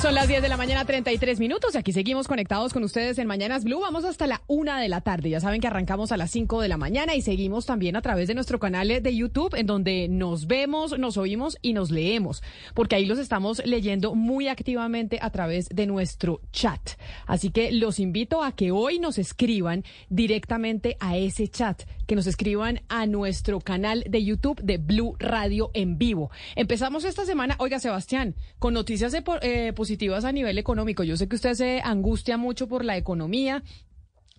Son las 10 de la mañana, 33 minutos. Y aquí seguimos conectados con ustedes en Mañanas Blue. Vamos hasta la una de la tarde. Ya saben que arrancamos a las 5 de la mañana y seguimos también a través de nuestro canal de YouTube, en donde nos vemos, nos oímos y nos leemos. Porque ahí los estamos leyendo muy activamente a través de nuestro chat. Así que los invito a que hoy nos escriban directamente a ese chat, que nos escriban a nuestro canal de YouTube de Blue Radio en vivo. Empezamos esta semana, oiga, Sebastián, con noticias de, eh, positivas a nivel económico. Yo sé que usted se angustia mucho por la economía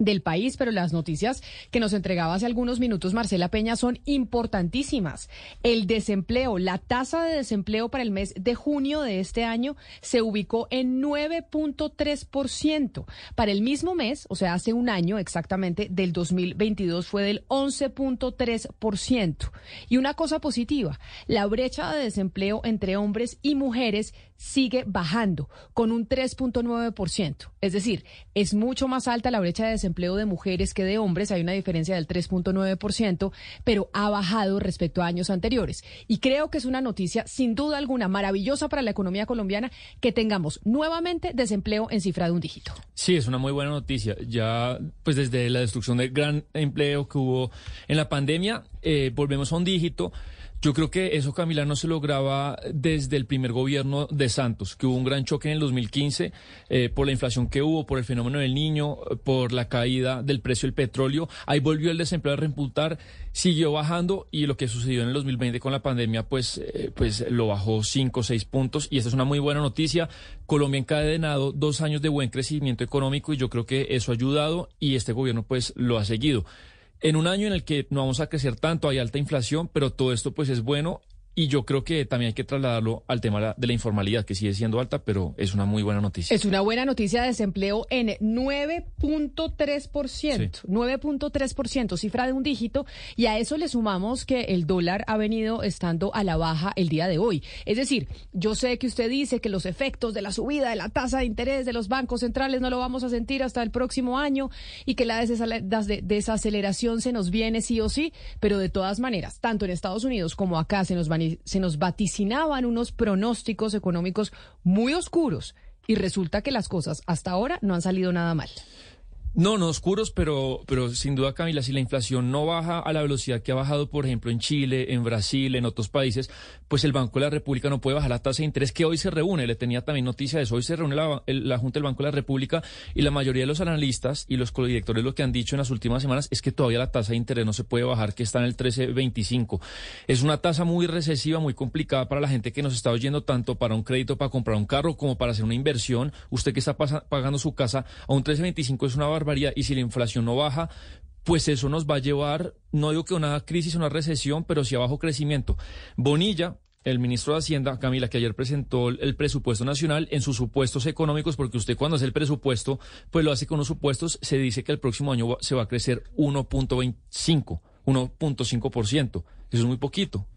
del país, pero las noticias que nos entregaba hace algunos minutos Marcela Peña son importantísimas. El desempleo, la tasa de desempleo para el mes de junio de este año se ubicó en 9.3%. Para el mismo mes, o sea, hace un año exactamente, del 2022 fue del 11.3%. Y una cosa positiva, la brecha de desempleo entre hombres y mujeres sigue bajando con un 3.9%. Es decir, es mucho más alta la brecha de desempleo de mujeres que de hombres, hay una diferencia del 3.9%, pero ha bajado respecto a años anteriores. Y creo que es una noticia sin duda alguna maravillosa para la economía colombiana que tengamos nuevamente desempleo en cifra de un dígito. Sí, es una muy buena noticia. Ya, pues desde la destrucción del gran empleo que hubo en la pandemia, eh, volvemos a un dígito. Yo creo que eso, Camila, no se lograba desde el primer gobierno de Santos, que hubo un gran choque en el 2015 eh, por la inflación que hubo, por el fenómeno del niño, por la caída del precio del petróleo. Ahí volvió el desempleo a repuntar, siguió bajando y lo que sucedió en el 2020 con la pandemia, pues, eh, pues lo bajó 5 o 6 puntos. Y esta es una muy buena noticia. Colombia ha encadenado dos años de buen crecimiento económico y yo creo que eso ha ayudado y este gobierno pues lo ha seguido en un año en el que no vamos a crecer tanto, hay alta inflación, pero todo esto pues es bueno y yo creo que también hay que trasladarlo al tema de la informalidad, que sigue siendo alta, pero es una muy buena noticia. Es una buena noticia de desempleo en 9.3%, 9.3%, cifra de un dígito, y a eso le sumamos que el dólar ha venido estando a la baja el día de hoy. Es decir, yo sé que usted dice que los efectos de la subida de la tasa de interés de los bancos centrales no lo vamos a sentir hasta el próximo año y que la desaceleración se nos viene sí o sí, pero de todas maneras, tanto en Estados Unidos como acá se nos van se nos vaticinaban unos pronósticos económicos muy oscuros y resulta que las cosas hasta ahora no han salido nada mal. No, no oscuros, pero, pero sin duda, Camila, si la inflación no baja a la velocidad que ha bajado, por ejemplo, en Chile, en Brasil, en otros países, pues el Banco de la República no puede bajar la tasa de interés que hoy se reúne. Le tenía también noticia de eso. Hoy se reúne la, Junta del Banco de la República y la mayoría de los analistas y los codirectores lo que han dicho en las últimas semanas es que todavía la tasa de interés no se puede bajar, que está en el 13.25. Es una tasa muy recesiva, muy complicada para la gente que nos está oyendo tanto para un crédito, para comprar un carro, como para hacer una inversión. Usted que está pagando su casa a un 13.25 es una y si la inflación no baja, pues eso nos va a llevar, no digo que una crisis, una recesión, pero sí a bajo crecimiento. Bonilla, el ministro de Hacienda, Camila, que ayer presentó el presupuesto nacional en sus supuestos económicos, porque usted cuando hace el presupuesto, pues lo hace con los supuestos, se dice que el próximo año se va a crecer 1.25, 1.5%. Eso es muy poquito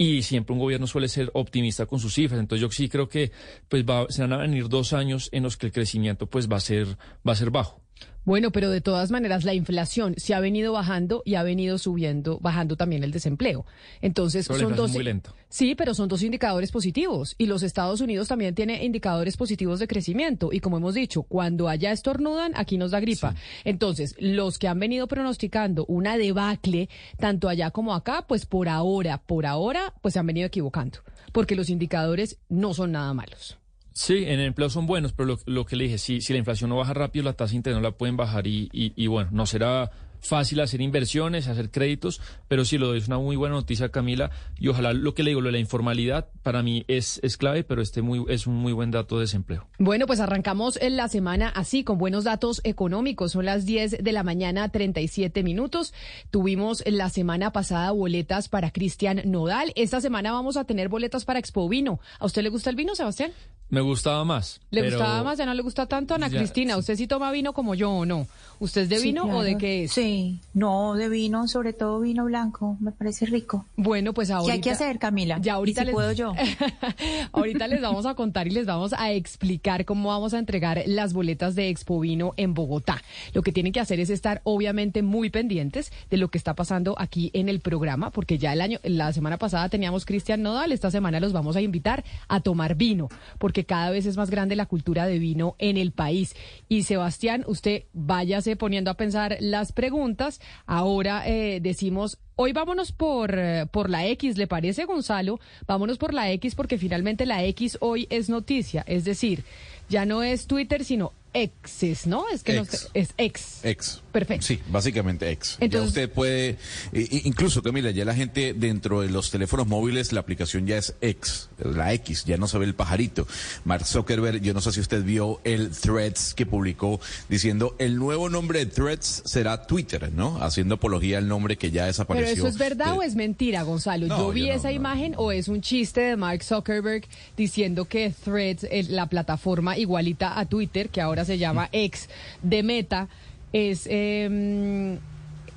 y siempre un gobierno suele ser optimista con sus cifras. Entonces yo sí creo que pues se van a venir dos años en los que el crecimiento pues va a ser va a ser bajo. Bueno, pero de todas maneras la inflación se ha venido bajando y ha venido subiendo, bajando también el desempleo. Entonces son dos. Muy lento. Sí, pero son dos indicadores positivos y los Estados Unidos también tiene indicadores positivos de crecimiento y como hemos dicho, cuando allá estornudan, aquí nos da gripa. Entonces, los que han venido pronosticando una debacle tanto allá como acá, pues por ahora, por ahora, pues se han venido equivocando, porque los indicadores no son nada malos. Sí, en el empleo son buenos, pero lo, que le dije, si, si la inflación no baja rápido, la tasa interna no la pueden bajar y, y, bueno, no será fácil hacer inversiones, hacer créditos, pero sí lo doy, es una muy buena noticia, Camila, y ojalá lo que le digo, lo de la informalidad, para mí es, clave, pero este muy, es un muy buen dato de desempleo. Bueno, pues arrancamos la semana así, con buenos datos económicos. Son las 10 de la mañana, 37 minutos. Tuvimos la semana pasada boletas para Cristian Nodal. Esta semana vamos a tener boletas para Expo Vino. ¿A usted le gusta el vino, Sebastián? Me gustaba más. ¿Le pero gustaba más? ¿Ya no le gusta tanto? Ana Ya, Cristina, ¿usted sí toma vino como yo o no? ¿Usted es de Sí, vino o de qué es? Sí, no, de vino, sobre todo vino blanco, me parece rico. Bueno, pues ahorita... ¿Qué hay que hacer, Camila? Ya ahorita ¿Y si les... puedo yo. ahorita les vamos a contar y les vamos a explicar cómo vamos a entregar las boletas de Expo Vino en Bogotá. Lo que tienen que hacer es estar obviamente muy pendientes de lo que está pasando aquí en el programa, porque ya el año, la semana pasada teníamos Cristian Nodal, esta semana los vamos a invitar a tomar vino, porque cada vez es más grande la cultura de vino en el país. Y Sebastián, usted váyase poniendo a pensar las preguntas. Ahora eh, decimos Hoy vámonos por, eh, por la X, ¿le parece, Gonzalo? Vámonos por la X porque finalmente la X hoy es noticia. Es decir, ya no es Twitter, sino exes, ¿no? Es que no Ex. sé- es ex. Ex. Perfecto. Sí, básicamente ex. Entonces- ya usted puede, incluso Camila, ya la gente dentro de los teléfonos móviles, la aplicación ya es ex, la X, ya no se ve el pajarito. Mark Zuckerberg, yo no sé si usted vio el Threads que publicó diciendo el nuevo nombre de Threads será Twitter, ¿no? Haciendo apología al nombre que ya Pero desapareció. eso es verdad de- o es mentira, Gonzalo. No, yo vi yo no, esa no, imagen no. o es un chiste de Mark Zuckerberg diciendo que Threads, eh, la plataforma igualita a Twitter, que ahora se llama X de Meta, es, eh,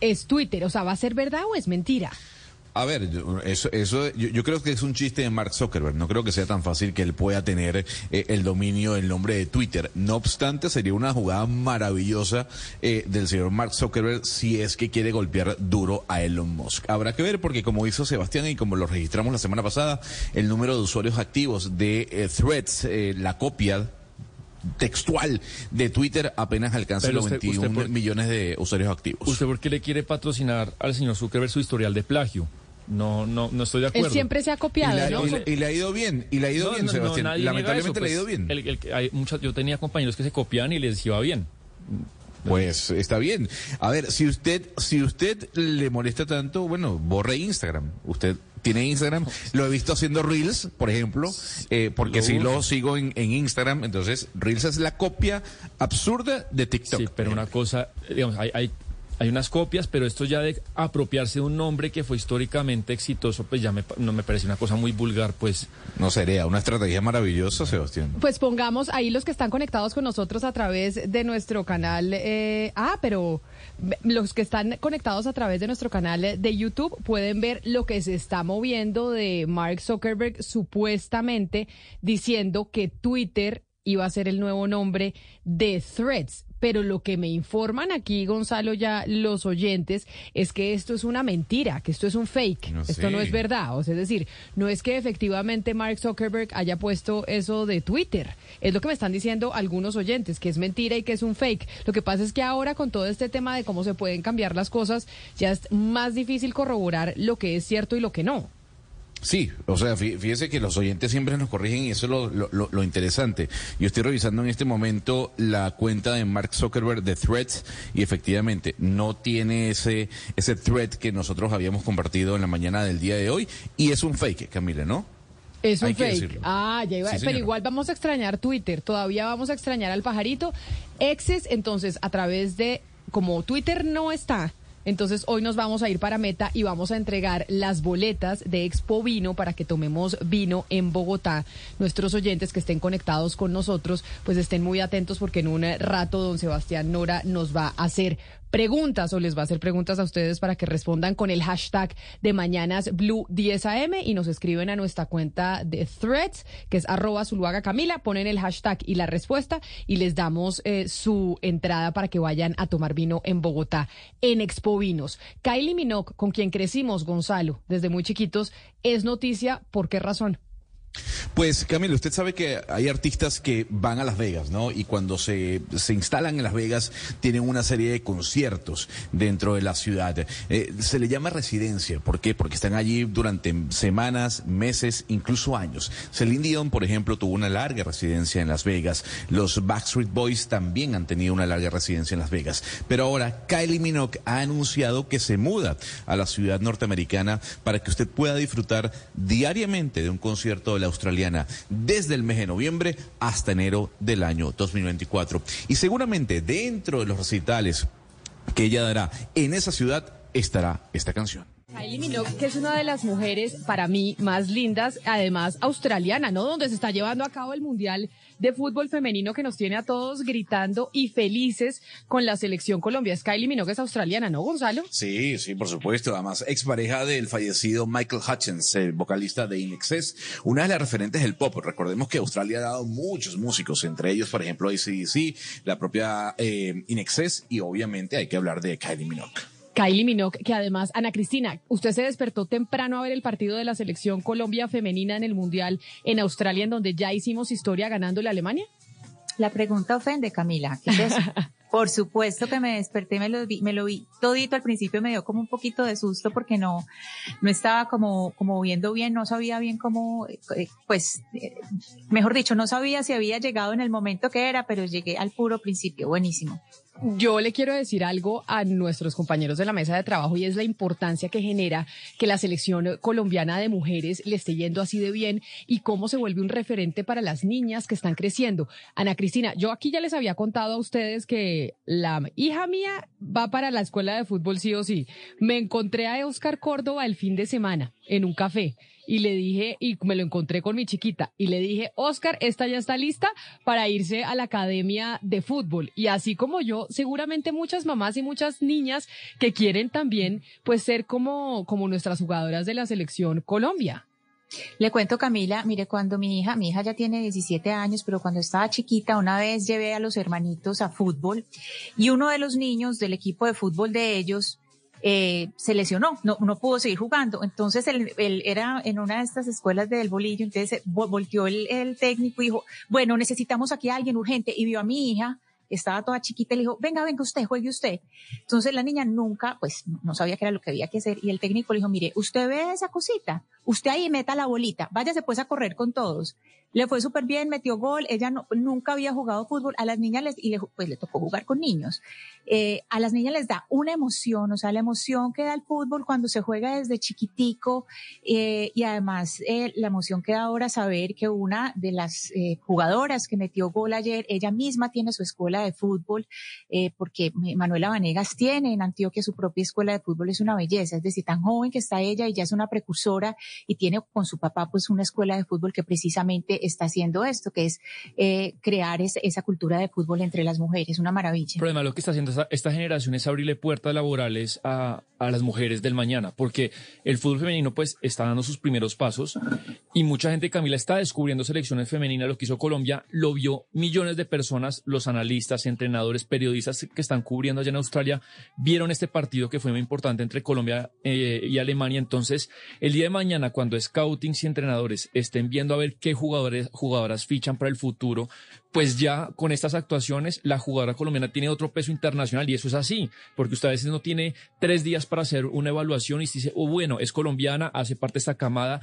es Twitter. O sea, ¿va a ser verdad o es mentira? A ver, yo- eso, eso yo creo que es un chiste de Mark Zuckerberg. No creo que sea tan fácil que él pueda tener eh, el dominio del nombre de Twitter. No obstante, sería una jugada maravillosa eh, del señor Mark Zuckerberg si es que quiere golpear duro a Elon Musk. Habrá que ver porque como hizo Sebastián y como lo registramos la semana pasada, el número de usuarios activos de eh, Threads, eh, la copia textual de Twitter apenas alcanza los usted- 21 usted por- millones de usuarios activos. ¿Usted por qué le quiere patrocinar al señor Zuckerberg su historial de plagio? No, no, no estoy de acuerdo. Él siempre se ha Y copiado, le, ¿no? y le- y le ha ido bien, y le ha ido bien, Sebastián. Lamentablemente eso, le ha ido pues, bien. el- el- hay muchas, yo tenía compañeros que se copiaban y les iba bien. Pues está bien. A ver, si usted, si usted le molesta tanto, bueno, borre Instagram. Usted tiene Instagram, lo he visto haciendo Reels, por ejemplo, eh, porque si lo sigo en, en Instagram, entonces Reels es la copia absurda de TikTok. Sí, pero una cosa, digamos, hay, hay, hay unas copias, pero esto ya de apropiarse de un nombre que fue históricamente exitoso, pues ya me, no me parece una cosa muy vulgar, pues. No sería una estrategia maravillosa, Sebastián. Pues pongamos ahí los que están conectados con nosotros a través de nuestro canal. eh, ah, pero los que están conectados a través de nuestro canal de YouTube pueden ver lo que se está moviendo de Mark Zuckerberg supuestamente diciendo que Twitter iba a ser el nuevo nombre de Threads. Pero lo que me informan aquí, Gonzalo, ya los oyentes, es que esto es una mentira, que esto es un fake. No esto no es verdad. O sea, es decir, no es que efectivamente Mark Zuckerberg haya puesto eso de Twitter. Es lo que me están diciendo algunos oyentes, que es mentira y que es un fake. Lo que pasa es que ahora con todo este tema de cómo se pueden cambiar las cosas, ya es más difícil corroborar lo que es cierto y lo que no. Sí, o sea, fí- fíjese que los oyentes siempre nos corrigen y eso es lo, lo- interesante. Yo estoy revisando en este momento la cuenta de Mark Zuckerberg de Threads y efectivamente no tiene ese, ese thread que nosotros habíamos compartido en la mañana del día de hoy y es un fake, Camila, ¿no? Es un Hay que fake. decirlo. Ah, ya iba. Sí, pero igual vamos a extrañar Twitter. Todavía vamos a extrañar al pajarito. Exes, entonces, a través de. Como Twitter no está. Entonces hoy nos vamos a ir para Meta y vamos a entregar las boletas de Expo Vino para que tomemos vino en Bogotá. Nuestros oyentes que estén conectados con nosotros, pues estén muy atentos porque en un rato don Sebastián Nora nos va a hacer preguntas o les va a hacer preguntas a ustedes para que respondan con el hashtag de Mañanas Blue 10 AM y nos escriben a nuestra cuenta de Threads, que es arroba Zuluaga Camila, ponen el hashtag y la respuesta y les damos eh, su entrada para que vayan a tomar vino en Bogotá en Expo Vinos. Kylie Minogue, con quien crecimos, Gonzalo, desde muy chiquitos, es noticia. ¿Por qué razón? Pues Camilo, usted sabe que hay artistas que van a Las Vegas, ¿no? Y cuando se, se instalan en Las Vegas tienen una serie de conciertos dentro de la ciudad. Eh, se le llama residencia. ¿Por qué? Porque están allí durante semanas, meses, incluso años. Celine Dion, por ejemplo, tuvo una larga residencia en Las Vegas. Los Backstreet Boys también han tenido una larga residencia en Las Vegas. Pero ahora Kylie Minogue ha anunciado que se muda a la ciudad norteamericana para que usted pueda disfrutar diariamente de un concierto de la australiana desde el mes de noviembre hasta enero del año 2024. Y seguramente dentro de los recitales que ella dará en esa ciudad estará esta canción. Kylie Minogue, que es una de las mujeres para mí más lindas, además australiana, ¿no? Donde se está llevando a cabo el Mundial de Fútbol Femenino que nos tiene a todos gritando y felices con la selección Colombia. Es Kylie Minogue, es australiana, ¿no, Gonzalo? Sí, sí, por supuesto. Además, expareja del fallecido Michael Hutchins, el vocalista de Inexcess, una de las referentes del pop. Recordemos que Australia ha dado muchos músicos, entre ellos, por ejemplo, ACDC, la propia eh, Inexcess y obviamente hay que hablar de Kylie Minogue. Kylie Minogue, que además, Ana Cristina, usted se despertó temprano a ver el partido de la selección Colombia femenina en el Mundial en Australia, en donde ya hicimos historia ganándole a Alemania. La pregunta ofende, Camila. ¿Qué es eso? Por supuesto que me desperté, me lo vi, me lo vi todito al principio me dio como un poquito de susto porque no, no estaba como, como viendo bien, no sabía bien cómo, eh, pues, eh, mejor dicho, no sabía si había llegado en el momento que era, pero llegué al puro principio, buenísimo. Yo le quiero decir algo a nuestros compañeros de la mesa de trabajo y es la importancia que genera que la selección colombiana de mujeres le esté yendo así de bien y cómo se vuelve un referente para las niñas que están creciendo. Ana Cristina, yo aquí ya les había contado a ustedes que la hija mía va para la escuela de fútbol sí o sí. Me encontré a Oscar Córdoba el fin de semana en un café y le dije, y me lo encontré con mi chiquita, y le dije, Oscar, esta ya está lista para irse a la academia de fútbol. Y así como yo, seguramente muchas mamás y muchas niñas que quieren también, pues, ser como, como nuestras jugadoras de la selección Colombia. Le cuento, Camila, mire, cuando mi hija, mi hija ya tiene 17 años, pero cuando estaba chiquita, una vez llevé a los hermanitos a fútbol y uno de los niños del equipo de fútbol de ellos eh, se lesionó, no, pudo seguir jugando. Entonces él, era en una de estas escuelas del bolillo, entonces volteó el, técnico y dijo, bueno, necesitamos aquí a alguien urgente. Y vio a mi hija estaba toda chiquita le dijo, venga, venga usted, juegue usted. Entonces la niña nunca, pues no sabía qué era lo que había que hacer y el técnico le dijo, mire, usted ve esa cosita, usted ahí meta la bolita, váyase pues a correr con todos. Le fue súper bien, metió gol, ella no, nunca había jugado fútbol, a las niñas les, y le, pues le tocó jugar con niños. Eh, a las niñas les da una emoción, o sea, la emoción que da el fútbol cuando se juega desde chiquitico eh, y además eh, la emoción que da ahora saber que una de las jugadoras que metió gol ayer, ella misma tiene su escuela de fútbol, porque Manuela Vanegas tiene en Antioquia su propia escuela de fútbol, es una belleza, es decir, tan joven que está ella y ya es una precursora y tiene con su papá pues una escuela de fútbol que precisamente está haciendo esto, que es eh, crear esa cultura de fútbol entre las mujeres. Una maravilla. Pero además lo que está haciendo esta, generación es abrirle puertas laborales a, a las mujeres del mañana, porque el fútbol femenino pues está dando sus primeros pasos y mucha gente, Camila, está descubriendo selecciones femeninas, lo que hizo Colombia, lo vio millones de personas, los analistas, entrenadores, periodistas que están cubriendo allá en Australia, vieron este partido que fue muy importante entre Colombia eh, y Alemania. Entonces, el día de mañana, cuando scoutings y entrenadores estén viendo a ver qué jugadores, jugadoras fichan para el futuro, pues ya con estas actuaciones la jugadora colombiana tiene otro peso internacional y eso es así, porque usted a veces no tiene tres días para hacer una evaluación y dice, oh bueno, es colombiana, hace parte de esta camada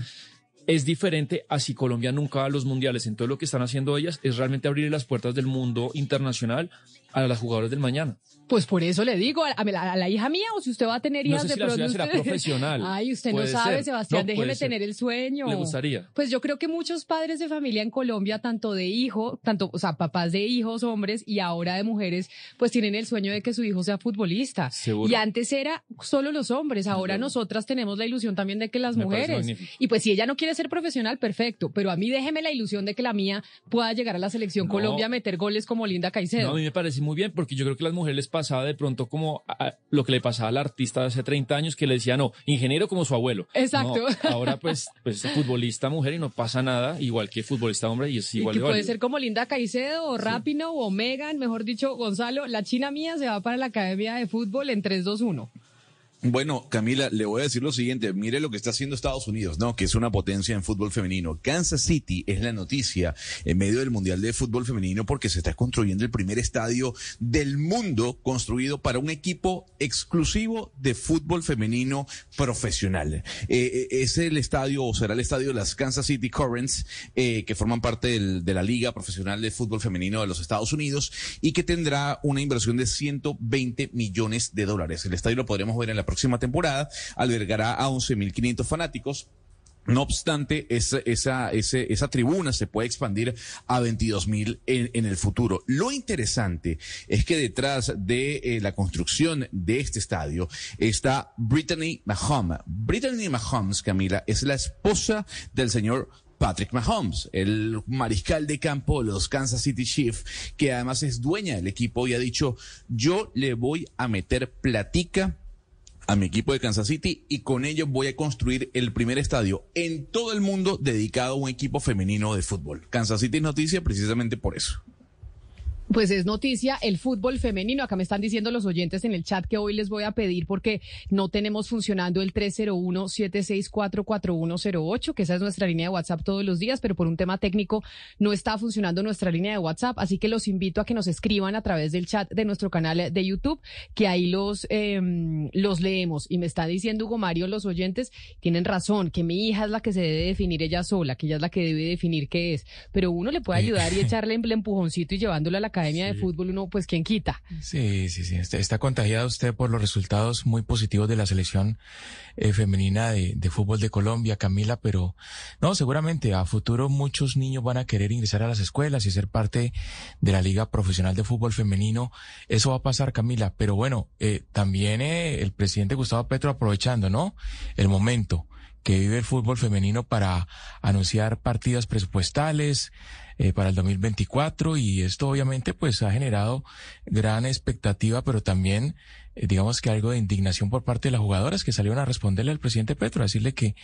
es diferente a si Colombia nunca va a los mundiales. Entonces lo que están haciendo ellas es realmente abrir las puertas del mundo internacional a las jugadoras del mañana. Pues por eso le digo a, la, hija mía, o si usted va a tener hijas no sé de si La será profesional. Ay, usted no sabe, Sebastián, déjeme tener el sueño. Le gustaría. Pues yo creo que muchos padres de familia en Colombia, tanto de hijo, tanto, o sea, papás de hijos, hombres y ahora de mujeres, pues tienen el sueño de que su hijo sea futbolista. Seguro. Y antes era solo los hombres, ahora nosotras tenemos la ilusión también de que las mujeres. Y pues si ella no quiere ser profesional, perfecto, pero a mí déjeme la ilusión de que la mía pueda llegar a la selección Colombia a meter goles como Linda Caicedo. No, a mí me parece muy bien porque yo creo que a las mujeres les pasaba de pronto como lo que le pasaba al artista de hace 30 años que le decía, no, ingeniero como su abuelo. Exacto. ahora pues, pues futbolista mujer y no pasa nada, igual que futbolista hombre y es igual y que puede ser como Linda Caicedo o Rapino o Megan, mejor dicho, Gonzalo, la china mía se va para la academia de fútbol en 3-2-1. Bueno, Camila, le voy a decir lo siguiente. Mire lo que está haciendo Estados Unidos, ¿no? Que es una potencia en fútbol femenino. Kansas City es la noticia en medio del Mundial de Fútbol Femenino porque se está construyendo el primer estadio del mundo construido para un equipo exclusivo de fútbol femenino profesional. Eh, eh es el estadio, o será el estadio de las Kansas City Currents, eh, que forman parte del, de la Liga Profesional de Fútbol Femenino de los Estados Unidos y que tendrá una inversión de 120 millones de dólares. El estadio lo podremos ver en la próxima temporada albergará a 11.500 fanáticos no obstante, esa, tribuna se puede expandir a 22 mil en, el futuro. Lo interesante es que detrás de eh, la construcción de este estadio está Brittany Mahomes. Brittany Mahomes, Camila, es la esposa del señor Patrick Mahomes, el mariscal de campo de los Kansas City Chiefs, que además es dueña del equipo y ha dicho, yo le voy a meter platica a mi equipo de Kansas City y con ello voy a construir el primer estadio en todo el mundo dedicado a un equipo femenino de fútbol. Kansas City es noticia precisamente por eso. Pues es noticia el fútbol femenino. Acá me están diciendo los oyentes en el chat que hoy les voy a pedir porque no tenemos funcionando el 301-764-4108, que esa es nuestra línea de WhatsApp todos los días, pero por un tema técnico no está funcionando nuestra línea de WhatsApp. Así que los invito a que nos escriban a través del chat de nuestro canal de YouTube, que ahí los, em, los leemos. Y me está diciendo Hugo Mario, los oyentes tienen razón, que mi hija es la que se debe definir ella sola, que ella es la que debe definir qué es. Pero uno le puede ayudar y echarle el empujoncito y llevándolo a la academia de fútbol, uno, pues, ¿quién quita? Sí, sí, sí. Está, está contagiado usted por los resultados muy positivos de la selección eh, femenina de, de, fútbol de Colombia, Camila, pero no, seguramente a futuro muchos niños van a querer ingresar a las escuelas y ser parte de la Liga Profesional de Fútbol Femenino. Eso va a pasar, Camila. Pero bueno, eh, también eh, el presidente Gustavo Petro aprovechando, ¿no? El momento que vive el fútbol femenino para anunciar partidas presupuestales eh, para el 2024 y esto obviamente pues ha generado gran expectativa, pero también eh, digamos que algo de indignación por parte de las jugadoras que salieron a responderle al presidente Petro, a decirle que,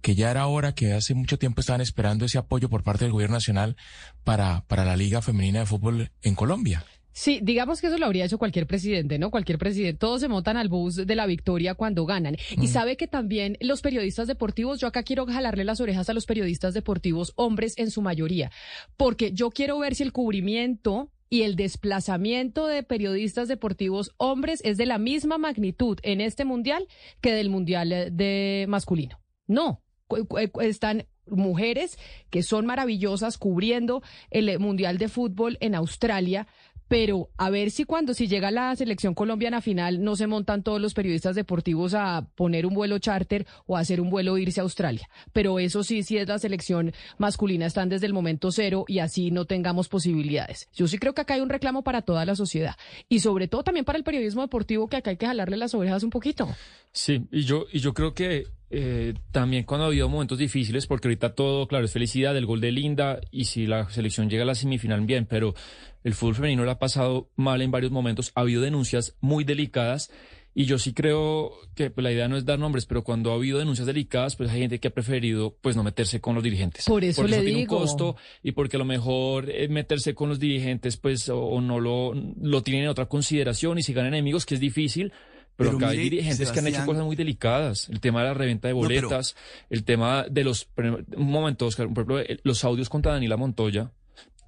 que ya era hora, que hace mucho tiempo estaban esperando ese apoyo por parte del gobierno nacional para, para la Liga Femenina de Fútbol en Colombia. Sí, digamos que eso lo habría hecho cualquier presidente, ¿no? Cualquier presidente. Todos se montan al bus de la victoria cuando ganan. Y sabe que también los periodistas deportivos, yo acá quiero jalarle las orejas a los periodistas deportivos, hombres en su mayoría, porque yo quiero ver si el cubrimiento y el desplazamiento de periodistas deportivos hombres es de la misma magnitud en este mundial que del mundial de masculino. No, están mujeres que son maravillosas cubriendo el mundial de fútbol en Australia pero a ver si cuando si llega la selección colombiana final no se montan todos los periodistas deportivos a poner un vuelo charter o a hacer un vuelo irse a Australia. Pero eso sí, si es la selección masculina, están desde el momento cero y así no tengamos posibilidades. Yo sí creo que acá hay un reclamo para toda la sociedad y sobre todo también para el periodismo deportivo que acá hay que jalarle las orejas un poquito. Sí, y yo, y yo creo que eh, también cuando ha habido momentos difíciles, porque ahorita todo, claro, es felicidad, el gol de Linda, y si la selección llega a la semifinal, bien, pero el fútbol femenino lo ha pasado mal en varios momentos, ha habido denuncias muy delicadas, y yo sí creo que pues, la idea no es dar nombres, pero cuando ha habido denuncias delicadas, pues hay gente que ha preferido pues no meterse con los dirigentes. Por eso porque le tiene digo. un costo y porque a lo mejor eh, meterse con los dirigentes pues o, o no lo, lo tienen en otra consideración y si ganan enemigos, que es difícil, pero, Pero acá hay dirigentes que han hecho cosas muy delicadas. El tema de la reventa de No, pero- boletas, el tema de los... Un momento, Oscar, por ejemplo, los audios contra Daniela Montoya,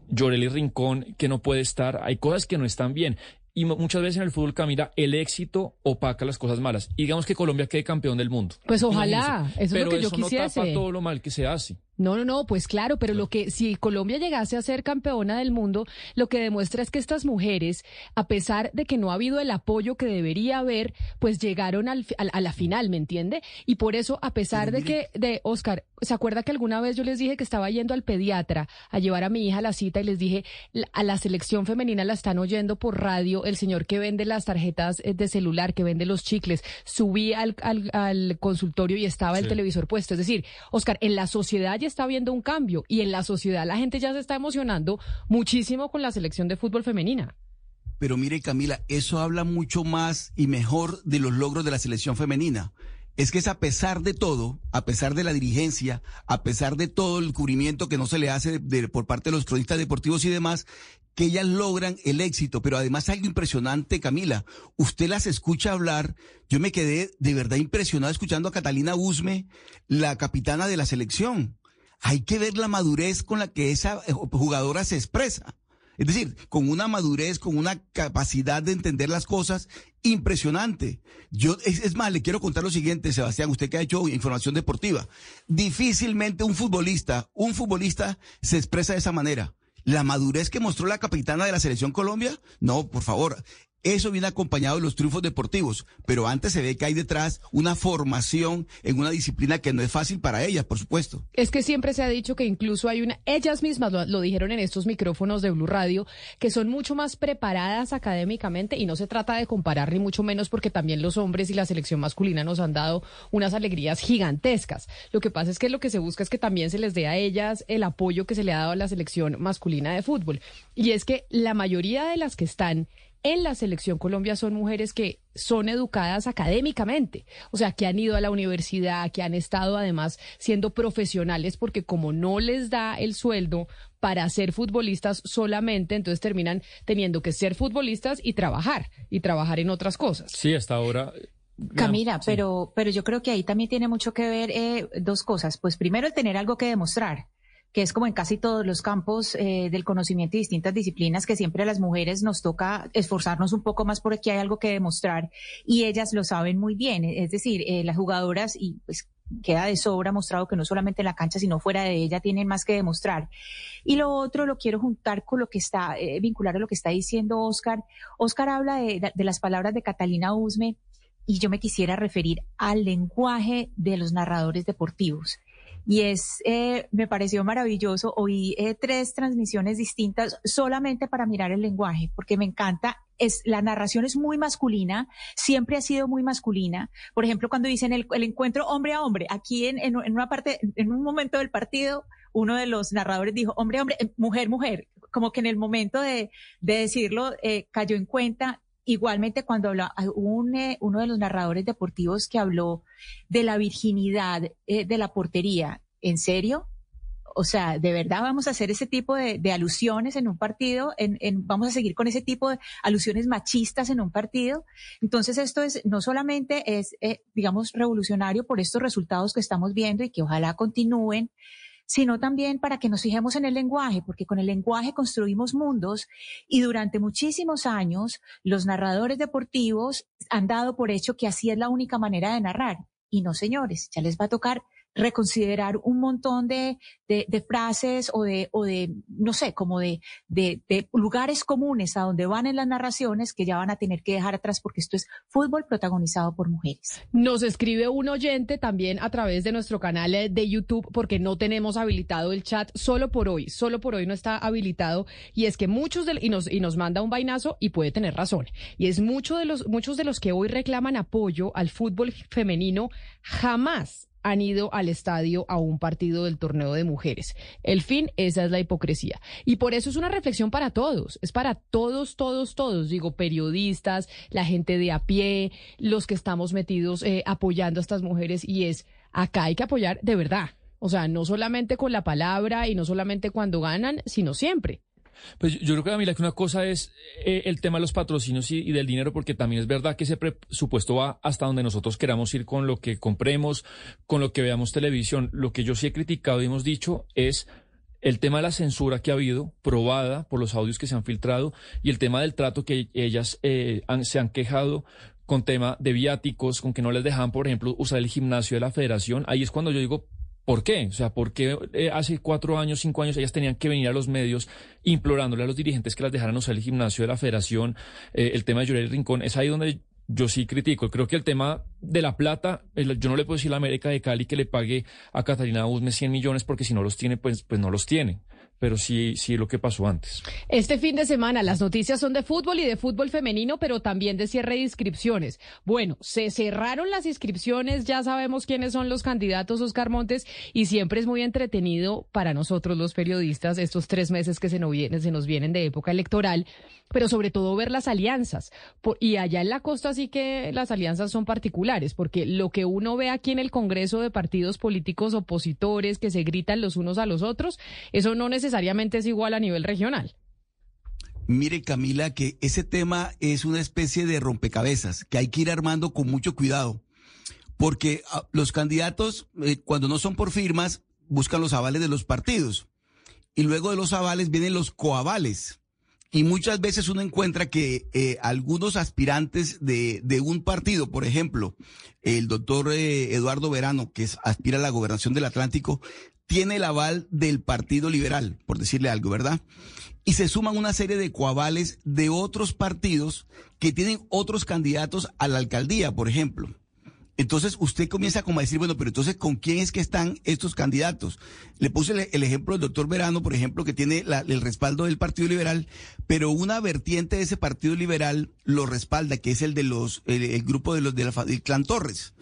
Lloreli Rincón, que no puede estar. Hay cosas que no están bien. Y mu- muchas veces en el fútbol, Camila, el éxito opaca las cosas malas. Y digamos que Colombia quede campeón del mundo. Pues ojalá, Imagínense. eso es lo Pero que yo eso no quisiese. tapa todo lo mal que se hace. No, no, no, pues claro, pero lo que si Colombia llegase a ser campeona del mundo, lo que demuestra es que estas mujeres, a pesar de que no ha habido el apoyo que debería haber, pues llegaron al, a, la- a la final, ¿me entiende? Y por eso, a pesar de que, de Oscar, ¿se acuerda que alguna vez yo les dije que estaba yendo al pediatra a llevar a mi hija a la cita y les dije, "La- a la selección femenina la están oyendo por radio, el señor que vende las tarjetas eh, de celular, que vende los chicles, subí al, al, al consultorio y estaba el Sí. televisor puesto. Es decir, Oscar, en la sociedad está habiendo un cambio y en la sociedad la gente ya se está emocionando muchísimo con la selección de fútbol femenina. Pero mire, Camila, eso habla mucho más y mejor de los logros de la selección femenina. Es que es a pesar de todo, a pesar de la dirigencia, a pesar de todo el cubrimiento que no se le hace por parte de los cronistas deportivos y demás, que ellas logran el éxito. Pero además algo impresionante, Camila, usted las escucha hablar. Yo me quedé de verdad impresionado escuchando a Catalina Usme, la capitana de la selección. Hay que ver la madurez con la que esa eh, jugadora se expresa. Es decir, con una madurez, con una capacidad de entender las cosas impresionante. Yo, es, es más, le quiero contar lo siguiente, Sebastián, usted que ha hecho información deportiva. Difícilmente un futbolista, un futbolista se expresa de esa manera. La madurez que mostró la capitana de la selección Colombia, no, por favor. Eso viene acompañado de los triunfos deportivos, pero antes se ve que hay detrás una formación en una disciplina que no es fácil para ellas, por supuesto. Es que siempre se ha dicho que incluso hay una, ellas mismas lo, lo dijeron en estos micrófonos de Blue Radio, que son mucho más preparadas académicamente y no se trata de comparar ni mucho menos porque también los hombres y la selección masculina nos han dado unas alegrías gigantescas. Lo que pasa es que lo que se busca es que también se les dé a ellas el apoyo que se le ha dado a la selección masculina de fútbol. Y es que la mayoría de las que están en la selección Colombia son mujeres que son educadas académicamente, o sea, que han ido a la universidad, que han estado además siendo profesionales porque como no les da el sueldo para ser futbolistas solamente, entonces terminan teniendo que ser futbolistas y trabajar y trabajar en otras cosas. Sí, hasta ahora Camila, pero, pero yo creo que ahí también tiene mucho que ver eh, dos cosas. Pues primero el tener algo que demostrar que es como en casi todos los campos eh, del conocimiento y distintas disciplinas, que siempre a las mujeres nos toca esforzarnos un poco más porque hay algo que demostrar y ellas lo saben muy bien. Es decir, eh, las jugadoras, y pues queda de sobra mostrado que no solamente en la cancha, sino fuera de ella tienen más que demostrar. Y lo otro lo quiero juntar con lo que está, eh, vincular a lo que está diciendo Oscar. Oscar habla de, de las palabras de Catalina Usme y yo me quisiera referir al lenguaje de los narradores deportivos y es, eh, me pareció maravilloso. Oí eh, tres transmisiones distintas solamente para mirar el lenguaje, porque me encanta. Es, la narración es muy masculina, siempre ha sido muy masculina. Por ejemplo, cuando dicen el, encuentro hombre a hombre, aquí en, en, una parte, en un momento del partido, uno de los narradores dijo hombre a hombre, eh, mujer, mujer. Como que en el momento de, de decirlo eh, cayó en cuenta Igualmente, cuando habló, un, eh, uno de los narradores deportivos que habló de la virginidad eh, de la portería, ¿en serio? O sea, ¿de verdad vamos a hacer ese tipo de, alusiones en un partido? ¿Vamos a seguir con ese tipo de alusiones machistas en un partido? Entonces, esto es no solamente es, eh, digamos, revolucionario por estos resultados que estamos viendo y que ojalá continúen, sino también para que nos fijemos en el lenguaje, porque con el lenguaje construimos mundos y durante muchísimos años los narradores deportivos han dado por hecho que así es la única manera de narrar. Y no, señores, ya les va a tocar reconsiderar un montón de, de, frases o de, o de, no sé, como de, de, lugares comunes a donde van en las narraciones que ya van a tener que dejar atrás porque esto es fútbol protagonizado por mujeres. Nos escribe un oyente también a través de nuestro canal de YouTube porque no tenemos habilitado el chat solo por hoy, solo por hoy no está habilitado y es que muchos de, y nos, y nos manda un vainazo y puede tener razón. Y es mucho de los, muchos de los que hoy reclaman apoyo al fútbol femenino jamás han ido al estadio a un partido del torneo de mujeres. El fin, esa es la hipocresía. Y por eso es una reflexión para todos, es para todos, todos, todos, digo, periodistas, la gente de a pie, los que estamos metidos eh, apoyando a estas mujeres y es, acá hay que apoyar de verdad. O sea, no solamente con la palabra y no solamente cuando ganan, sino siempre. Pues yo creo que, Camila, que una cosa es eh, el tema de los patrocinios y, del dinero, porque también es verdad que ese presupuesto va hasta donde nosotros queramos ir con lo que compremos, con lo que veamos televisión. Lo que yo sí he criticado y hemos dicho es el tema de la censura que ha habido, probada por los audios que se han filtrado, y el tema del trato que ellas eh, se han quejado con tema de viáticos, con que no les dejaban, por ejemplo, usar el gimnasio de la federación. Ahí es cuando yo digo, ¿Por qué? O sea, ¿por qué eh, hace cuatro años, cinco años ellas tenían que venir a los medios implorándole a los dirigentes que las dejaran usar el gimnasio de la federación? Eh, el tema de Llorel Rincón, es ahí donde yo sí critico. Creo que el tema de la plata, yo no le puedo decir a la América de Cali que le pague a Catalina Usme 100 millones porque si no los tiene, pues, pues no los tiene pero sí, sí lo que pasó antes. Este fin de semana las noticias son de fútbol y de fútbol femenino, pero también de cierre de inscripciones. Bueno, se cerraron las inscripciones, ya sabemos quiénes son los candidatos, Oscar Montes, y siempre es muy entretenido para nosotros los periodistas estos tres meses que se nos, se nos vienen de época electoral, pero sobre todo ver las alianzas. y allá en la costa sí que las alianzas son particulares, porque lo que uno ve aquí en el Congreso de partidos políticos opositores que se gritan los unos a los otros, eso no necesariamente es igual a nivel regional. Mire, Camila, que ese tema es una especie de rompecabezas que hay que ir armando con mucho cuidado, porque ah, los candidatos, eh, cuando no son por firmas, buscan los avales de los partidos. Y luego de los avales vienen los coavales. Y muchas veces uno encuentra que eh, algunos aspirantes de, un partido, por ejemplo, el doctor eh, Eduardo Verano, que aspira a la gobernación del Atlántico, tiene el aval del Partido Liberal, por decirle algo, ¿verdad? Y se suman una serie de coavales de otros partidos que tienen otros candidatos a la alcaldía, por ejemplo. Entonces usted comienza como a decir, bueno, pero entonces ¿con quién es que están estos candidatos? Le puse el, ejemplo del doctor Verano, por ejemplo, que tiene el respaldo del Partido Liberal, pero una vertiente de ese Partido Liberal lo respalda, que es el de los, el, grupo de los del clan Torres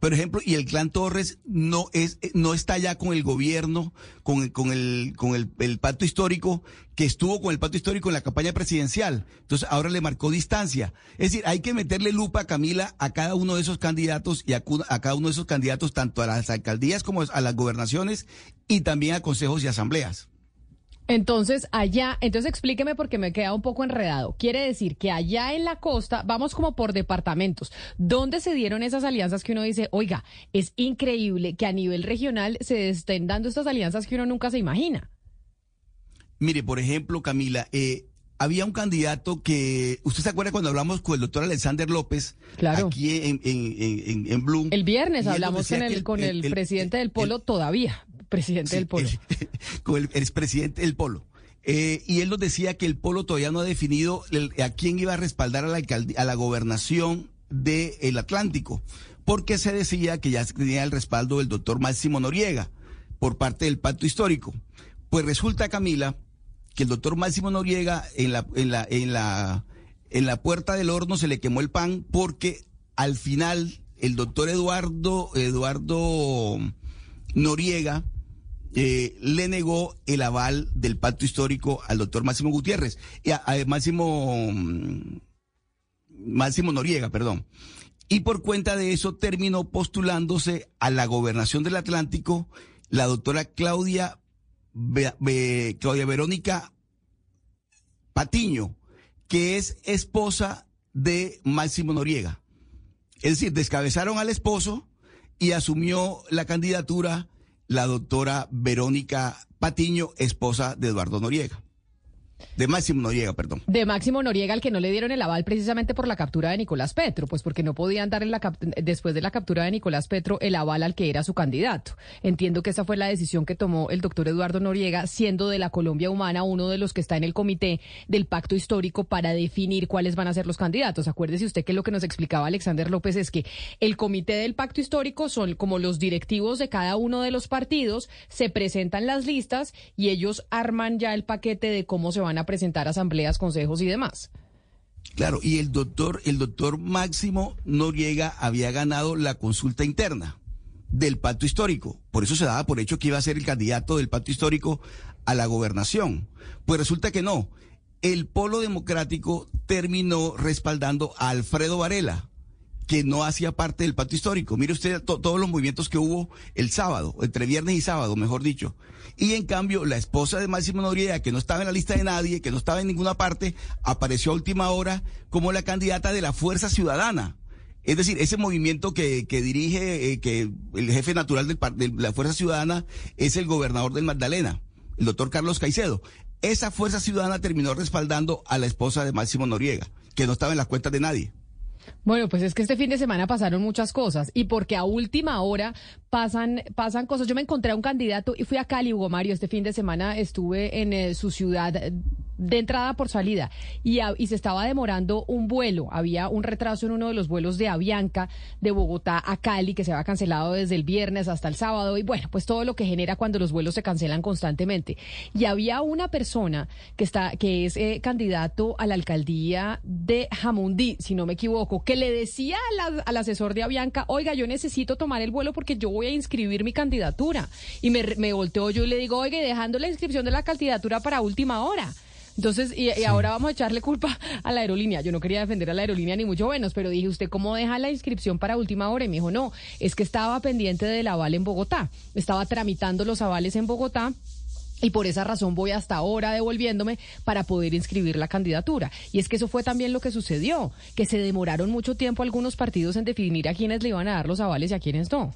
por ejemplo, y el clan Torres no es, no está ya con el gobierno, con, con el, con el, el, pacto histórico, que estuvo con el pacto histórico en la campaña presidencial. Entonces ahora le marcó distancia. Es decir, hay que meterle lupa, Camila, a cada uno de esos candidatos y a, a cada uno de esos candidatos, tanto a las alcaldías como a las gobernaciones y también a consejos y asambleas. Entonces, allá, entonces explíqueme porque me queda un poco enredado. Quiere decir que allá en la costa, vamos como por departamentos, ¿dónde se dieron esas alianzas que uno dice, oiga, es increíble que a nivel regional se estén dando estas alianzas que uno nunca se imagina? Mire, por ejemplo, Camila, eh, había un candidato que, ¿usted se acuerda cuando hablamos con el doctor Alexander López? Claro. Aquí en, en, en, Bloom. El viernes hablamos con el, con el, presidente del Polo todavía presidente del Polo. con el expresidente del Polo. Eh, y él nos decía que el Polo todavía no ha definido a quién iba a respaldar a la, a la gobernación del Atlántico, porque se decía que ya tenía el respaldo del doctor Máximo Noriega por parte del pacto histórico. Pues resulta, Camila, que el doctor Máximo Noriega en la, en la, en la, en la puerta del horno se le quemó el pan porque al final el doctor Eduardo, Eduardo Noriega, eh, le negó el aval del pacto histórico al doctor Máximo Gutiérrez, y a, Máximo, mm, Máximo Noriega, perdón. Y por cuenta de eso terminó postulándose a la gobernación del Atlántico la doctora Claudia, Claudia Verónica Patiño, que es esposa de Máximo Noriega. Es decir, descabezaron al esposo y asumió la candidatura la doctora Verónica Patiño, esposa de Eduardo Noriega. De Máximo Noriega, perdón. De Máximo Noriega, al que no le dieron el aval precisamente por la captura de Nicolás Petro, pues porque no podían dar en la después de la captura de Nicolás Petro el aval al que era su candidato. Entiendo que esa fue la decisión que tomó el doctor Eduardo Noriega, siendo de la Colombia Humana uno de los que está en el comité del pacto histórico para definir cuáles van a ser los candidatos. Acuérdese usted que lo que nos explicaba Alexander López es que el comité del pacto histórico son como los directivos de cada uno de los partidos, se presentan las listas y ellos arman ya el paquete de cómo se van a presentar asambleas, consejos y demás. Claro, y el doctor, el doctor Máximo Noriega había ganado la consulta interna del pacto histórico. Por eso se daba por hecho que iba a ser el candidato del pacto histórico a la gobernación. Pues resulta que no. El polo democrático terminó respaldando a Alfredo Varela, que no hacía parte del pacto histórico. Mire usted todos los movimientos que hubo el sábado, entre viernes y sábado, mejor dicho. Y en cambio, la esposa de Máximo Noriega, que no estaba en la lista de nadie, que no estaba en ninguna parte, apareció a última hora como la candidata de la Fuerza Ciudadana. Es decir, ese movimiento que, dirige, eh, que el jefe natural del, de la Fuerza Ciudadana es el gobernador del Magdalena, el doctor Carlos Caicedo. Esa Fuerza Ciudadana terminó respaldando a la esposa de Máximo Noriega, que no estaba en las cuentas de nadie. Bueno, pues es que este fin de semana pasaron muchas cosas y porque a última hora pasan, pasan cosas. Yo me encontré a un candidato y fui a Cali, Hugo Mario. Este fin de semana estuve en eh, su ciudad de entrada por salida y, y, se estaba demorando un vuelo. Había un retraso en uno de los vuelos de Avianca de Bogotá a Cali que se había cancelado desde el viernes hasta el sábado y bueno, pues todo lo que genera cuando los vuelos se cancelan constantemente. Y había una persona que está que es eh, candidato a la alcaldía de Jamundí, si no me equivoco, que le decía al asesor de Avianca, oiga, yo necesito tomar el vuelo porque yo voy a inscribir mi candidatura. Y me, me volteó yo y le digo, oiga, dejando la inscripción de la candidatura para última hora. Entonces, y, ahora vamos a echarle culpa a la aerolínea. Yo no quería defender a la aerolínea ni mucho menos, pero dije, ¿usted cómo deja la inscripción para última hora? Y me dijo, no, es que estaba pendiente del aval en Bogotá. Estaba tramitando los avales en Bogotá. Y por esa razón voy hasta ahora devolviéndome para poder inscribir la candidatura. Y es que eso fue también lo que sucedió, que se demoraron mucho tiempo algunos partidos en definir a quiénes le iban a dar los avales y a quiénes no.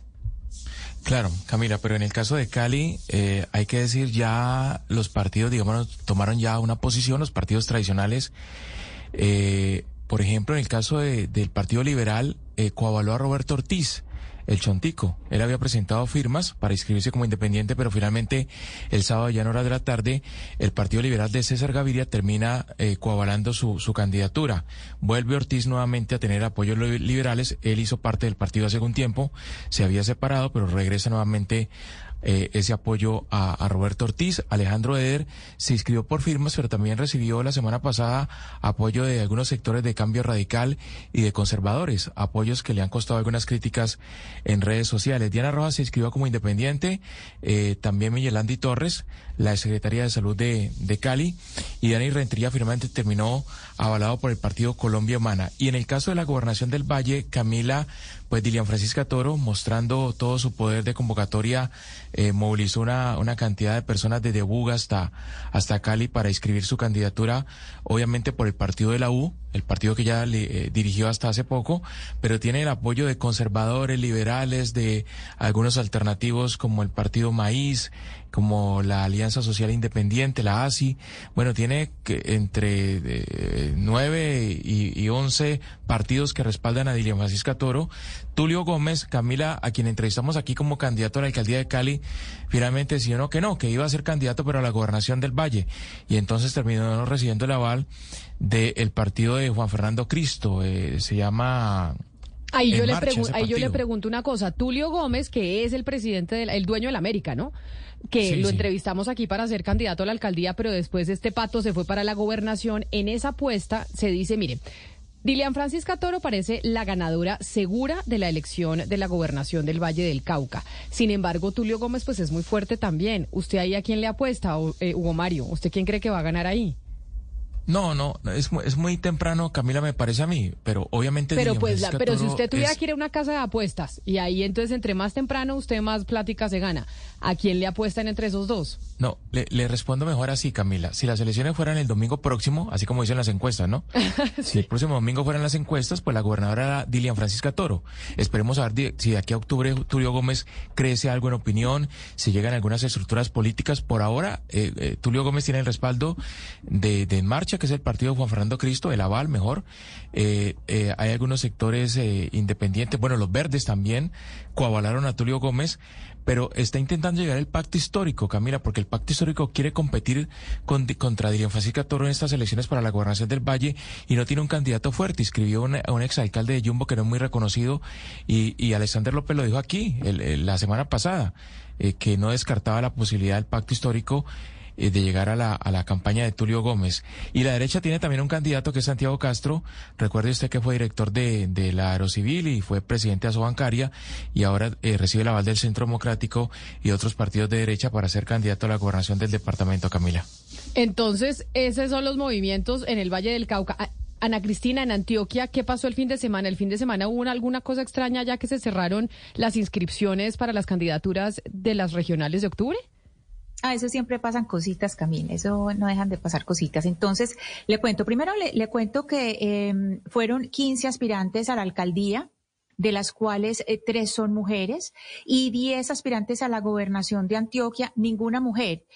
Claro, Camila, pero en el caso de Cali, eh, hay que decir ya los partidos, digamos, tomaron ya una posición, los partidos tradicionales. Eh, por ejemplo, en el caso del Partido Liberal, eh, coavaló a Roberto Ortiz. El Chontico. Él había presentado firmas para inscribirse como independiente, pero finalmente el sábado ya en hora de la tarde el Partido Liberal de César Gaviria termina eh, coavalando su, su candidatura. Vuelve Ortiz nuevamente a tener apoyos liberales. Él hizo parte del partido hace un tiempo, se había separado, pero regresa nuevamente eh, ese apoyo a, Roberto Ortiz. Alejandro Eder se inscribió por firmas, pero también recibió la semana pasada apoyo de algunos sectores de cambio radical y de conservadores, apoyos que le han costado algunas críticas en redes sociales. Diana Rojas se inscribió como independiente, eh, también Miguel Andy Torres, la Secretaría de Salud de, de Cali, y Dani Rentería finalmente terminó avalado por el Partido Colombia Humana. Y en el caso de la gobernación del Valle, Camila pues Dilian Francisca Toro, mostrando todo su poder de convocatoria, eh, movilizó una, una cantidad de personas desde Buga hasta, hasta Cali para inscribir su candidatura, obviamente por el partido de la U, el partido que ya le, eh, dirigió hasta hace poco, pero tiene el apoyo de conservadores, liberales, de algunos alternativos como el Partido Maíz, como la Alianza Social Independiente, la ASI. Bueno, tiene que entre eh, nueve y, once partidos que respaldan a Dilian Francisca Toro. Tulio Gómez, Camila, a quien entrevistamos aquí como candidato a la alcaldía de Cali, finalmente decidió no, que no, que iba a ser candidato pero a la gobernación del Valle. Y entonces terminó recibiendo el aval del partido de Juan Fernando Cristo. Eh, se llama Ahí yo, le ahí yo le pregunto una cosa. Tulio Gómez, que es el presidente, del, el dueño de la América, ¿no? Que lo entrevistamos aquí para ser candidato a la alcaldía, pero después este pato se fue para la gobernación. En esa apuesta se dice, mire, Dilian Francisca Toro parece la ganadora segura de la elección de la gobernación del Valle del Cauca. Sin embargo, Tulio Gómez pues es muy fuerte también. ¿Usted ahí a quién le apuesta, eh, Hugo Mario? ¿Usted quién cree que va a ganar ahí? No, no, es, es muy temprano, Camila, me parece a mí, pero obviamente... Pero pues, pero si usted tuviera que ir a una casa de apuestas y ahí entonces entre más temprano usted más plática se gana, ¿a quién le apuestan entre esos dos? No, le, respondo mejor así, Camila. Si las elecciones fueran el domingo próximo, así como dicen las encuestas, ¿no? Si el próximo domingo fueran las encuestas, pues la gobernadora era Dilian Francisca Toro. Esperemos a ver si de aquí a octubre Tulio Gómez crece algo en opinión, si llegan algunas estructuras políticas. Por ahora, eh, eh, Tulio Gómez tiene el respaldo de, de Marcha, que es el partido de Juan Fernando Cristo, el aval mejor. Eh, eh, hay algunos sectores eh, independientes, bueno, los verdes también coavalaron a Tulio Gómez, pero está intentando llegar el pacto histórico, Camila, porque el pacto histórico quiere competir con, contra Dilian Francisca Toro en estas elecciones para la gobernación del Valle y no tiene un candidato fuerte. Escribió a un exalcalde de Jumbo que no es muy reconocido y, y Alexander López lo dijo aquí la semana pasada, que no descartaba la posibilidad del pacto histórico eh, de llegar a la, a la campaña de Tulio Gómez. Y la derecha tiene también un candidato que es Santiago Castro. Recuerde usted que fue director de, de la Aerocivil y fue presidente de Asobancaria y ahora eh, recibe el aval del Centro Democrático y otros partidos de derecha para ser candidato a la gobernación del departamento, Camila. Entonces, esos son los movimientos en el Valle del Cauca. Ana Cristina, en Antioquia, ¿qué pasó el fin de semana? ¿El fin de semana hubo alguna cosa extraña ya que se cerraron las inscripciones para las candidaturas de las regionales de octubre? Ah, eso siempre pasan cositas, Camila, eso no dejan de pasar cositas. Entonces, le cuento, primero le, cuento que em, fueron 15 aspirantes a la alcaldía, de las cuales eh, tres son mujeres, y 10 aspirantes a la gobernación de Antioquia, ninguna mujer.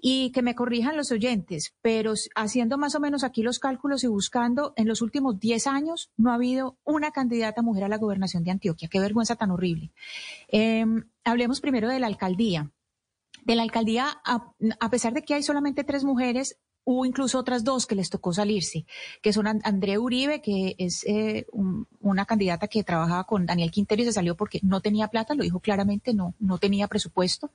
Y que me corrijan los oyentes, pero haciendo más o menos aquí los cálculos y buscando, en los últimos 10 años no ha habido una candidata mujer a la gobernación de Antioquia. Qué vergüenza tan horrible. Em, hablemos primero de la alcaldía de la alcaldía, a, pesar de que hay solamente tres mujeres, hubo incluso otras dos que les tocó salirse, que son Andrea Uribe, que es eh, una candidata que trabajaba con Daniel Quintero y se salió porque no tenía plata, lo dijo claramente, no, no tenía presupuesto.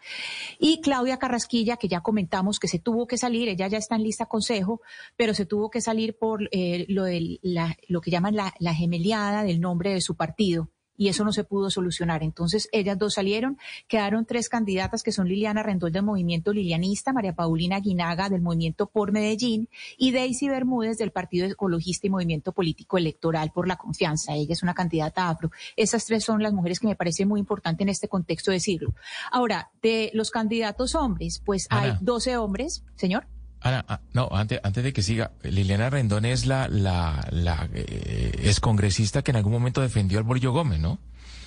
Y Claudia Carrasquilla, que ya comentamos que se tuvo que salir, ella ya está en lista consejo, pero se tuvo que salir por eh, lo, de lo que llaman la, la gemeliada del nombre de su partido y eso no se pudo solucionar. Entonces, ellas dos salieron, quedaron tres candidatas que son Liliana Rendón del movimiento lilianista, María Paulina Guinaga del movimiento por Medellín y Daisy Bermúdez del Partido Ecologista y Movimiento Político Electoral por la Confianza. Ella es una candidata afro. Esas tres son las mujeres que me parece muy importante en este contexto decirlo. Ahora, de los candidatos hombres, pues hay 12 hombres, señor. Ana, ah, no, antes, antes de que siga, Liliana Rendón es la, la, la eh, congresista que en algún momento defendió al Borillo Gómez, ¿no?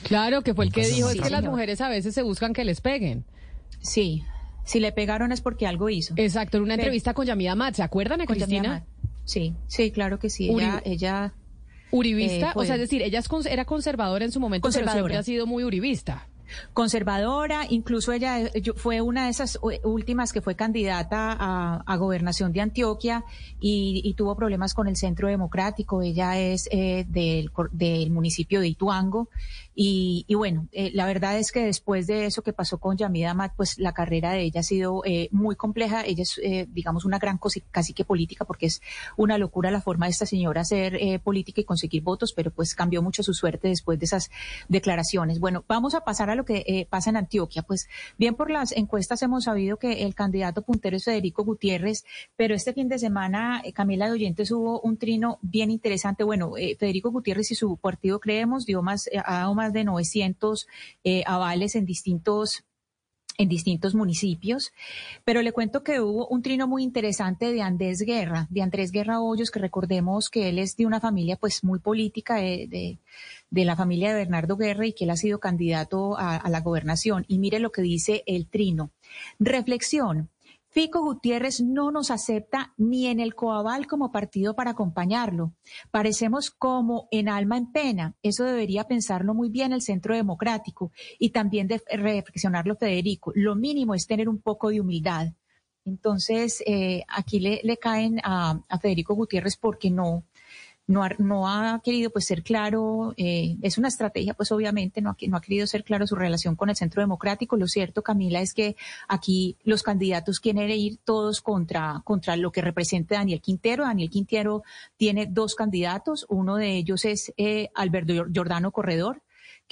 Claro, que fue el que dijo, es que las mujeres a veces se buscan que les peguen. Sí, si le pegaron es porque algo hizo. Exacto, en una entrevista con Yamida Mat, ¿se acuerdan, a Cristina? Sí, sí, claro que sí. Ella, ella Uribista, eh, o fue- sea, es decir, ella es era conservadora en su momento, pero siempre ha sido muy uribista. Conservadora, incluso ella eh, fue una de esas últimas que fue candidata a, gobernación de Antioquia y, y tuvo problemas con el Centro Democrático. Ella es eh, del, del municipio de Ituango y, bueno, eh, la verdad es que después de eso que pasó con Yamida Amat, pues la carrera de ella ha sido eh, muy compleja. Ella es, eh, digamos, una gran cosi- cacique política porque es una locura la forma de esta señora hacer eh, política y conseguir votos, pero pues cambió mucho su suerte después de esas declaraciones. Bueno, vamos a pasar a lo que eh, pasa en Antioquia. Pues bien por las encuestas hemos sabido que el candidato puntero es Federico Gutiérrez, pero este fin de semana, Camila de Oyentes hubo un trino bien interesante. Bueno, Federico Gutiérrez y su partido Creemos dio más, ha dado más de 900 eh, avales en distintos en distintos municipios, pero le cuento que hubo un trino muy interesante de Andrés Guerra, de Andrés Guerra Hoyos, que recordemos que él es de una familia pues muy política, eh, de, de la familia de Bernardo Guerra y que él ha sido candidato a, a la gobernación. Y mire lo que dice el trino. Reflexión. Fico Gutiérrez no nos acepta ni en el Coabal como partido para acompañarlo. Parecemos como en alma en pena. Eso debería pensarlo muy bien el Centro Democrático y también de reflexionarlo Federico. Lo mínimo es tener un poco de humildad. Entonces, eh, aquí le, caen a Federico Gutiérrez porque no, no ha, no ha querido pues ser claro, eh, es una estrategia pues obviamente, no ha, querido ser claro su relación con el Centro Democrático. Lo cierto, Camila, es que aquí los candidatos quieren ir todos contra, contra lo que representa Daniel Quintero. Daniel Quintero tiene dos candidatos, uno de ellos es eh, Alberto Giordano Corredor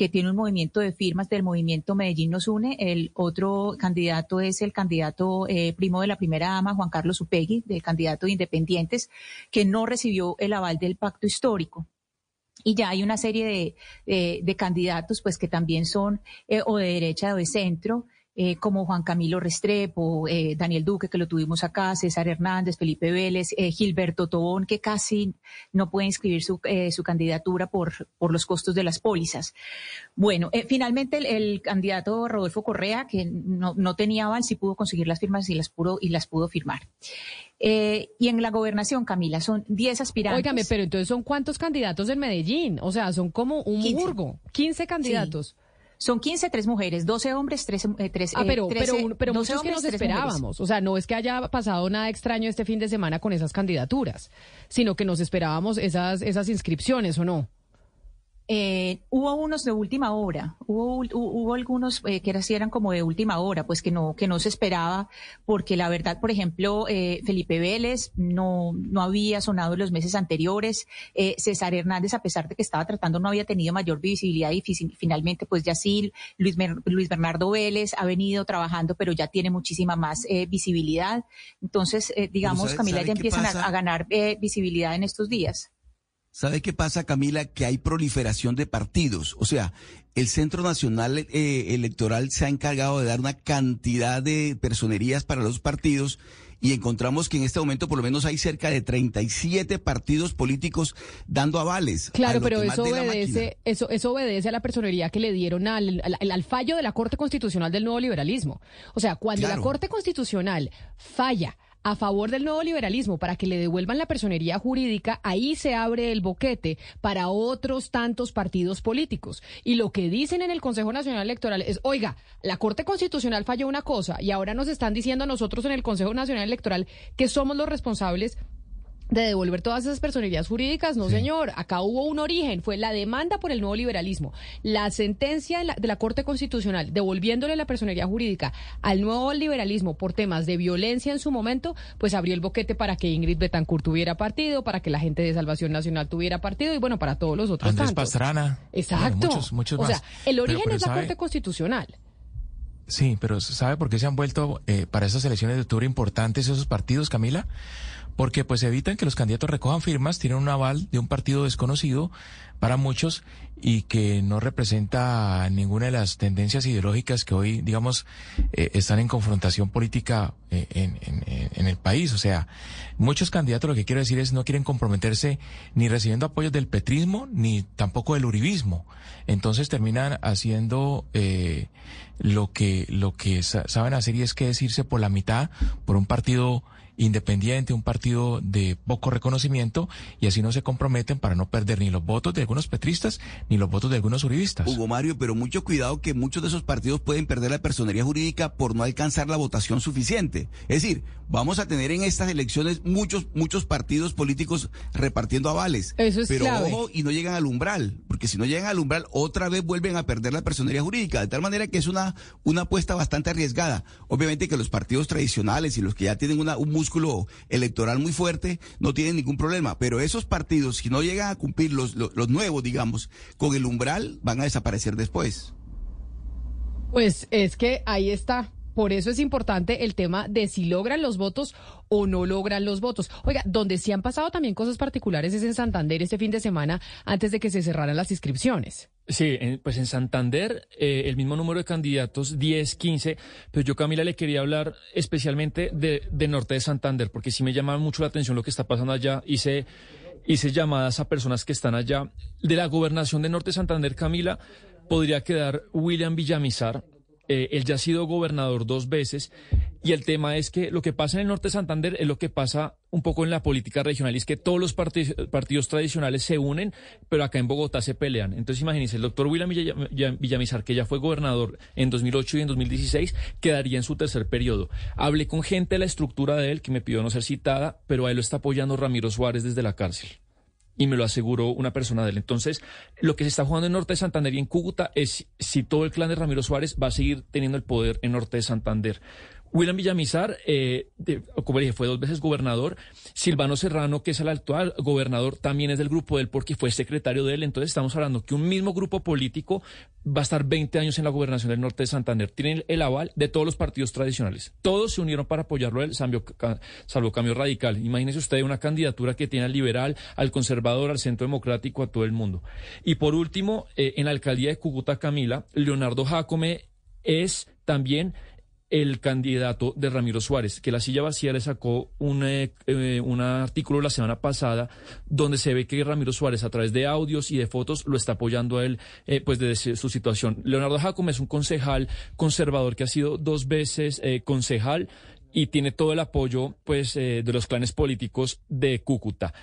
que tiene un movimiento de firmas del movimiento Medellín nos une. El otro candidato es el candidato eh, primo de la primera dama, Juan Carlos Upegui, del candidato de Independientes, que no recibió el aval del pacto histórico. Y ya hay una serie de, de, de candidatos, pues que también son eh, o de derecha o de centro, eh, como Juan Camilo Restrepo, eh, Daniel Duque, que lo tuvimos acá, César Hernández, Felipe Vélez, eh, Gilberto Tobón, que casi no puede inscribir su, eh, su candidatura por, por los costos de las pólizas. Bueno, eh, finalmente el, el, candidato Rodolfo Correa, que no, no, tenía aval, sí pudo conseguir las firmas y las pudo, y las pudo firmar. Eh, y en la gobernación, Camila, son 10 aspirantes. Óigame, pero entonces son cuántos candidatos en Medellín? O sea, son como un 15. burgo, 15 candidatos. Sí. Son 15, tres mujeres, 12 hombres, 13, eh, 13 Ah, pero, 13, pero, pero muchos hombres, que nos esperábamos. Mujeres. O sea, no es que haya pasado nada extraño este fin de semana con esas candidaturas, sino que nos esperábamos esas, esas inscripciones, ¿o no? Eh, hubo unos de última hora, hubo, hubo, algunos eh, que eran como de última hora, pues que no, que no se esperaba, porque la verdad, por ejemplo, eh, Felipe Vélez no, no había sonado en los meses anteriores, eh, César Hernández, a pesar de que estaba tratando, no había tenido mayor visibilidad y finalmente, pues ya sí, Luis, Luis Bernardo Vélez ha venido trabajando, pero ya tiene muchísima más eh, visibilidad. Entonces, eh, digamos, sabe, Camila, sabe ya empiezan a, a, ganar eh, visibilidad en estos días. ¿Sabe qué pasa, Camila? Que hay proliferación de partidos. O sea, el Centro Nacional eh, Electoral se ha encargado de dar una cantidad de personerías para los partidos y encontramos que en este momento por lo menos hay cerca de 37 partidos políticos dando avales. Claro, pero eso obedece, eso, eso obedece a la personería que le dieron al, al, al, fallo de la Corte Constitucional del nuevo liberalismo. O sea, cuando claro. la Corte Constitucional falla a favor del nuevo liberalismo para que le devuelvan la personería jurídica, ahí se abre el boquete para otros tantos partidos políticos. Y lo que dicen en el Consejo Nacional Electoral es, oiga, la Corte Constitucional falló una cosa y ahora nos están diciendo a nosotros en el Consejo Nacional Electoral que somos los responsables de devolver todas esas personerías jurídicas. No, sí. señor, acá hubo un origen, fue la demanda por el nuevo liberalismo. La sentencia de la, de la, Corte Constitucional devolviéndole la personería jurídica al nuevo liberalismo por temas de violencia en su momento, pues abrió el boquete para que Ingrid Betancourt tuviera partido, para que la gente de Salvación Nacional tuviera partido y bueno, para todos los otros Andrés tantos. Pastrana. Exacto. Bueno, muchos, muchos o más. sea, el origen pero, pero es la sabe... Corte Constitucional. Sí, pero ¿sabe por qué se han vuelto eh, para esas elecciones de octubre importantes esos partidos, Camila? Porque pues evitan que los candidatos recojan firmas, tienen un aval de un partido desconocido para muchos y que no representa ninguna de las tendencias ideológicas que hoy, digamos, eh, están en confrontación política eh, en, el país. O sea, muchos candidatos lo que quiero decir es no quieren comprometerse ni recibiendo apoyos del petrismo ni tampoco del uribismo. Entonces terminan haciendo eh, lo que lo que saben hacer y es que es irse por la mitad por un partido independiente, un partido de poco reconocimiento y así no se comprometen para no perder ni los votos de algunos petristas ni los votos de algunos juridistas. Hugo Mario, pero mucho cuidado que muchos de esos partidos pueden perder la personería jurídica por no alcanzar la votación suficiente. Es decir, vamos a tener en estas elecciones muchos muchos partidos políticos repartiendo avales. Eso es pero clave. ojo y no llegan al umbral, porque si no llegan al umbral otra vez vuelven a perder la personería jurídica, de tal manera que es una una apuesta bastante arriesgada. Obviamente que los partidos tradicionales y los que ya tienen una, un músculo electoral muy fuerte no tienen ningún problema, pero esos partidos si no llegan a cumplir los, los, los nuevos, digamos, con el umbral van a desaparecer después. Pues es que ahí está. Por eso es importante el tema de si logran los votos o no logran los votos. Oiga, donde sí han pasado también cosas particulares es en Santander este fin de semana antes de que se cerraran las inscripciones. Sí, en- pues en Santander eh, el mismo número de candidatos, 10, 15, pero yo Camila le quería hablar especialmente de, Norte de Santander, porque sí me llama mucho la atención lo que está pasando allá. Hice, hice llamadas a personas que están allá. De la gobernación de Norte de Santander, Camila, podría quedar William Villamizar. Eh, él ya ha sido gobernador dos veces y el tema es que lo que pasa en el norte de Santander es lo que pasa un poco en la política regional y es que todos los parti- partidos tradicionales se unen, pero acá en Bogotá se pelean. Entonces imagínense, el doctor William Villa- Villa- Villamizar, que ya fue gobernador en 2008 y en 2016, quedaría en su tercer periodo. Hablé con gente de la estructura de él que me pidió no ser citada, pero a él lo está apoyando Ramiro Suárez desde la cárcel y me lo aseguró una persona de él. Entonces, lo que se está jugando en Norte de Santander y en Cúcuta es si todo el clan de Ramiro Suárez va a seguir teniendo el poder en Norte de Santander. William Villamizar, eh, de- como dije, fue dos veces gobernador. Silvano Serrano, que es el actual gobernador, también es del grupo de él porque fue secretario de él. entonces estamos hablando que un mismo grupo político va a estar 20 años en la gobernación del norte de Santander. Tienen el aval de todos los partidos tradicionales. Todos se unieron para apoyarlo él, salvo, salvo cambio radical. Imagínese usted una candidatura que tiene al liberal, al conservador, al centro democrático, a todo el mundo. Y por último, eh, en la alcaldía de Cúcuta, Camila, Leonardo Jacome es también el candidato de Ramiro Suárez, que la silla vacía le sacó un, eh, eh, un artículo la semana pasada donde se ve que Ramiro Suárez a través de audios y de fotos lo está apoyando a él eh, pues desde su situación. Leonardo Jacome es un concejal conservador que ha sido dos veces eh, concejal y tiene todo el apoyo pues eh, de los clanes políticos de Cúcuta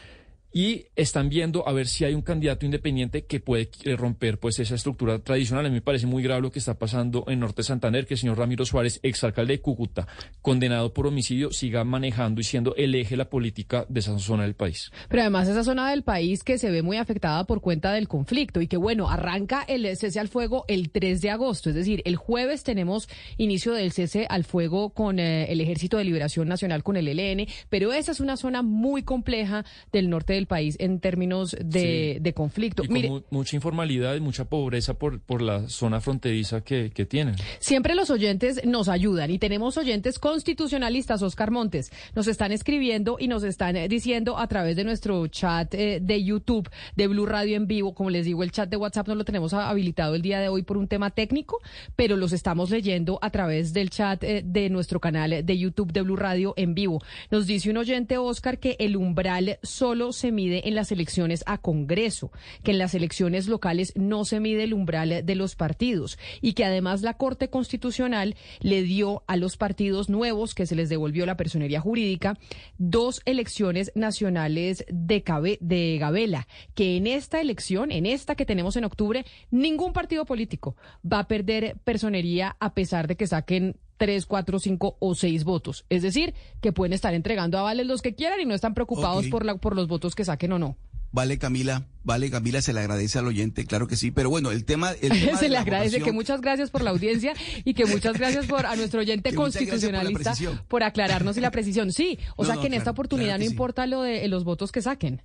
y están viendo a ver si hay un candidato independiente que puede eh, romper pues esa estructura tradicional. A mí me parece muy grave lo que está pasando en Norte de Santander, que el señor Ramiro Suárez, exalcalde de Cúcuta, condenado por homicidio, siga manejando y siendo el eje de la política de esa zona del país. Pero además esa zona del país que se ve muy afectada por cuenta del conflicto y que bueno, arranca el cese al fuego el 3 de agosto, es decir, el jueves tenemos inicio del cese al fuego con eh, el Ejército de Liberación Nacional, con el ELN, pero esa es una zona muy compleja del norte del país en términos de, Sí. de conflicto. Y con Mire, mucha informalidad y mucha pobreza por, por la zona fronteriza que, que tienen. Siempre los oyentes nos ayudan y tenemos oyentes constitucionalistas, Oscar Montes. Nos están escribiendo y nos están eh, diciendo a través de nuestro chat eh, de YouTube, de Blue Radio en vivo. Como les digo, el chat de WhatsApp no lo tenemos habilitado el día de hoy por un tema técnico, pero los estamos leyendo a través del chat eh, de nuestro canal de YouTube de Blue Radio en vivo. Nos dice un oyente, Oscar, que el umbral solo se mide en las elecciones a Congreso, que en las elecciones locales no se mide el umbral de los partidos y que además la Corte Constitucional le dio a los partidos nuevos que se les devolvió la personería jurídica dos elecciones nacionales de, cabe- de Gabela, que en esta elección, en esta que tenemos en octubre, ningún partido político va a perder personería a pesar de que saquen tres, cuatro, cinco o seis votos. Es decir, que pueden estar entregando avales los que quieran y no están preocupados por, la, por los votos que saquen o no. Vale, Camila, vale, Camila, se le agradece al oyente, claro que sí, pero bueno, el tema... El tema Se de le agradece votación- que muchas gracias por la audiencia y que muchas gracias por a nuestro oyente por constitucionalista por, aclararnos y la precisión. Sí, o No, sea no, que en esta oportunidad claro no sí. importa lo de los votos que saquen.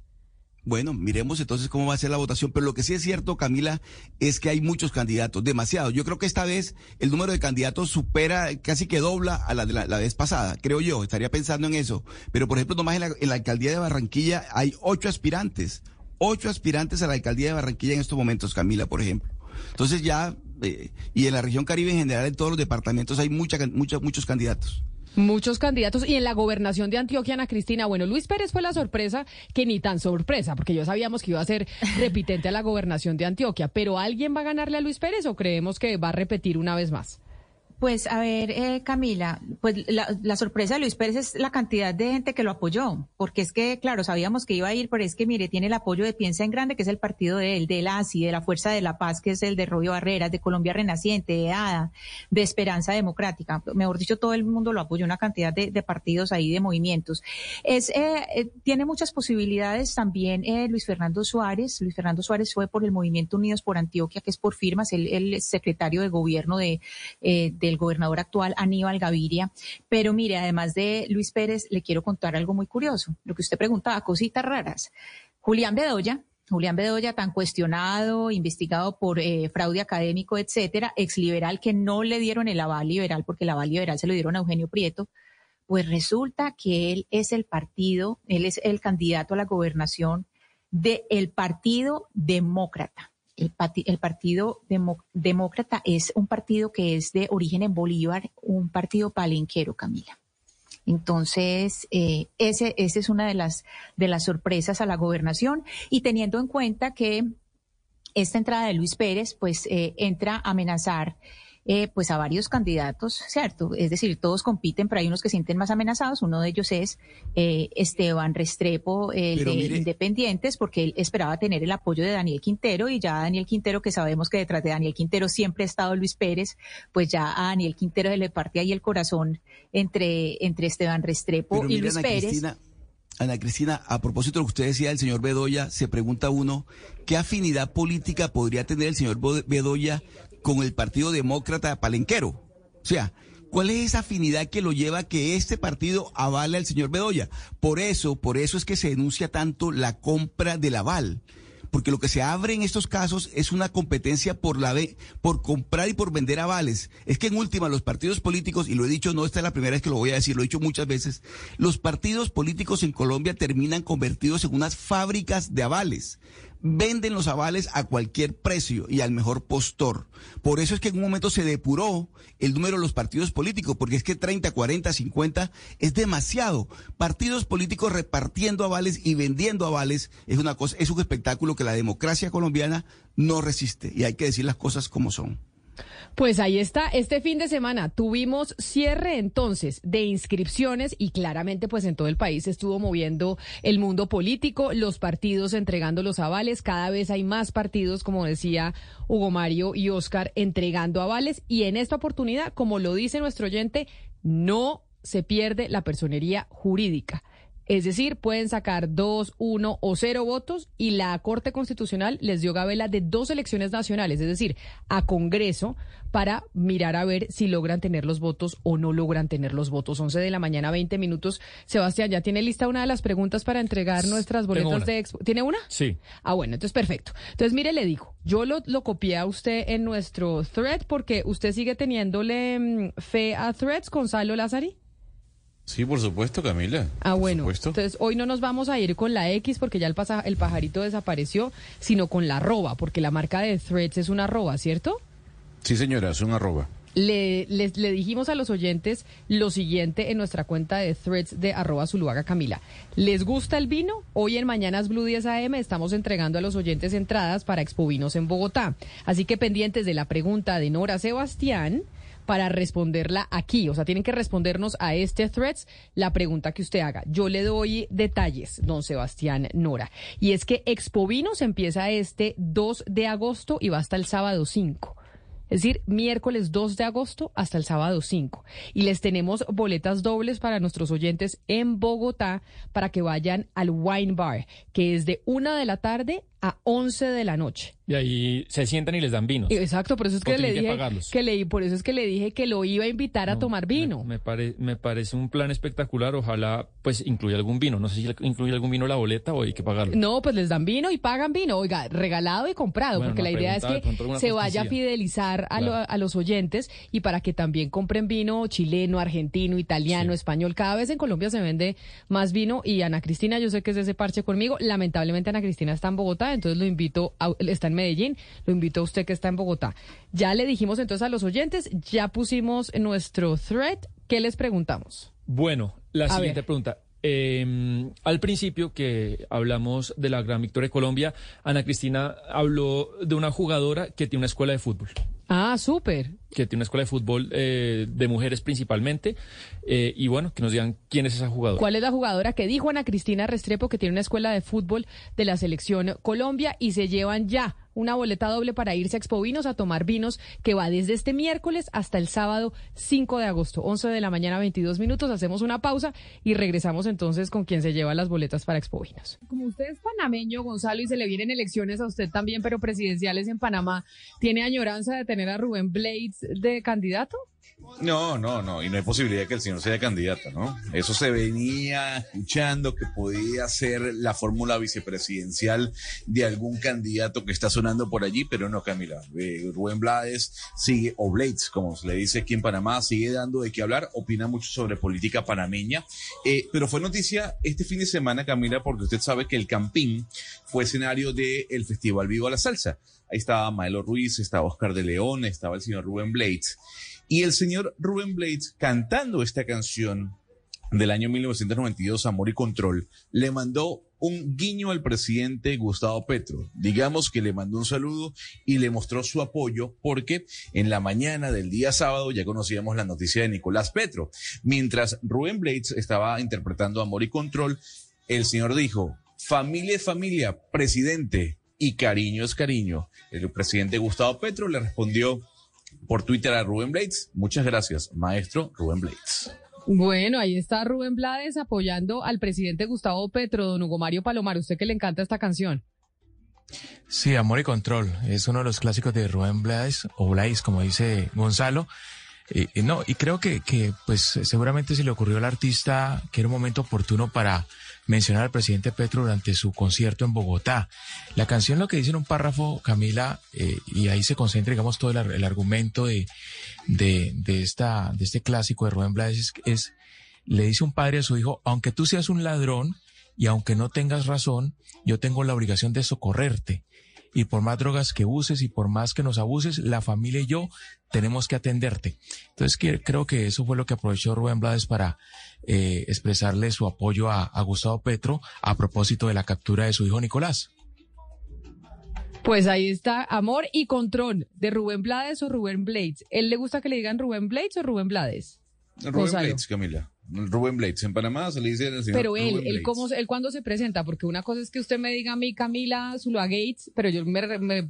Bueno, miremos entonces cómo va a ser la votación, pero lo que sí es cierto, Camila, es que hay muchos candidatos, demasiados. Yo creo que esta vez el número de candidatos supera, casi que dobla a la de la, vez pasada, creo yo, estaría pensando en eso. Pero por ejemplo, nomás en la, en la alcaldía de Barranquilla hay ocho aspirantes, ocho aspirantes a la alcaldía de Barranquilla en estos momentos, Camila, por ejemplo. Entonces ya, eh, y en la región Caribe en general, en todos los departamentos hay mucha, mucha- muchos candidatos. Muchos candidatos y en la gobernación de Antioquia, Ana Cristina, bueno, Luis Pérez fue la sorpresa, que ni tan sorpresa, porque ya sabíamos que iba a ser repitente a la gobernación de Antioquia, pero ¿alguien va a ganarle a Luis Pérez o creemos que va a repetir una vez más? Pues a ver, eh, Camila, pues la, sorpresa de Luis Pérez es la cantidad de gente que lo apoyó, porque es que, claro, sabíamos que iba a ir, pero es que, mire, tiene el apoyo de Piensa en Grande, que es el partido de él, de ASI, de la Fuerza de la Paz, que es el de Robio Barreras, de Colombia Renaciente, de ADA, de Esperanza Democrática. Mejor dicho, todo el mundo lo apoyó, una cantidad de, partidos ahí, de movimientos. Es, eh, eh, tiene muchas posibilidades también Luis Fernando Suárez. Luis Fernando Suárez fue por el Movimiento Unidos por Antioquia, que es por firmas, el, el secretario de gobierno de, de el gobernador actual Aníbal Gaviria. Pero mire, además de Luis Pérez, le quiero contar algo muy curioso. Lo que usted preguntaba, cositas raras. Julián Bedoya, Julián Bedoya, tan cuestionado, investigado por eh, fraude académico, etcétera, ex liberal que no le dieron el aval liberal, porque el aval liberal se lo dieron a Eugenio Prieto, pues resulta que él es el partido, él es el candidato a la gobernación del Partido Demócrata el, Partido Demócrata es un partido que es de origen en Bolívar, un partido palenquero, Camila. Entonces, eh, ese, ese es una de las, de las sorpresas a la gobernación y teniendo en cuenta que esta entrada de Luis Pérez, pues eh, entra a amenazar eh, pues a varios candidatos, ¿cierto? Es decir, todos compiten, pero hay unos que sienten más amenazados. Uno de ellos es eh, Esteban Restrepo, el de Independientes, porque él esperaba tener el apoyo de Daniel Quintero y ya Daniel Quintero, que sabemos que detrás de Daniel Quintero siempre ha estado Luis Pérez, pues ya a Daniel Quintero se le parte ahí el corazón entre, entre Esteban Restrepo y Luis Pérez. Ana Cristina, a propósito de lo que usted decía del señor Bedoya, se pregunta uno, ¿qué afinidad política podría tener el señor Bedoya con el Partido Demócrata Palenquero? O sea, ¿cuál es esa afinidad que lo lleva a que este partido avale al señor Bedoya? Por eso, por eso es que se denuncia tanto la compra del aval porque lo que se abre en estos casos es una competencia por la por comprar y por vender avales. Es que en última los partidos políticos y lo he dicho no esta es la primera vez que lo voy a decir, lo he dicho muchas veces, los partidos políticos en Colombia terminan convertidos en unas fábricas de avales venden los avales a cualquier precio y al mejor postor. Por eso es que en un momento se depuró el número de los partidos políticos, porque es que 30, 40, 50 es demasiado. Partidos políticos repartiendo avales y vendiendo avales es una cosa, es un espectáculo que la democracia colombiana no resiste y hay que decir las cosas como son. Pues ahí está, este fin de semana tuvimos cierre entonces de inscripciones y claramente pues en todo el país estuvo moviendo el mundo político, los partidos entregando los avales, cada vez hay más partidos, como decía Hugo Mario y Oscar, entregando avales y en esta oportunidad, como lo dice nuestro oyente, no se pierde la personería jurídica. Es decir, pueden sacar dos, uno o cero votos y la Corte Constitucional les dio gabela de dos elecciones nacionales, es decir, a Congreso para mirar a ver si logran tener los votos o no logran tener los votos. 11 de la mañana, 20 minutos. Sebastián, ¿ya tiene lista una de las preguntas para entregar nuestras boletas de expo? ¿Tiene una? Sí. Ah, bueno, entonces perfecto. Entonces, mire, le digo, yo lo, lo copié a usted en nuestro thread porque usted sigue teniéndole mm, fe a threads, Gonzalo Lázari. Sí, por supuesto, Camila. Ah, bueno. Entonces, hoy no nos vamos a ir con la X porque ya el, el pajarito desapareció, sino con la arroba, porque la marca de Threads es una arroba, ¿cierto? Sí, señora, es una arroba. Le, le dijimos a los oyentes lo siguiente en nuestra cuenta de threads de arroba Zuluaga Camila. ¿Les gusta el vino? Hoy en Mañanas Blue 10 AM estamos entregando a los oyentes entradas para Expo Vinos en Bogotá. Así que pendientes de la pregunta de Nora Sebastián para responderla aquí. O sea, tienen que respondernos a este threads la pregunta que usted haga. Yo le doy detalles, don Sebastián Nora. Y es que Expo Vinos empieza este 2 de agosto y va hasta el sábado 5. Es decir, miércoles 2 de agosto hasta el sábado 5. Y les tenemos boletas dobles para nuestros oyentes en Bogotá para que vayan al Wine Bar, que es de una de la tarde a 11 de la noche. Y ahí se sientan y les dan vino. Exacto, por eso es que le dije que, le, por eso es que le dije que lo iba a invitar a tomar vino. Me, me parece un plan espectacular, ojalá pues incluya algún vino, no sé si incluye algún vino la boleta o hay que pagarlo. No, pues les dan vino y pagan vino, oiga, regalado y comprado, porque la idea es que se vaya a fidelizar a, a, los oyentes y para que también compren vino chileno, argentino, italiano, español. Cada vez en Colombia se vende más vino y Ana Cristina, yo sé que es ese parche conmigo, lamentablemente Ana Cristina está en Bogotá entonces lo invito, a, está en Medellín, lo invito a usted que está en Bogotá. Ya le dijimos entonces a los oyentes, ya pusimos nuestro thread, ¿qué les preguntamos? Bueno, la siguiente pregunta. Eh, al principio que hablamos de la gran victoria de Colombia, Ana Cristina habló de una jugadora que tiene una escuela de fútbol. Ah, súper. Que tiene una escuela de fútbol eh, de mujeres principalmente. Eh, y bueno, que nos digan quién es esa jugadora. ¿Cuál es la jugadora que dijo Ana Cristina Restrepo que tiene una escuela de fútbol de la selección Colombia y se llevan ya una boleta doble para irse a Expovinos a tomar vinos que va desde este miércoles hasta el sábado 5 de agosto, 11 de la mañana, 22 minutos. Hacemos una pausa y regresamos entonces con quien se lleva las boletas para Expovinos. Como usted es panameño, Gonzalo, y se le vienen elecciones a usted también, pero presidenciales en Panamá, ¿tiene añoranza de tener a Rubén Blades de candidato? No, no, no, y no hay posibilidad que el señor sea candidato, ¿no? Eso se venía escuchando que podía ser la fórmula vicepresidencial de algún candidato que está sonando por allí, pero no, Camila. Eh, Rubén Blades sigue, o Blades, como se le dice aquí en Panamá, sigue dando de qué hablar, opina mucho sobre política panameña, eh, pero fue noticia este fin de semana, Camila, porque usted sabe que el Campín fue escenario del Festival Vivo a la Salsa. Ahí estaba Maelo Ruiz, estaba Oscar de León, estaba el señor Rubén Blades. Y el señor Rubén Blades, cantando esta canción del año 1992, Amor y Control, le mandó un guiño al presidente Gustavo Petro. Digamos que le mandó un saludo y le mostró su apoyo porque en la mañana del día sábado ya conocíamos la noticia de Nicolás Petro. Mientras Rubén Blades estaba interpretando Amor y Control, el señor dijo, familia es familia, presidente, y cariño es cariño. El presidente Gustavo Petro le respondió, por Twitter a Rubén Blades. Muchas gracias, maestro Rubén Blades. Bueno, ahí está Rubén Blades apoyando al presidente Gustavo Petro, don Hugo Mario Palomar. Usted que le encanta esta canción. Sí, Amor y Control. Es uno de los clásicos de Rubén Blades, o Blades, como dice Gonzalo. Y, no, y creo que, que, pues, seguramente se le ocurrió al artista que era un momento oportuno para mencionar al presidente Petro durante su concierto en Bogotá. La canción lo que dice en un párrafo, Camila, eh, y ahí se concentra, digamos, todo el, argumento de, de, esta, de este clásico de Rubén Blades es, le dice un padre a su hijo, aunque tú seas un ladrón y aunque no tengas razón, yo tengo la obligación de socorrerte y por más drogas que uses y por más que nos abuses, la familia y yo tenemos que atenderte. Entonces creo que eso fue lo que aprovechó Rubén Blades para eh, expresarle su apoyo a, Gustavo Petro a propósito de la captura de su hijo Nicolás. Pues ahí está, amor y control de Rubén Blades o Rubén Blades. ¿Él le gusta que le digan Rubén Blades o Rubén Blades? Rubén Blades, Camila. Rubén Blades. En Panamá se le dice el señor Pero él, él, cómo, él cuando se presenta, porque una cosa es que usted me diga a mí Camila Zuluaga Gates, pero yo me, me,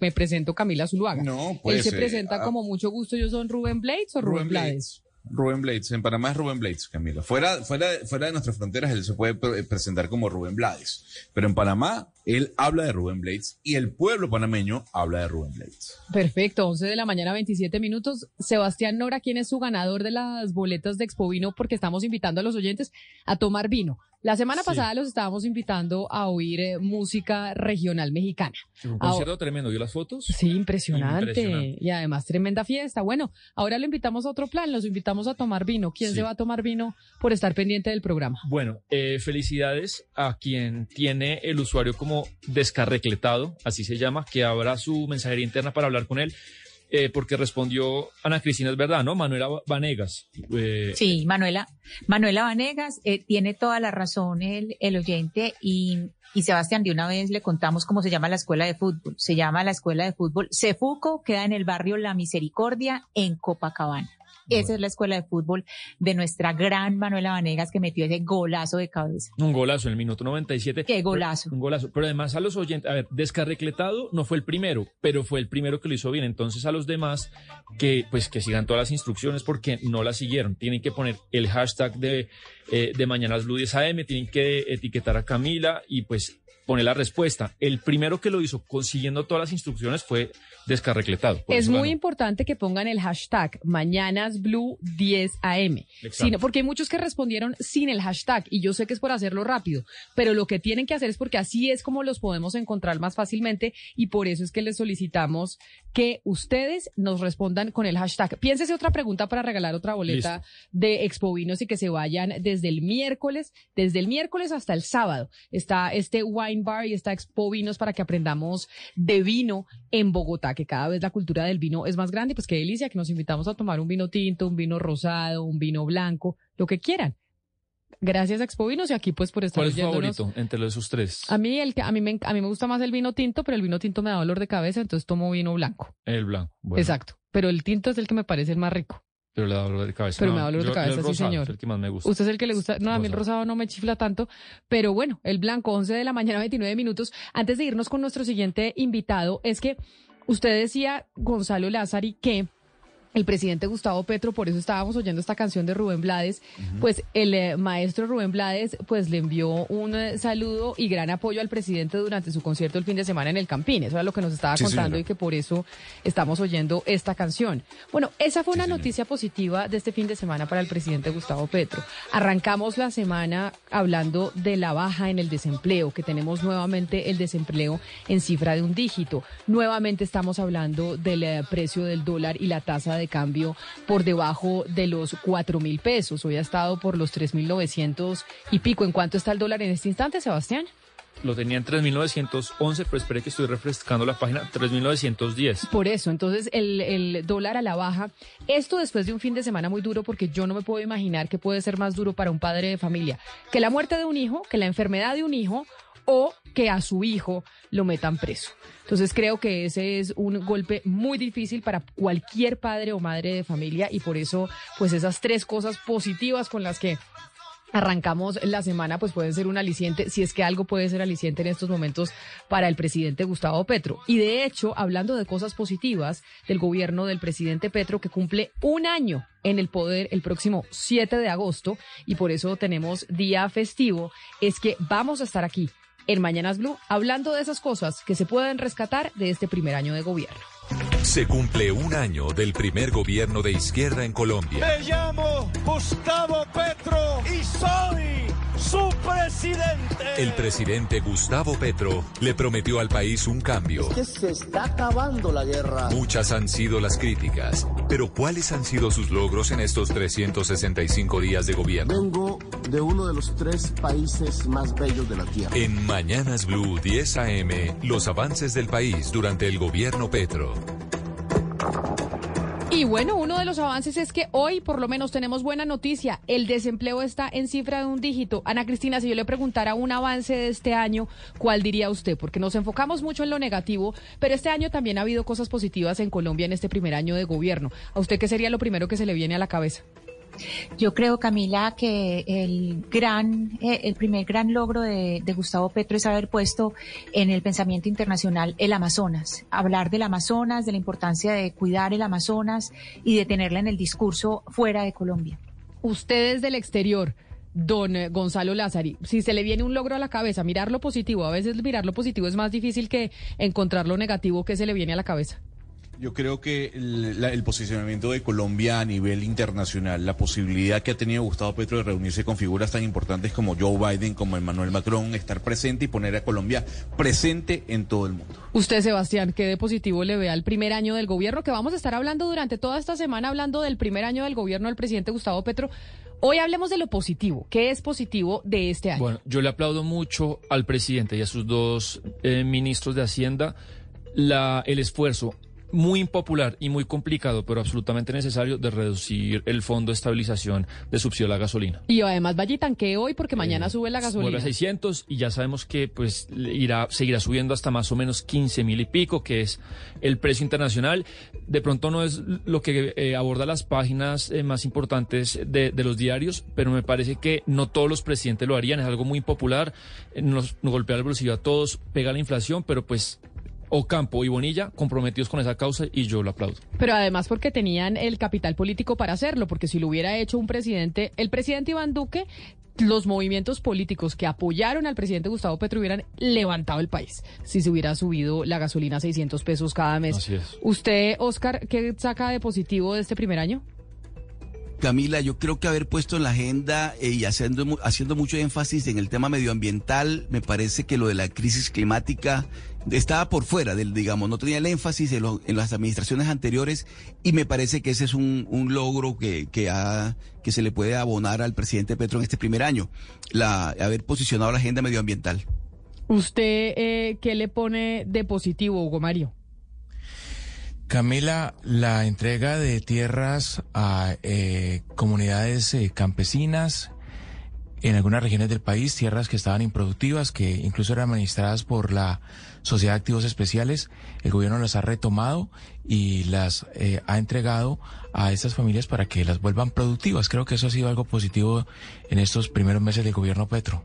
me presento Camila Zuluaga. No, pues. Él se presenta como mucho gusto, yo son Rubén Blades o Rubén, Blades. Rubén Blades. En Panamá es Rubén Blades, Camila. Fuera, fuera, fuera de nuestras fronteras él se puede presentar como Rubén Blades. Pero en Panamá él habla de Rubén Blades y el pueblo panameño habla de Rubén Blades. Perfecto, 11 de la mañana, 27 minutos. Sebastián Nora, ¿quién es su ganador de las boletas de Expo Vino? Porque estamos invitando a los oyentes a tomar vino. La semana pasada los estábamos invitando a oír eh, música regional mexicana. Un concierto tremendo, ¿vio las fotos? Sí, impresionante. Y además tremenda fiesta. Bueno, ahora lo invitamos a otro plan, los invitamos a tomar vino. ¿Quién se va a tomar vino por estar pendiente del programa? Bueno, eh, felicidades a quien tiene el usuario como descarrecletado, así se llama, que abra su mensajería interna para hablar con él. Eh, porque respondió Ana Cristina, es verdad, ¿no? Manuela Vanegas. Eh, sí, Manuela, Manuela Vanegas, eh, tiene toda la razón el, el oyente y, y Sebastián, de una vez le contamos cómo se llama la escuela de fútbol. Se llama la escuela de fútbol Cefuco, queda en el barrio La Misericordia, en Copacabana. Esa es la escuela de fútbol de nuestra gran Manuela Vanegas que metió ese golazo de cabeza. Un golazo en el minuto 97. Qué golazo. un golazo. Pero además a los oyentes, a ver, Descarrecletado no fue el primero, pero fue el primero que lo hizo bien. Entonces a los demás que pues que sigan todas las instrucciones porque no las siguieron. Tienen que poner el hashtag de, eh, de Mañanas Blue 10 AM, tienen que etiquetar a Camila y pues poner la respuesta. El primero que lo hizo consiguiendo todas las instrucciones fue descarrecletado. Es muy importante que pongan el hashtag Mañanas Blue 10 AM. porque hay muchos que respondieron sin el hashtag y yo sé que es por hacerlo rápido, pero lo que tienen que hacer es porque así es como los podemos encontrar más fácilmente y por eso es que les solicitamos que ustedes nos respondan con el hashtag. Piénsese otra pregunta para regalar otra boleta de Expo Vinos y que se vayan desde el miércoles, desde el miércoles hasta el sábado. Está este Wine Bar y está Expo Vinos para que aprendamos de vino en Bogotá que cada vez la cultura del vino es más grande, pues qué delicia que nos invitamos a tomar un vino tinto, un vino rosado, un vino blanco, lo que quieran. gracias a Expovinos y aquí pues por estar ¿Cuál es favorito entre los esos tres? A mí, el que, a, mí me, a mí me gusta más el vino tinto, pero el vino tinto me da dolor de cabeza, entonces tomo vino blanco. El blanco. Bueno, Exacto. Pero el tinto es el que me parece el más rico. Pero le da dolor de cabeza. Pero No, me da dolor de yo- cabeza, sí, señor. Es el que más me gusta. Usted es el que le gusta. No, a mí el Rosado. rosado no me chifla tanto, pero bueno, el blanco, 11 de la mañana, 29 minutos. Antes de irnos con nuestro siguiente invitado, es que usted decía, Gonzalo Lázari, que el presidente Gustavo Petro, por eso estábamos oyendo esta canción de Rubén Blades, pues el eh, maestro Rubén Blades pues le envió un eh, saludo y gran apoyo al presidente durante su concierto el fin de semana en el Campín. Eso era lo que nos estaba Sí, contando señora. y que por eso estamos oyendo esta canción. Bueno, esa fue Sí, una señora. noticia positiva de este fin de semana para el presidente Gustavo Petro. Arrancamos la semana hablando de la baja en el desempleo, que tenemos nuevamente el desempleo en cifra de un dígito. Nuevamente estamos hablando del eh, precio del dólar y la tasa de cambio por debajo de los cuatro mil pesos. Hoy ha estado por los tres mil novecientos y pico. ¿En cuánto está el dólar en este instante, Sebastián? Lo tenía en 3.911, pero espere que estoy refrescando la página. 3.910. Por eso, entonces el, el dólar a la baja. Esto después de un fin de semana muy duro, porque yo no me puedo imaginar que puede ser más duro para un padre de familia que la muerte de un hijo, que la enfermedad de un hijo o que a su hijo lo metan preso. Entonces creo que ese es un golpe muy difícil para cualquier padre o madre de familia y por eso pues esas tres cosas positivas con las que arrancamos la semana, pues pueden ser un aliciente, si es que algo puede ser aliciente en estos momentos para el presidente Gustavo Petro. Y de hecho, hablando de cosas positivas del gobierno del presidente Petro, que cumple un año en el poder el próximo 7 de agosto, y por eso tenemos día festivo, es que vamos a estar aquí en Mañanas Blue hablando de esas cosas que se pueden rescatar de este primer año de gobierno. Se cumple un año del primer gobierno de izquierda en Colombia. Me llamo Gustavo Petro y soy su presidente. El presidente Gustavo Petro le prometió al país un cambio. que se está acabando la guerra. Muchas han sido las críticas, pero ¿cuáles han sido sus logros en estos 365 días de gobierno? Vengo de uno de los tres países más bellos de la Tierra. En Mañanas Blue 10 AM, los avances del país durante el gobierno Petro. Y bueno, uno de los avances es que hoy por lo menos tenemos buena noticia. El desempleo está en cifra de un dígito. Ana Cristina, si yo le preguntara un avance de este año, ¿cuál diría usted? Porque nos enfocamos mucho en lo negativo, pero este año también ha habido cosas positivas en Colombia en este primer año de gobierno. ¿A usted qué sería lo primero que se le viene a la cabeza? Yo creo, Camila, que el gran, eh, el primer gran logro de, de Gustavo Petro es haber puesto en el pensamiento internacional el Amazonas, hablar del Amazonas, de la importancia de cuidar el Amazonas y de tenerla en el discurso fuera de Colombia. Usted desde el exterior, don eh, Gonzalo Lázari, si se le viene un logro a la cabeza, mirar lo positivo, a veces mirar lo positivo es más difícil que encontrar lo negativo que se le viene a la cabeza. Yo creo que el, la- el posicionamiento de Colombia a nivel internacional, la posibilidad que ha tenido Gustavo Petro de reunirse con figuras tan importantes como Joe Biden, como Emmanuel Macron, estar presente y poner a Colombia presente en todo el mundo. Usted, Sebastián, ¿qué de positivo le ve al primer año del gobierno? Que vamos a estar hablando durante toda esta semana, hablando del primer año del gobierno del presidente Gustavo Petro. Hoy hablemos de lo positivo. ¿Qué es positivo de este año? Bueno, yo le aplaudo mucho al presidente y a sus dos eh, ministros de Hacienda la, el esfuerzo muy impopular y muy complicado, pero absolutamente necesario, de reducir el fondo de estabilización de subsidio a la gasolina. Y además vaya y hoy porque mañana Eh, sube la Vuelve gasolina. a 600 y ya sabemos que pues irá, seguirá subiendo hasta más o menos 15 mil y pico, que es el precio internacional. De pronto no es lo que eh, aborda las páginas eh, más importantes de, de los diarios, pero me parece que no todos los presidentes lo harían. Es algo muy impopular, nos, nos golpea el bolsillo a todos, pega la inflación, pero pues Ocampo y Bonilla comprometidos con esa causa y yo lo aplaudo. Pero además porque tenían el capital político para hacerlo, porque si lo hubiera hecho un presidente, el presidente Iván Duque, los movimientos políticos que apoyaron al presidente Gustavo Petro hubieran levantado el país si se hubiera subido la gasolina a 600 pesos cada mes. Así es. ¿Usted, Oscar, qué saca de positivo de este primer año? Camila, yo creo que haber puesto en la agenda eh, y haciendo, haciendo mucho énfasis en el tema medioambiental, me parece que lo de la crisis climática estaba por fuera del, digamos, no tenía el énfasis en las administraciones anteriores y me parece que ese es un, un logro que, que, ha- que se le puede abonar al presidente Petro en este primer año, la, haber posicionado la agenda medioambiental. ¿Usted eh, qué le pone de positivo, Hugo Mario? Camila, la entrega de tierras a eh, comunidades eh, campesinas en algunas regiones del país, tierras que estaban improductivas, que incluso eran administradas por la Sociedad de Activos Especiales. El gobierno las ha retomado y las eh, ha entregado a estas familias para que las vuelvan productivas. Creo que eso ha sido algo positivo en estos primeros meses del gobierno Petro.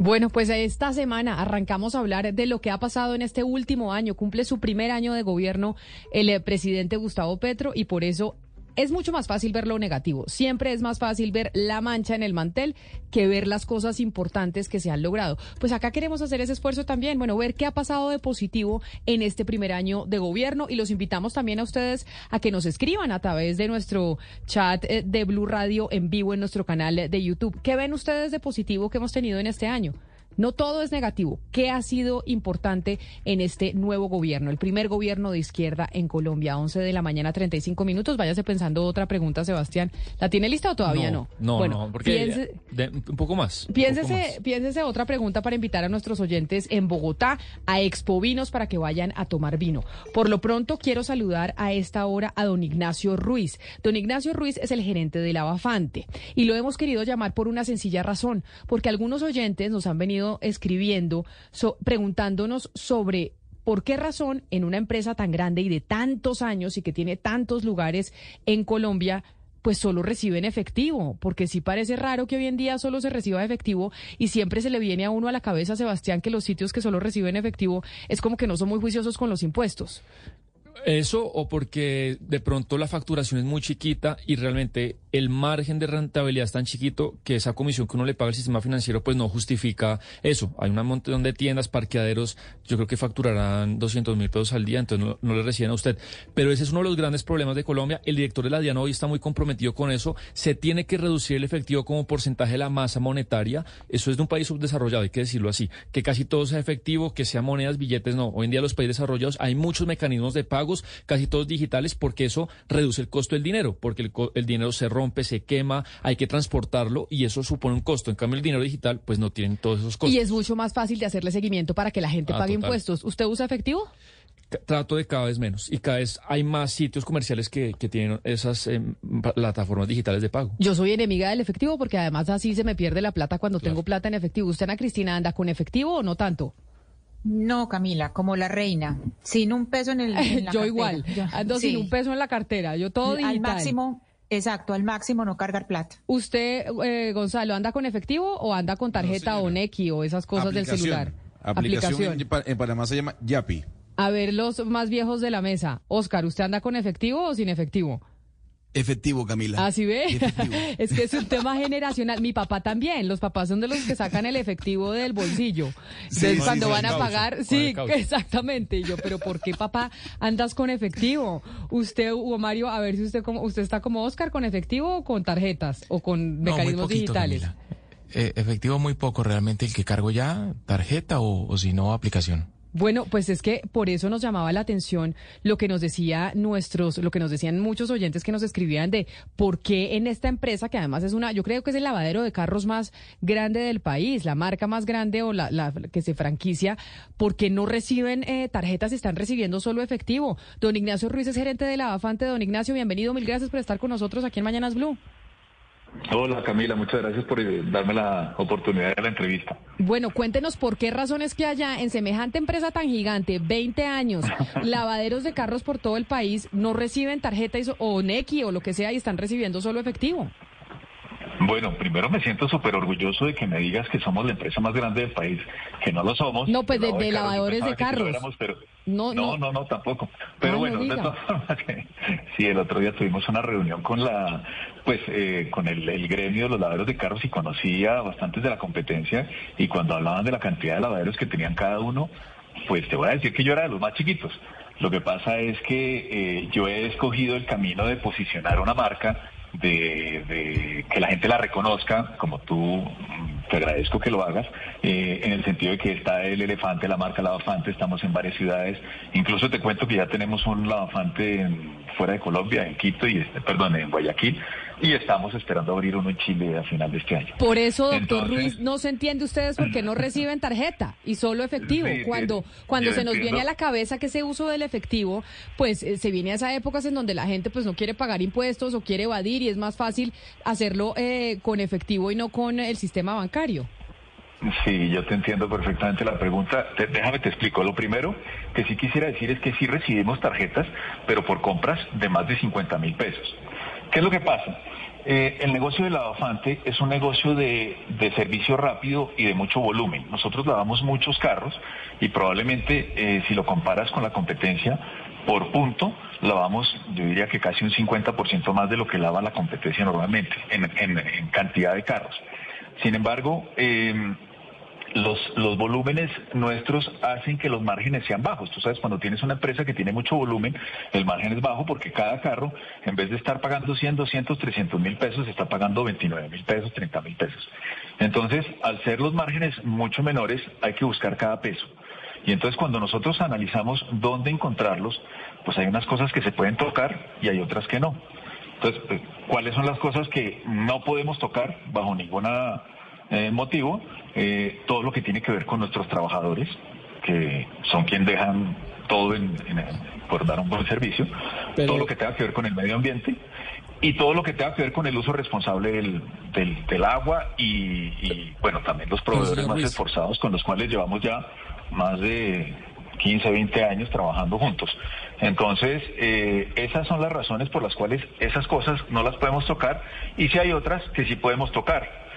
Bueno, pues esta semana arrancamos a hablar de lo que ha pasado en este último año. Cumple su primer año de gobierno el eh, presidente Gustavo Petro y por eso es mucho más fácil ver lo negativo. Siempre es más fácil ver la mancha en el mantel que ver las cosas importantes que se han logrado. Pues acá queremos hacer ese esfuerzo también, bueno, ver qué ha pasado de positivo en este primer año de gobierno y los invitamos también a ustedes a que nos escriban a través de nuestro chat eh, de Blue Radio en vivo en nuestro canal de YouTube. ¿Qué ven ustedes de positivo que hemos tenido en este año? No todo es negativo. ¿Qué ha sido importante en este nuevo gobierno? El primer gobierno de izquierda en Colombia, 11 de la mañana, 35 minutos. Váyase pensando otra pregunta, Sebastián. ¿La tiene lista o todavía no? No, no, porque un poco más. Piénsese, piénsese otra pregunta para invitar a nuestros oyentes en Bogotá a Expo Vinos para que vayan a tomar vino. Por lo pronto, quiero saludar a esta hora a don Ignacio Ruiz. Don Ignacio Ruiz es el gerente de la Bafante y lo hemos querido llamar por una sencilla razón, porque algunos oyentes nos han venido escribiendo preguntándonos sobre por qué razón en una empresa tan grande y de tantos años y que tiene tantos lugares en Colombia, pues solo reciben efectivo, porque sí parece raro que hoy en día solo se reciba efectivo y siempre se le viene a uno a la cabeza, Sebastián, que los sitios que solo reciben efectivo es como que no son muy juiciosos con los impuestos. Eso o porque de pronto la facturación es muy chiquita y realmente el margen de rentabilidad es tan chiquito que esa comisión que uno le paga al sistema financiero pues no justifica eso. Hay un montón de tiendas, parqueaderos, yo creo que facturarán 200 mil pesos al día, entonces no, le reciben a usted. Pero ese es uno de los grandes problemas de Colombia. El director de la DIAN hoy está muy comprometido con eso. Se tiene que reducir el efectivo como porcentaje de la masa monetaria. Eso es de un país subdesarrollado, hay que decirlo así. Que casi todo sea efectivo, que sea monedas, billetes, no. Hoy en día los países desarrollados hay muchos mecanismos de pagos, casi todos digitales, porque eso reduce el costo del dinero, porque el, el dinero se rompe, se quema, hay que transportarlo y eso supone un costo. En cambio, el dinero digital, pues no tienen todos esos costos. Y es mucho más fácil de hacerle seguimiento para que la gente ah, pague impuestos. ¿Usted usa efectivo? trato de cada vez menos y cada vez hay más sitios comerciales que, que tienen esas em, plataformas digitales de pago. Yo soy enemiga del efectivo porque además así se me pierde la plata cuando tengo plata en efectivo. ¿Usted, Ana Cristina, anda con efectivo o no tanto? No, Camila, como la reina, sin un peso en el. yo igual, ando sin un peso en la cartera, yo todo digital. Al máximo, exacto, al máximo no cargar plata. ¿Usted, eh, Gonzalo, anda con efectivo o anda con tarjeta o Nequi o esas cosas del celular? Aplicación, En, Panamá se llama Yapi. A ver, los más viejos de la mesa. Oscar, ¿usted anda con efectivo o sin efectivo? Efectivo, Camila. Así ve. es que es un tema generacional. Mi papá también. Los papás son de los que sacan el efectivo del bolsillo. Entonces, cuando van a pagar, sí, exactamente. Y yo, pero ¿por qué papá andas con efectivo? Usted, Hugo Mario, a ver si usted como, usted está como Oscar con efectivo o con tarjetas o con mecanismos digitales. Eh, efectivo muy poco realmente el que cargo ya, tarjeta o si no aplicación. Bueno, pues es que por eso nos llamaba la atención lo que nos decía nuestros, lo que nos decían muchos oyentes que nos escribían de por qué en esta empresa, que además es una, yo creo que es el lavadero de carros más grande del país, la marca más grande o la, que se franquicia, ¿por qué no reciben eh, tarjetas están recibiendo solo efectivo? Don Ignacio Ruiz es gerente de la Bafante. Don Ignacio, bienvenido, mil gracias por estar con nosotros aquí en Mañanas Blue. Hola Camila, muchas gracias por eh, darme la oportunidad de la entrevista. Bueno, cuéntenos por qué razones que allá en semejante empresa tan gigante, 20 años, lavaderos de carros por todo el país, no reciben tarjeta o NECI o lo que sea y están recibiendo solo efectivo. Bueno, primero me siento súper orgulloso de que me digas que somos la empresa más grande del país, que no lo somos. No, pues de, lavadores de carros. No, no, no, tampoco. Pero bueno, de todas formas, sí, el otro día tuvimos una reunión con la, pues, eh, con el, el, gremio de los lavaderos de carros y conocía bastantes de la competencia y cuando hablaban de la cantidad de lavaderos que tenían cada uno, pues te voy a decir que yo era de los más chiquitos. Lo que pasa es que eh, yo he escogido el camino de posicionar una marca de, que la gente la reconozca, como tú te agradezco que lo hagas, eh, en el sentido de que está el elefante, la marca Lavafante, estamos en varias ciudades, incluso te cuento que ya tenemos un Lavafante fuera de Colombia, en Quito y este, perdón, en Guayaquil, y estamos esperando abrir uno en Chile a final de este año. Por eso, doctor Ruiz, no se entiende ustedes por qué no reciben tarjeta y solo efectivo. cuando cuando se nos viene a la cabeza que ese uso del efectivo, pues eh, se viene a esas épocas en donde la gente pues no quiere pagar impuestos o quiere evadir y es más fácil hacerlo eh, con efectivo y no con el sistema bancario. Sí, yo te entiendo perfectamente la pregunta. déjame te explico. Lo primero que sí quisiera decir es que sí recibimos tarjetas, pero por compras de más de 50 mil pesos. ¿Qué es lo que pasa? Eh, el negocio de lavafante es un negocio de, servicio rápido y de mucho volumen. Nosotros lavamos muchos carros y probablemente eh, si lo comparas con la competencia, por punto, lavamos, yo diría que casi un 50% más de lo que lava la competencia normalmente en, cantidad de carros. Sin embargo, eh, los, los volúmenes nuestros hacen que los márgenes sean bajos. Tú sabes, cuando tienes una empresa que tiene mucho volumen, el margen es bajo porque cada carro, en vez de estar pagando 100, 200, 300 mil pesos, está pagando 29 mil pesos, 30 mil pesos. Entonces, al ser los márgenes mucho menores, hay que buscar cada peso. Y entonces cuando nosotros analizamos dónde encontrarlos, pues hay unas cosas que se pueden tocar y hay otras que no. Entonces, pues, ¿cuáles son las cosas que no podemos tocar bajo ninguna eh, motivo, eh, todo lo que tiene que ver con nuestros trabajadores, que son quienes dejan todo en, por dar un buen servicio, todo lo que tenga que ver con el medio ambiente y todo lo que tenga que ver con el uso responsable del, del, agua y, bueno, también los proveedores más esforzados con los cuales llevamos ya más de 15, 20 años trabajando juntos. Entonces, eh, esas son las razones por las cuales esas cosas no las podemos tocar y si hay otras que sí podemos tocar.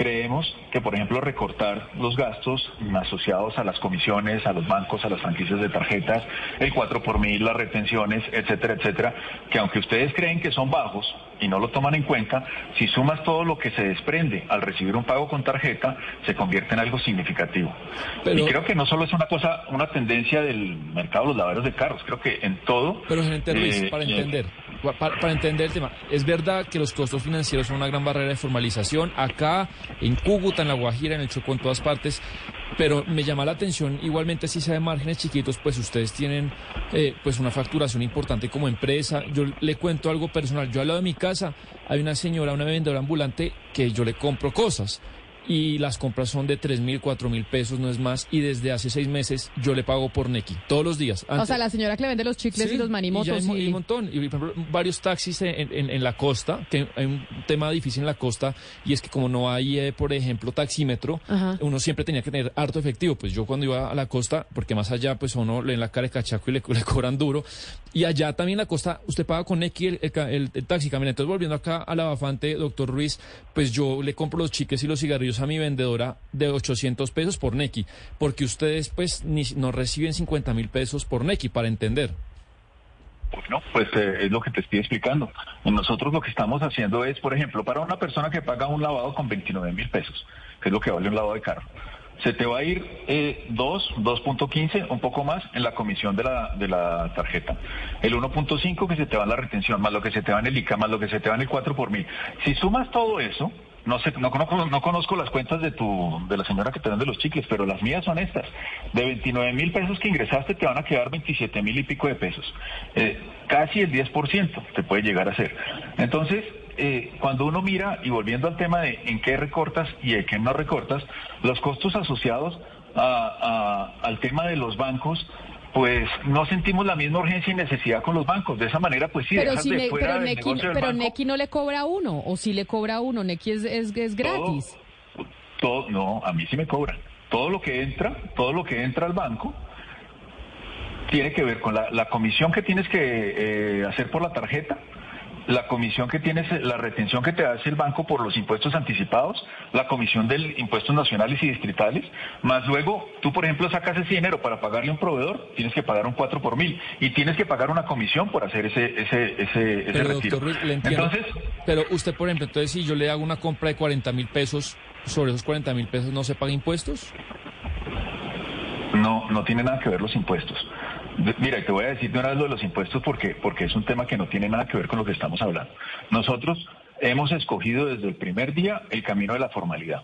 Creemos que, por ejemplo, recortar los gastos asociados a las comisiones, a los bancos, a las franquicias de tarjetas, el 4 por mil, las retenciones, etcétera, etcétera, que aunque ustedes creen que son bajos y no lo toman en cuenta, si sumas todo lo que se desprende al recibir un pago con tarjeta, se convierte en algo significativo. y creo que no solo es una cosa, una tendencia del mercado de los lavaderos de carros, creo que en todo... Pero, gente Ruiz, para eh, entender para, entender el tema, es verdad que los costos financieros son una gran barrera de formalización. Acá, en Cúcuta, en La Guajira, en el Chocó, en todas partes. Pero me llama la atención, igualmente, si sea de márgenes chiquitos, pues ustedes tienen eh, pues una facturación importante como empresa. Yo le cuento algo personal. Yo al lado de mi casa hay una señora, una vendedora ambulante, que yo le compro cosas y las compras son de tres mil, cuatro mil pesos, no es más. Y desde hace seis meses yo le pago por Neki, todos los días. O sea, la señora que le vende los chicles y los manimotos. Y, un montón. Y por ejemplo, varios taxis en, en, la costa, que hay un tema difícil en la costa, y es que como no hay, eh, por ejemplo, taxímetro, uno siempre tenía que tener harto efectivo. Pues yo cuando iba a la costa, porque más allá, pues uno le en la cara de cachaco y le, le cobran duro. Y allá también en la costa, usted paga con Neki el, el, taxi camina. Entonces, volviendo acá a la bafante, doctor Ruiz, pues yo le compro los chiques y los cigarrillos a mi vendedora de 800 pesos por Neki, porque ustedes pues ni, no reciben 50 mil pesos por Neki, para entender. Bueno, pues eh, es lo que te estoy explicando. Nosotros lo que estamos haciendo es, por ejemplo, para una persona que paga un lavado con 29 mil pesos, que es lo que vale un lavado de carro, se te va a ir eh, 2, 2.15, un poco más en la comisión de la, de la tarjeta. El 1.5 que se te va en la retención, más lo que se te va en el ICA, más lo que se te va en el 4 por mil. Si sumas todo eso, no sé, no conozco, no conozco las cuentas de tu, de la señora que te de los chicles, pero las mías son estas. De 29 mil pesos que ingresaste te van a quedar 27 mil y pico de pesos. Eh, casi el 10% te puede llegar a ser. Entonces, eh, cuando uno mira, y volviendo al tema de en qué recortas y en qué no recortas, los costos asociados al tema de los bancos pues no sentimos la misma urgencia y necesidad con los bancos. De esa manera, pues sí, pero si pero Neki, pero Neki no le cobra uno, o si le cobra uno, Neki es, es, gratis. Todo, no, a mí sí me cobra. Todo lo que entra, todo lo que entra al banco tiene que ver con la, comisión que tienes que eh, hacer por la tarjeta, la comisión que tienes, la retención que te hace el banco por los impuestos anticipados, la comisión de impuestos nacionales y distritales, más luego tú, por ejemplo, sacas ese dinero para pagarle a un proveedor, tienes que pagar un 4 por mil y tienes que pagar una comisión por hacer ese, ese, ese, pero, retiro. entonces, pero usted, por ejemplo, entonces si yo le hago una compra de 40 mil pesos, sobre esos 40 mil pesos no se paga impuestos? No, no tiene nada que ver los impuestos. Mira, te voy a decir de una vez lo de los impuestos porque, porque es un tema que no tiene nada que ver con lo que estamos hablando. Nosotros hemos escogido desde el primer día el camino de la formalidad.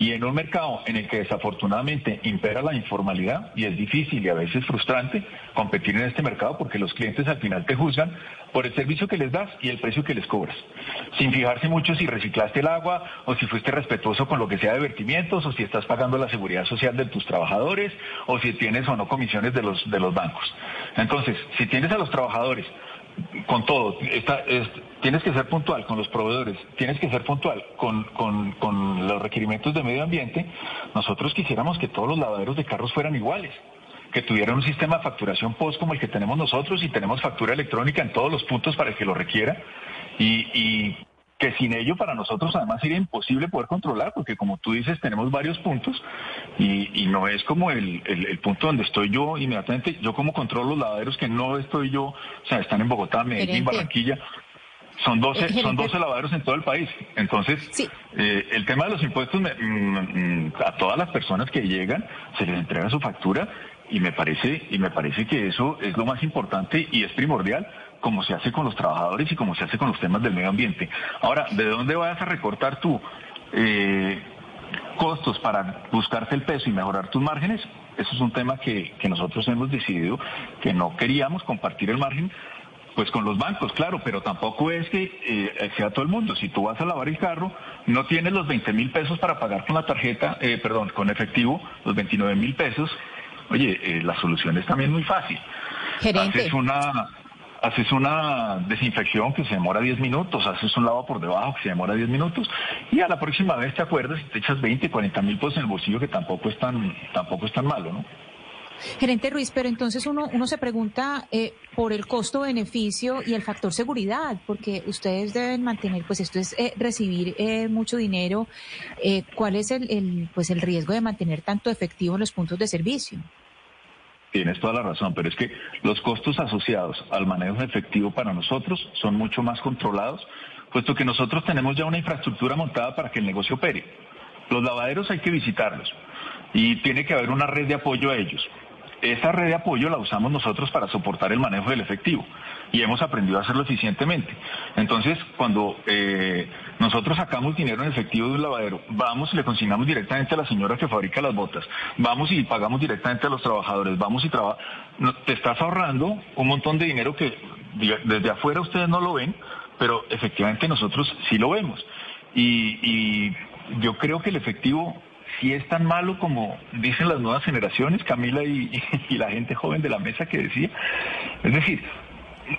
Y en un mercado en el que desafortunadamente impera la informalidad y es difícil y a veces frustrante competir en este mercado porque los clientes al final te juzgan por el servicio que les das y el precio que les cobras, sin fijarse mucho si reciclaste el agua o si fuiste respetuoso con lo que sea de vertimientos o si estás pagando la seguridad social de tus trabajadores o si tienes o no comisiones de los, de los bancos. Entonces, si tienes a los trabajadores con todo, tienes que ser puntual con los proveedores, tienes que ser puntual con, los requerimientos de medio ambiente, nosotros quisiéramos que todos los lavaderos de carros fueran iguales que tuvieran un sistema de facturación post como el que tenemos nosotros y tenemos factura electrónica en todos los puntos para el que lo requiera. Y, que sin ello para nosotros además sería imposible poder controlar porque como tú dices tenemos varios puntos y, no es como el, punto donde estoy yo inmediatamente, yo como controlo los lavaderos que no estoy yo, o sea, están en Bogotá, Medellín, Barranquilla, son 12, eh, son 12 lavaderos en todo el país. Entonces, eh, el tema de los impuestos, mm, mm, a todas las personas que llegan, se les entrega su factura y me parece y me parece que eso es lo más importante y es primordial como se hace con los trabajadores y como se hace con los temas del medio ambiente. Ahora, ¿de dónde vas a recortar tú eh, costos para buscarte el peso y mejorar tus márgenes? Eso es un tema que, nosotros hemos decidido que no queríamos compartir el margen, pues con los bancos, claro, pero tampoco es que eh, sea todo el mundo. Si tú vas a lavar el carro, no tienes los 20 mil pesos para pagar con la tarjeta, eh, perdón, con efectivo, los 29 mil pesos, Oye, eh, la solución es también muy fácil. Haces una, haces una desinfección que se demora 10 minutos, haces un lavado por debajo que se demora 10 minutos y a la próxima vez te acuerdas y te echas 20, 40 mil pesos en el bolsillo que tampoco es tan, tampoco es tan malo, ¿no? Gerente Ruiz, pero entonces uno, uno se pregunta eh, por el costo-beneficio y el factor seguridad, porque ustedes deben mantener, pues esto es eh, recibir eh, mucho dinero. ¿Cuál es el, el, pues el riesgo de mantener tanto efectivo en los puntos de servicio? Tienes toda la razón, pero es que los costos asociados al manejo efectivo para nosotros son mucho más controlados, puesto que nosotros tenemos ya una infraestructura montada para que el negocio opere. Los lavaderos hay que visitarlos y tiene que haber una red de apoyo a ellos. Esa red de apoyo la usamos nosotros para soportar el manejo del efectivo y hemos aprendido a hacerlo eficientemente. Entonces, cuando eh, nosotros sacamos dinero en efectivo de un lavadero, vamos y le consignamos directamente a la señora que fabrica las botas, vamos y pagamos directamente a los trabajadores, vamos y trabajamos, te estás ahorrando un montón de dinero que desde afuera ustedes no lo ven, pero efectivamente nosotros sí lo vemos. y yo creo que el efectivo si es tan malo como dicen las nuevas generaciones, Camila y, la gente joven de la mesa que decía. Es decir,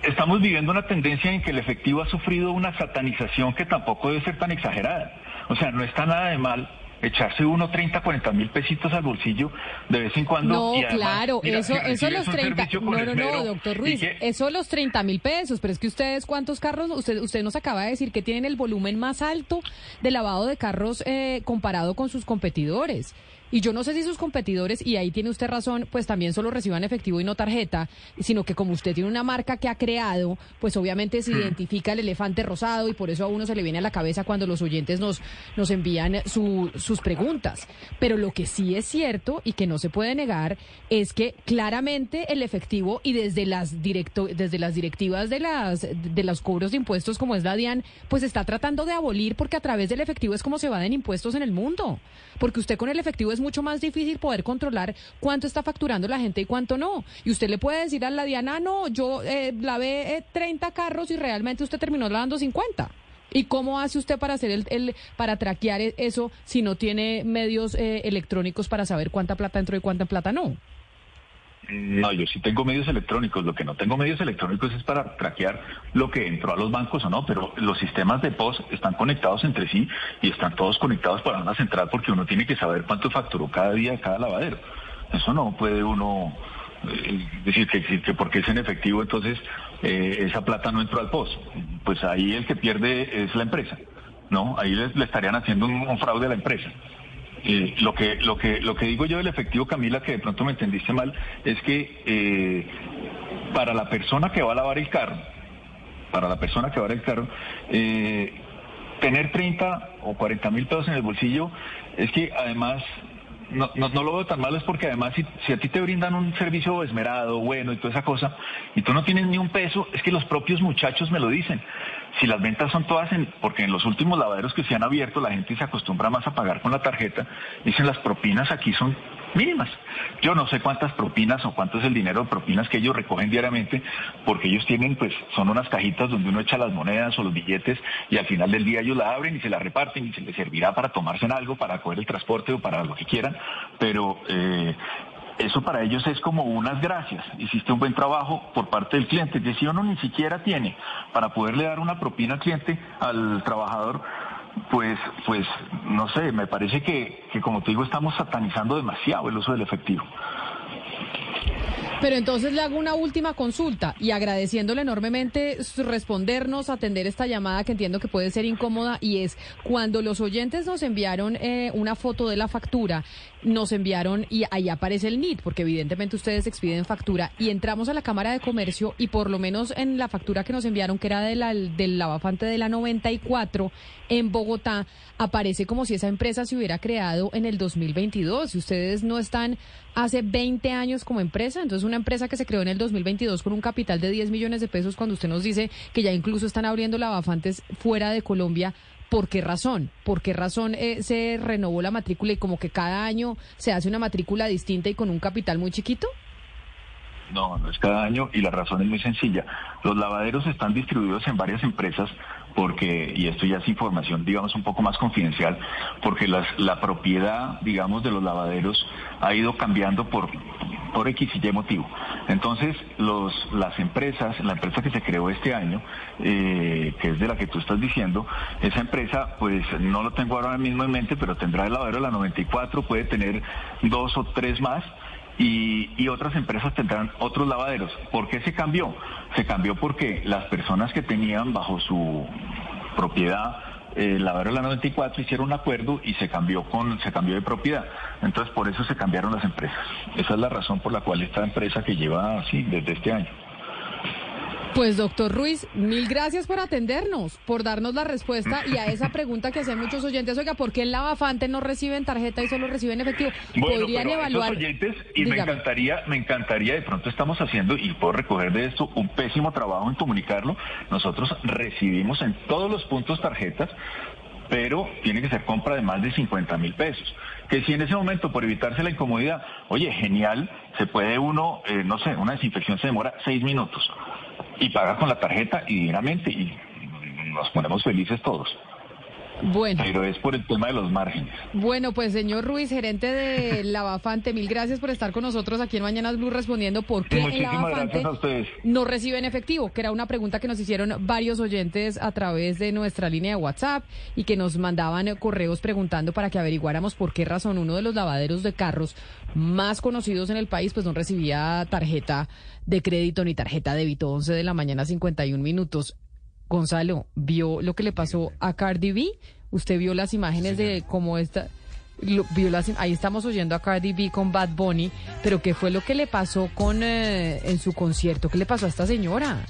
estamos viviendo una tendencia en que el efectivo ha sufrido una satanización que tampoco debe ser tan exagerada. O sea, no está nada de mal echarse uno 30, 40 mil pesitos al bolsillo de vez en cuando. No, claro, eso, eso los 30. No, no, no, doctor Ruiz, eso los 30 mil pesos, pero es que ustedes, ¿cuántos carros? Usted, usted nos acaba de decir que tienen el volumen más alto de lavado de carros eh, comparado con sus competidores. Y yo no sé si sus competidores, y ahí tiene usted razón, pues también solo reciban efectivo y no tarjeta, sino que como usted tiene una marca que ha creado, pues obviamente se hmm. identifica el elefante rosado y por eso a uno se le viene a la cabeza cuando los oyentes nos, nos envían sus preguntas. Pero lo que sí es cierto y que no se puede negar es que claramente el efectivo y desde las directo, desde las directivas de las de los cobros de impuestos como es la DIAN, pues está tratando de abolir porque a través del efectivo es como se van impuestos en el mundo. Porque usted con el efectivo es mucho más difícil poder controlar cuánto está facturando la gente y cuánto no. Y usted le puede decir a la Diana, no, yo eh, lavé eh, 30 carros y realmente usted terminó lavando 50. ¿Y cómo hace usted para hacer el, para traquear e, eso si no tiene medios eh, electrónicos para saber cuánta plata entró y cuánta plata no? No, yo sí tengo medios electrónicos. Lo que no tengo medios electrónicos es para traquear lo que entró a los bancos o no, pero los sistemas de POS están conectados entre sí y están todos conectados para una central porque uno tiene que saber cuánto facturó cada día cada lavadero. Eso no puede uno eh, decir que, que, porque es en efectivo entonces eh, esa plata no entró al POS. Pues ahí el que pierde es la empresa, ¿no? Ahí le, estarían haciendo un fraude a la empresa. Lo que lo que lo que digo yo del efectivo Camila que de pronto me entendiste mal es que eh, para la persona que va a lavar el carro para la persona que va a lavar el carro eh, tener 30 o 40 mil pesos en el bolsillo es que además no, no, no, lo veo tan malo es porque además si, si, a ti te brindan un servicio esmerado, bueno y toda esa cosa, y tú no tienes ni un peso, es que los propios muchachos me lo dicen. Si las ventas son todas en, porque en los últimos lavaderos que se han abierto la gente se acostumbra más a pagar con la tarjeta, dicen las propinas aquí son mínimas. Yo no sé cuántas propinas o cuánto es el dinero de propinas que ellos recogen diariamente, porque ellos tienen, pues, son unas cajitas donde uno echa las monedas o los billetes y al final del día ellos la abren y se la reparten y se les servirá para tomarse en algo, para coger el transporte o para lo que quieran, pero eh, eso para ellos es como unas gracias. Hiciste un buen trabajo por parte del cliente, que si uno ni siquiera tiene para poderle dar una propina al cliente, al trabajador, pues, pues, no sé, me parece que, que como te digo, estamos satanizando demasiado el uso del efectivo. Pero entonces le hago una última consulta y agradeciéndole enormemente respondernos, atender esta llamada que entiendo que puede ser incómoda y es cuando los oyentes nos enviaron eh, una foto de la factura, nos enviaron y ahí aparece el NIT, porque evidentemente ustedes expiden factura y entramos a la Cámara de Comercio y por lo menos en la factura que nos enviaron, que era de la, del lavafante de la 94 en Bogotá, aparece como si esa empresa se hubiera creado en el 2022. Si ustedes no están hace 20 años como empresa, entonces una empresa que se creó en el 2022 con un capital de 10 millones de pesos, cuando usted nos dice que ya incluso están abriendo lavafantes fuera de Colombia, ¿Por qué razón? ¿Por qué razón eh, se renovó la matrícula y como que cada año se hace una matrícula distinta y con un capital muy chiquito? No, no es cada año y la razón es muy sencilla. Los lavaderos están distribuidos en varias empresas porque, y esto ya es información, digamos, un poco más confidencial, porque las, la propiedad, digamos, de los lavaderos ha ido cambiando por, por X y Y motivo. Entonces, los, las empresas, la empresa que se creó este año, eh, que es de la que tú estás diciendo, esa empresa, pues no lo tengo ahora mismo en mente, pero tendrá el lavadero de la 94, puede tener dos o tres más, y, otras empresas tendrán otros lavaderos. ¿Por qué se cambió? Se cambió porque las personas que tenían bajo su propiedad de la 94 hicieron un acuerdo y se cambió con se cambió de propiedad. Entonces por eso se cambiaron las empresas. Esa es la razón por la cual esta empresa que lleva así desde este año. Pues doctor Ruiz, mil gracias por atendernos, por darnos la respuesta y a esa pregunta que hacen muchos oyentes, oiga, ¿por qué el lavafante no reciben tarjeta y solo reciben efectivo? Podrían evaluar. oyentes, y me encantaría, me encantaría, de pronto estamos haciendo, y puedo recoger de esto, un pésimo trabajo en comunicarlo. Nosotros recibimos en todos los puntos tarjetas, pero tiene que ser compra de más de 50 mil pesos. Que si en ese momento, por evitarse la incomodidad, oye, genial, se puede uno, eh, no sé, una desinfección se demora seis minutos y paga con la tarjeta y dignamente y nos ponemos felices todos. Bueno. Pero es por el tema de los márgenes. Bueno, pues señor Ruiz, gerente de Lavafante, mil gracias por estar con nosotros aquí en Mañanas Blue respondiendo por qué el Lavafante no recibe en efectivo, que era una pregunta que nos hicieron varios oyentes a través de nuestra línea de WhatsApp y que nos mandaban correos preguntando para que averiguáramos por qué razón uno de los lavaderos de carros más conocidos en el país pues no recibía tarjeta de crédito ni tarjeta de débito. 11 de la mañana, 51 minutos. Gonzalo, ¿vio lo que le pasó a Cardi B? ¿Usted vio las imágenes de cómo está? vio las, ahí estamos oyendo a Cardi B con Bad Bunny, pero ¿qué fue lo que le pasó con eh, en su concierto? ¿Qué le pasó a esta señora?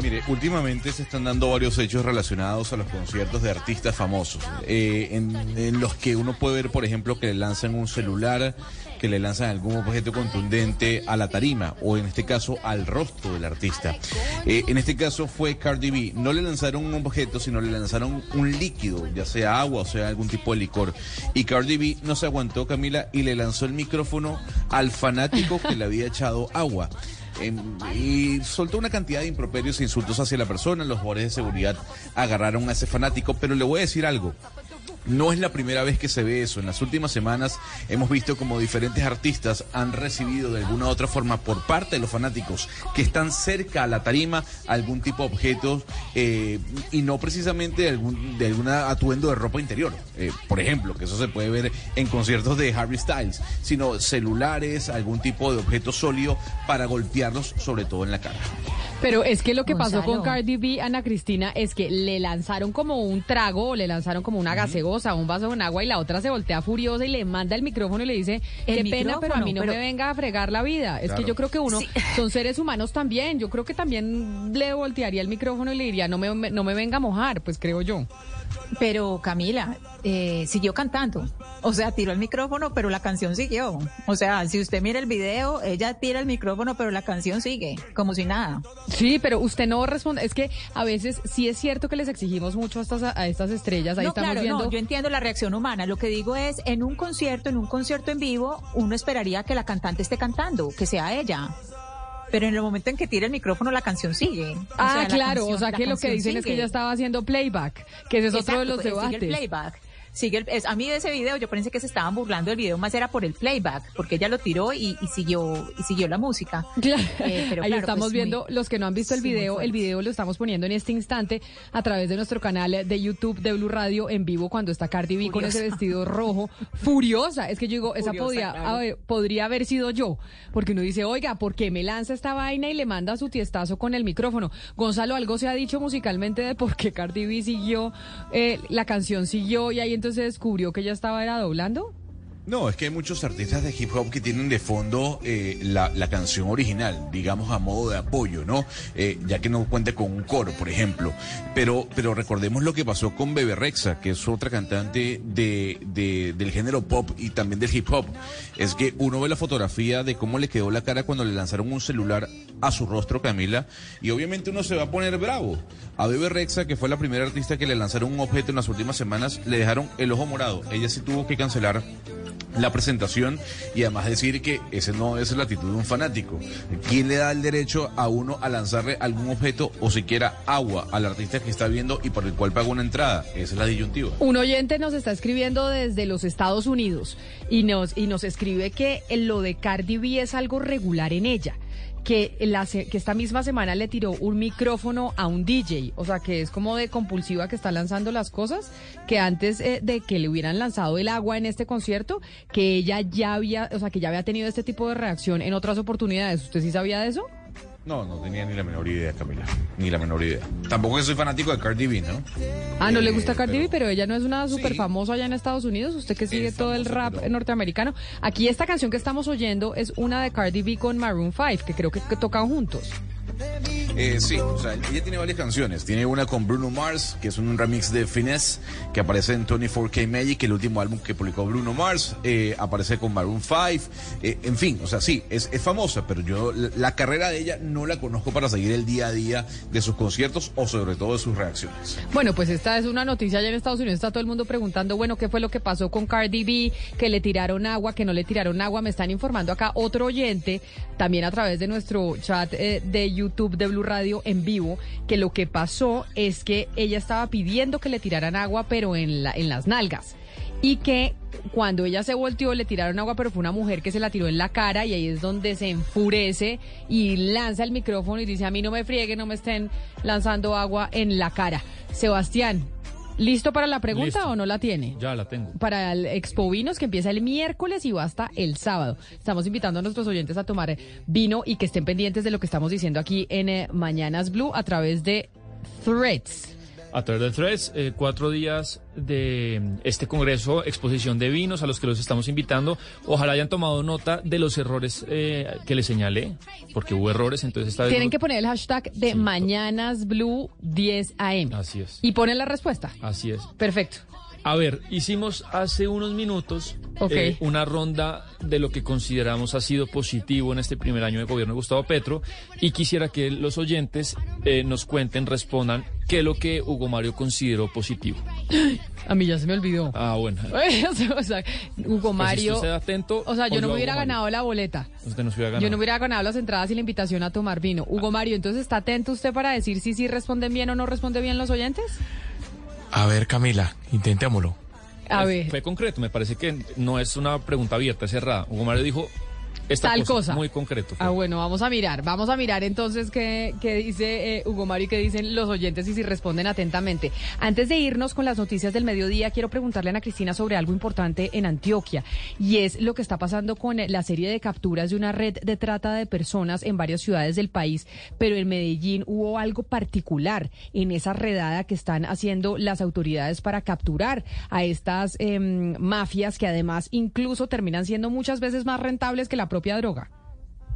Mire, últimamente se están dando varios hechos relacionados a los conciertos de artistas famosos, eh, en, los que uno puede ver, por ejemplo, que le lanzan un celular, que le lanzan algún objeto contundente a la tarima, o en este caso al rostro del artista. Eh, en este caso fue Cardi B. No le lanzaron un objeto, sino le lanzaron un líquido, ya sea agua o sea algún tipo de licor. Y Cardi B no se aguantó, Camila, y le lanzó el micrófono al fanático que le había echado agua y soltó una cantidad de improperios e insultos hacia la persona. Los jugadores de seguridad agarraron a ese fanático, pero le voy a decir algo. No es la primera vez que se ve eso. En las últimas semanas hemos visto como diferentes artistas han recibido de alguna u otra forma por parte de los fanáticos que están cerca a la tarima algún tipo de objetos eh, y no precisamente de algún de alguna atuendo de ropa interior. Eh, por ejemplo, que eso se puede ver en conciertos de Harry Styles, sino celulares, algún tipo de objeto sólido para golpearlos, sobre todo en la cara. Pero es que lo que pasó con Cardi B, Ana Cristina, es que le lanzaron como un trago o le lanzaron como una gaseosa, un vaso con agua y la otra se voltea furiosa y le manda el micrófono y le dice, qué pena, pero a mí no me venga a fregar la vida. Es que yo creo que uno, son seres humanos también, yo creo que también le voltearía el micrófono y le diría, no me, no me venga a mojar, pues creo yo. Pero Camila, eh, siguió cantando. O sea, tiró el micrófono, pero la canción siguió. O sea, si usted mira el video, ella tira el micrófono, pero la canción sigue, como si nada. Sí, pero usted no responde. Es que a veces sí es cierto que les exigimos mucho a estas, a estas estrellas. Ahí no, estamos claro, viendo. no, yo entiendo la reacción humana. Lo que digo es, en un concierto, en un concierto en vivo, uno esperaría que la cantante esté cantando, que sea ella. Pero en el momento en que tira el micrófono, la canción sigue. O Ah, sea, claro, canción- o sea que lo que dicen es que ella estaba haciendo playback, que ese es otro de los Exacto, pues, debates. Sigue el playback. Sigue el- es- a mí de ese video yo pensé que se estaban burlando del video, más era por el playback, porque ella lo tiró y, y siguió y siguió la música. Claro. Eh, pero Ahí claro, estamos pues, viendo, muy- los que no han visto el sí, video, el video lo estamos poniendo en este instante a través de nuestro canal de YouTube de Blue Radio en vivo cuando está Cardi B con ese Furiosa. vestido rojo. Furiosa. Es que yo digo, esa Furiosa, podía, claro. haber- podría haber sido yo. Porque uno dice, oiga, ¿por qué me lanza esta vaina y le manda su tiestazo con el micrófono? Gonzalo, algo se ha dicho musicalmente de por qué Cardi B siguió, eh, la canción siguió y ahí entonces descubrió que ella estaba era doblando. No, es que hay muchos artistas de hip hop que tienen de fondo eh, la, la canción original, digamos a modo de apoyo, ¿no? Eh, ya que no cuenta con un coro, por ejemplo. Pero, pero recordemos lo que pasó con Bebe Rexha, que es otra cantante de, de- del género pop y también del hip hop. Es que uno ve la fotografía de cómo le quedó la cara cuando le lanzaron un celular a su rostro, Camila, y obviamente uno se va a poner bravo. A Bebe Rexha, que fue la primera artista que le lanzaron un objeto en las últimas semanas, le dejaron el ojo morado. Ella sí tuvo que cancelar la presentación y además decir que ese no es la actitud de un fanático. ¿Quién le da el derecho a uno a lanzarle algún objeto o siquiera agua al artista que está viendo y por el cual paga una entrada? Esa es la disyuntiva. Un oyente nos está escribiendo desde los Estados Unidos y nos, y nos escribe que lo de Cardi B es algo regular en ella. Que, la, que esta misma semana le tiró un micrófono a un DJ, o sea que es como de compulsiva que está lanzando las cosas, que antes eh, de que le hubieran lanzado el agua en este concierto, que ella ya había, o sea que ya había tenido este tipo de reacción en otras oportunidades. ¿Usted sí sabía de eso? No, no tenía ni la menor idea, Camila. Ni la menor idea. Tampoco que soy fanático de Cardi B, ¿no? Ah, no le Eh, gusta Cardi B, pero- pero ella no es una súper famosa allá en Estados Unidos. Usted que sigue Es todo el rap pero- norteamericano. Aquí esta canción que estamos oyendo es una de Cardi B con Maroon 5, que creo que, que tocan juntos. Eh, sí, o sea, ella tiene varias canciones. Tiene una con Bruno Mars, que es un remix de Finesse, que aparece en 24K Magic, el último álbum que publicó Bruno Mars. Eh, aparece con Maroon 5. Eh, en fin, o sea, sí, es, famosa, pero yo la, la carrera de ella no la conozco para seguir el día a día de sus conciertos o sobre todo de sus reacciones. Bueno, pues esta es una noticia allá en Estados Unidos. Está todo el mundo preguntando, bueno, ¿qué fue lo que pasó con Cardi B? Que le tiraron agua, que no le tiraron agua. Me están informando acá otro oyente, también a través de nuestro chat eh, de YouTube de Blue Radio en vivo, que lo que pasó es que ella estaba pidiendo que le tiraran agua, pero en, la, en las nalgas. Y que cuando ella se volteó le tiraron agua, pero fue una mujer que se la tiró en la cara y ahí es donde se enfurece y lanza el micrófono y dice, a mí no me friegue, no me estén lanzando agua en la cara. Sebastián, ¿listo para la pregunta Listo. o no la tiene? Ya la tengo. Para el Expo Vinos que empieza el miércoles y va hasta el sábado. Estamos invitando a nuestros oyentes a tomar vino y que estén pendientes de lo que estamos diciendo aquí en eh, Mañanas Blue a través de Threads. A través de Threads, eh, cuatro días de este congreso, exposición de vinos a los que los estamos invitando. Ojalá hayan tomado nota de los errores eh, que les señalé, porque hubo errores, entonces esta vez... Tienen no- que poner el hashtag de Sí. Mañanas Blue 10 AM. Así es, Y ponen la respuesta. así es. Perfecto. A ver, hicimos hace unos minutos eh, una ronda de lo que consideramos ha sido positivo en este primer año de gobierno de Gustavo Petro y quisiera que los oyentes eh, nos cuenten, respondan qué es lo que Hugo Mario consideró positivo. A mí ya se me olvidó. Ah, bueno. o sea, Hugo Pues Mario. usted atento. O sea, yo no me hubiera Mario. ganado la boleta. Usted no se hubiera ganado. Yo no hubiera ganado las entradas y la invitación a tomar vino. Hugo Mario, entonces está atento usted para decir si sí responden bien o no responde bien los oyentes. A ver, Camila, intentémoslo. A ver. Fue concreto, me parece que no es una pregunta abierta, es cerrada. Hugo Mario dijo esta Tal cosa. Muy concreto. fue. Ah, bueno, vamos a mirar. Vamos a mirar entonces qué, qué dice eh, Hugo Mario y qué dicen los oyentes y si responden atentamente. Antes de irnos con las noticias del mediodía, quiero preguntarle a Ana Cristina sobre algo importante en Antioquia y es lo que está pasando con la serie de capturas de una red de trata de personas en varias ciudades del país, pero en Medellín hubo algo particular en esa redada que están haciendo las autoridades para capturar a estas em, mafias que además incluso terminan siendo muchas veces más rentables que la propia droga.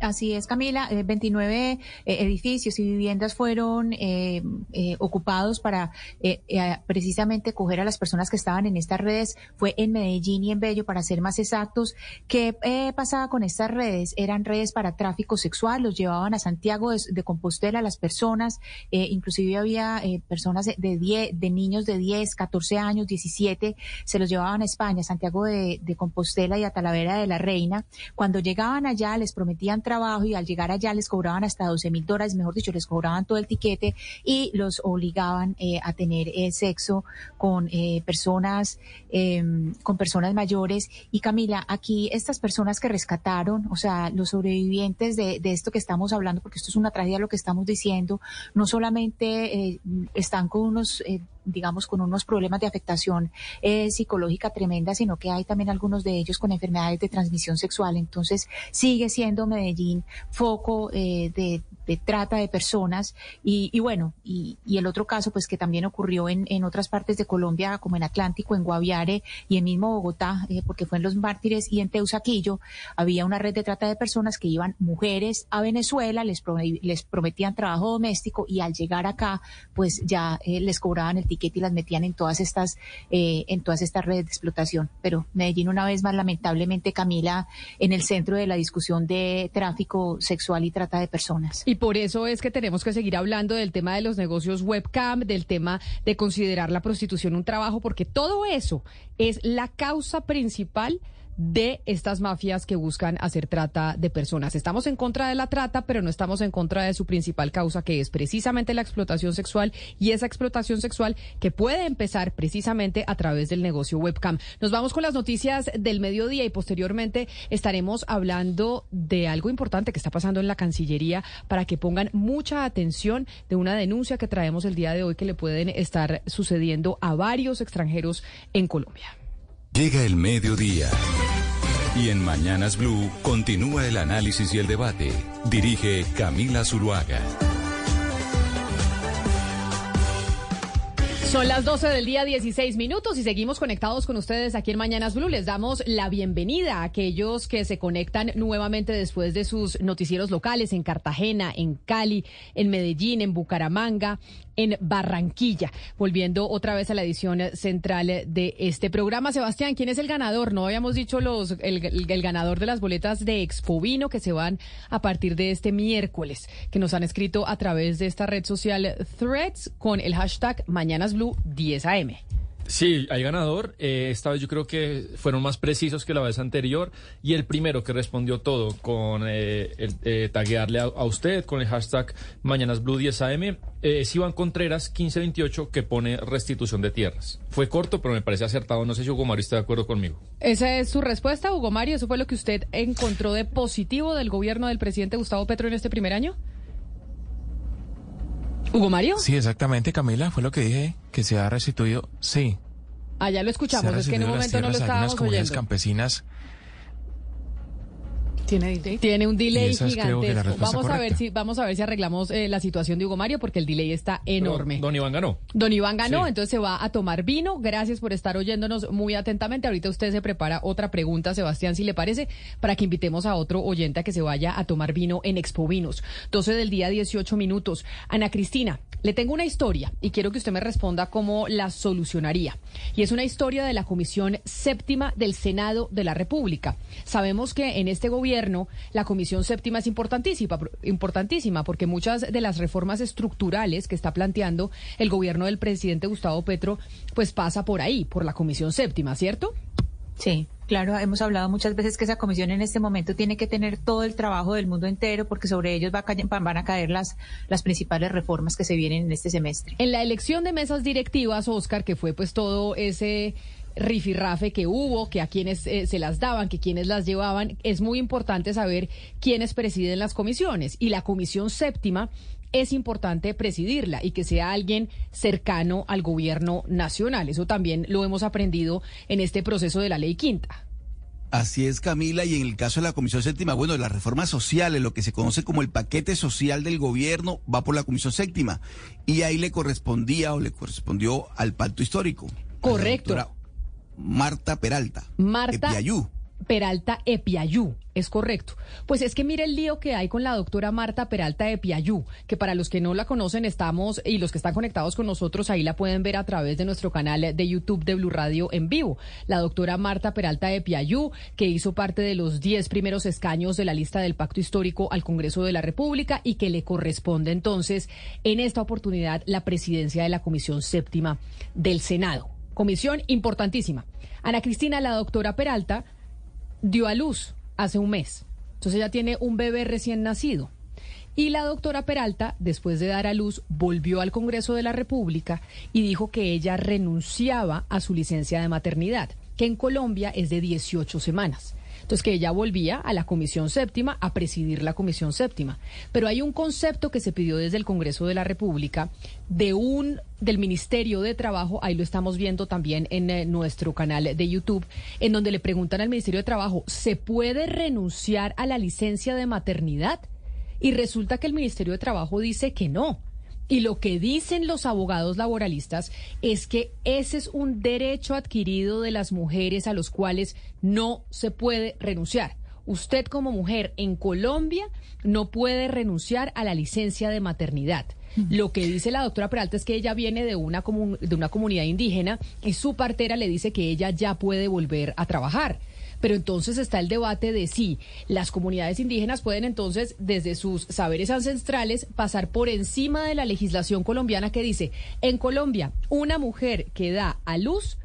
Así es, Camila. 29 eh, eh, edificios y viviendas fueron eh, ocupados para precisamente coger a las personas que estaban en estas redes. Fue en Medellín y en Bello, para ser más exactos. ¿Qué pasaba con estas redes? Eran redes para tráfico sexual, los llevaban a Santiago de, Compostela las personas. inclusive había personas de, de niños de 10, 14 años, 17, se los llevaban a España, Santiago de, de Compostela y a Talavera de la Reina. Cuando llegaban allá les prometían trabajo y al llegar allá les cobraban hasta 12 mil dólares, mejor dicho, les cobraban todo el tiquete y los obligaban eh, a tener eh, sexo con eh, personas, em, con personas mayores. Y Camila, aquí estas personas que rescataron, o sea, los sobrevivientes de, de esto que estamos hablando, porque esto es una tragedia lo que estamos diciendo, no solamente están con unos digamos, con unos problemas de afectación eh, psicológica tremenda, sino que hay también algunos de ellos con enfermedades de transmisión sexual. Entonces, sigue siendo Medellín foco eh, de, trata de personas. Y, bueno, y, el otro caso, pues que también ocurrió en, en, otras partes de Colombia, como en Atlántico, en Guaviare y en mismo Bogotá, eh, porque fue en Los Mártires y en Teusaquillo, había una red de trata de personas que iban mujeres a Venezuela, les, les prometían trabajo doméstico y al llegar acá, pues ya les cobraban el y las metían en todas estas, eh, en todas estas redes de explotación. Pero Medellín una vez más, lamentablemente, Camila, en el centro de la discusión de tráfico sexual y trata de personas. Y por eso es que tenemos que seguir hablando del tema de los negocios webcam, del tema de considerar la prostitución un trabajo, porque todo eso es la causa principal de estas mafias que buscan hacer trata de personas. Estamos en contra de la trata, pero no estamos en contra de su principal causa, que es precisamente la explotación sexual y esa explotación sexual que puede empezar precisamente a través del negocio webcam. Nos vamos con las noticias del mediodía y posteriormente estaremos hablando de algo importante que está pasando en la Cancillería para que pongan mucha atención de una denuncia que traemos el día de hoy que le pueden estar sucediendo a varios extranjeros en Colombia. Llega el mediodía. Y en Mañanas Blue continúa el análisis y el debate. Dirige Camila Zuluaga. Son las 12 del día, 16 minutos y seguimos conectados con ustedes aquí en Mañanas Blue. Les damos la bienvenida a aquellos que se conectan nuevamente después de sus noticieros locales en Cartagena, en Cali, en Medellín, en Bucaramanga, en Barranquilla. Volviendo otra vez a la edición central de este programa. Sebastián, ¿quién es el ganador? No habíamos dicho los, el, ganador de las boletas de Expo Vino que se van a partir de este miércoles, que nos han escrito a través de esta red social Threads con el hashtag Mañanas Blue 10 AM. Sí, hay ganador. Eh, esta vez yo creo que fueron más precisos que la vez anterior. Y el primero que respondió todo con eh, el, eh, taguearle a, usted con el hashtag Mañanas Blue 10 AM es Iván Contreras 1528 que pone restitución de tierras. Fue corto, pero me parece acertado. No sé si Hugo Mario está de acuerdo conmigo. ¿Esa es su respuesta, Hugo Mario? ¿Eso fue lo que usted encontró de positivo del gobierno del presidente Gustavo Petro en este primer año? ¿Hugo Mario? Sí, exactamente, Camila, fue lo que dije, que se ha restituido, sí. Ah, ya lo escuchamos, es que en un momento no lo estábamos oyendo. campesinas tiene un delay gigantesco. Vamos a ver si vamos a ver si arreglamos eh, la situación de Hugo Mario porque el delay está enorme. don Iván ganó. Don Iván ganó, entonces se va a tomar vino. Gracias por estar oyéndonos muy atentamente. Ahorita usted se prepara otra pregunta, Sebastián, si le parece, para que invitemos a otro oyente a que se vaya a tomar vino en Expo Vinos. 12 del día, 18 minutos. Ana Cristina, le tengo una historia y quiero que usted me responda cómo la solucionaría. Y es una historia de la Comisión Séptima del Senado de la República. Sabemos que en este gobierno la Comisión Séptima es importantísima, importantísima porque muchas de las reformas estructurales que está planteando el gobierno del presidente Gustavo Petro, pues pasa por ahí, por la Comisión Séptima, ¿cierto? Sí, claro, hemos hablado muchas veces que esa comisión en este momento tiene que tener todo el trabajo del mundo entero porque sobre ellos van a caer las, las principales reformas que se vienen en este semestre. En la elección de mesas directivas, Oscar, que fue pues todo ese rifirrafe que hubo, que a quienes eh, se las daban, que quienes las llevaban, es muy importante saber quiénes presiden las comisiones. Y la comisión séptima es importante presidirla y que sea alguien cercano al gobierno nacional. Eso también lo hemos aprendido en este proceso de la ley quinta. Así es, Camila, y en el caso de la Comisión Séptima, bueno, las reformas sociales, lo que se conoce como el paquete social del gobierno, va por la Comisión Séptima, y ahí le correspondía o le correspondió al pacto histórico. Correcto. Marta Peralta. Marta Peralta Epiayú. es correcto. Pues es que mire el lío que hay con la doctora Marta Peralta de Piayú, que para los que no la conocen estamos y los que están conectados con nosotros ahí la pueden ver a través de nuestro canal de YouTube de Blue Radio en vivo. La doctora Marta Peralta de Piayú, que hizo parte de los 10 primeros escaños de la lista del Pacto Histórico al Congreso de la República y que le corresponde entonces en esta oportunidad la presidencia de la Comisión Séptima del Senado. Comisión importantísima. Ana Cristina, la doctora Peralta, dio a luz hace un mes. Entonces ella tiene un bebé recién nacido. Y la doctora Peralta, después de dar a luz, volvió al Congreso de la República y dijo que ella renunciaba a su licencia de maternidad, que en Colombia es de 18 semanas. Entonces, que ella volvía a la Comisión Séptima a presidir la Comisión Séptima. Pero hay un concepto que se pidió desde el Congreso de la República de un del Ministerio de Trabajo, ahí lo estamos viendo también en eh, nuestro canal de YouTube, en donde le preguntan al Ministerio de Trabajo, ¿se puede renunciar a la licencia de maternidad? Y resulta que el Ministerio de Trabajo dice que no y lo que dicen los abogados laboralistas es que ese es un derecho adquirido de las mujeres a los cuales no se puede renunciar. Usted como mujer en Colombia no puede renunciar a la licencia de maternidad. Lo que dice la doctora Peralta es que ella viene de una, de una comunidad indígena y su partera le dice que ella ya puede volver a trabajar. Pero entonces está el debate de si las comunidades indígenas pueden entonces, desde sus saberes ancestrales, pasar por encima de la legislación colombiana que dice, en Colombia, una mujer que da a luz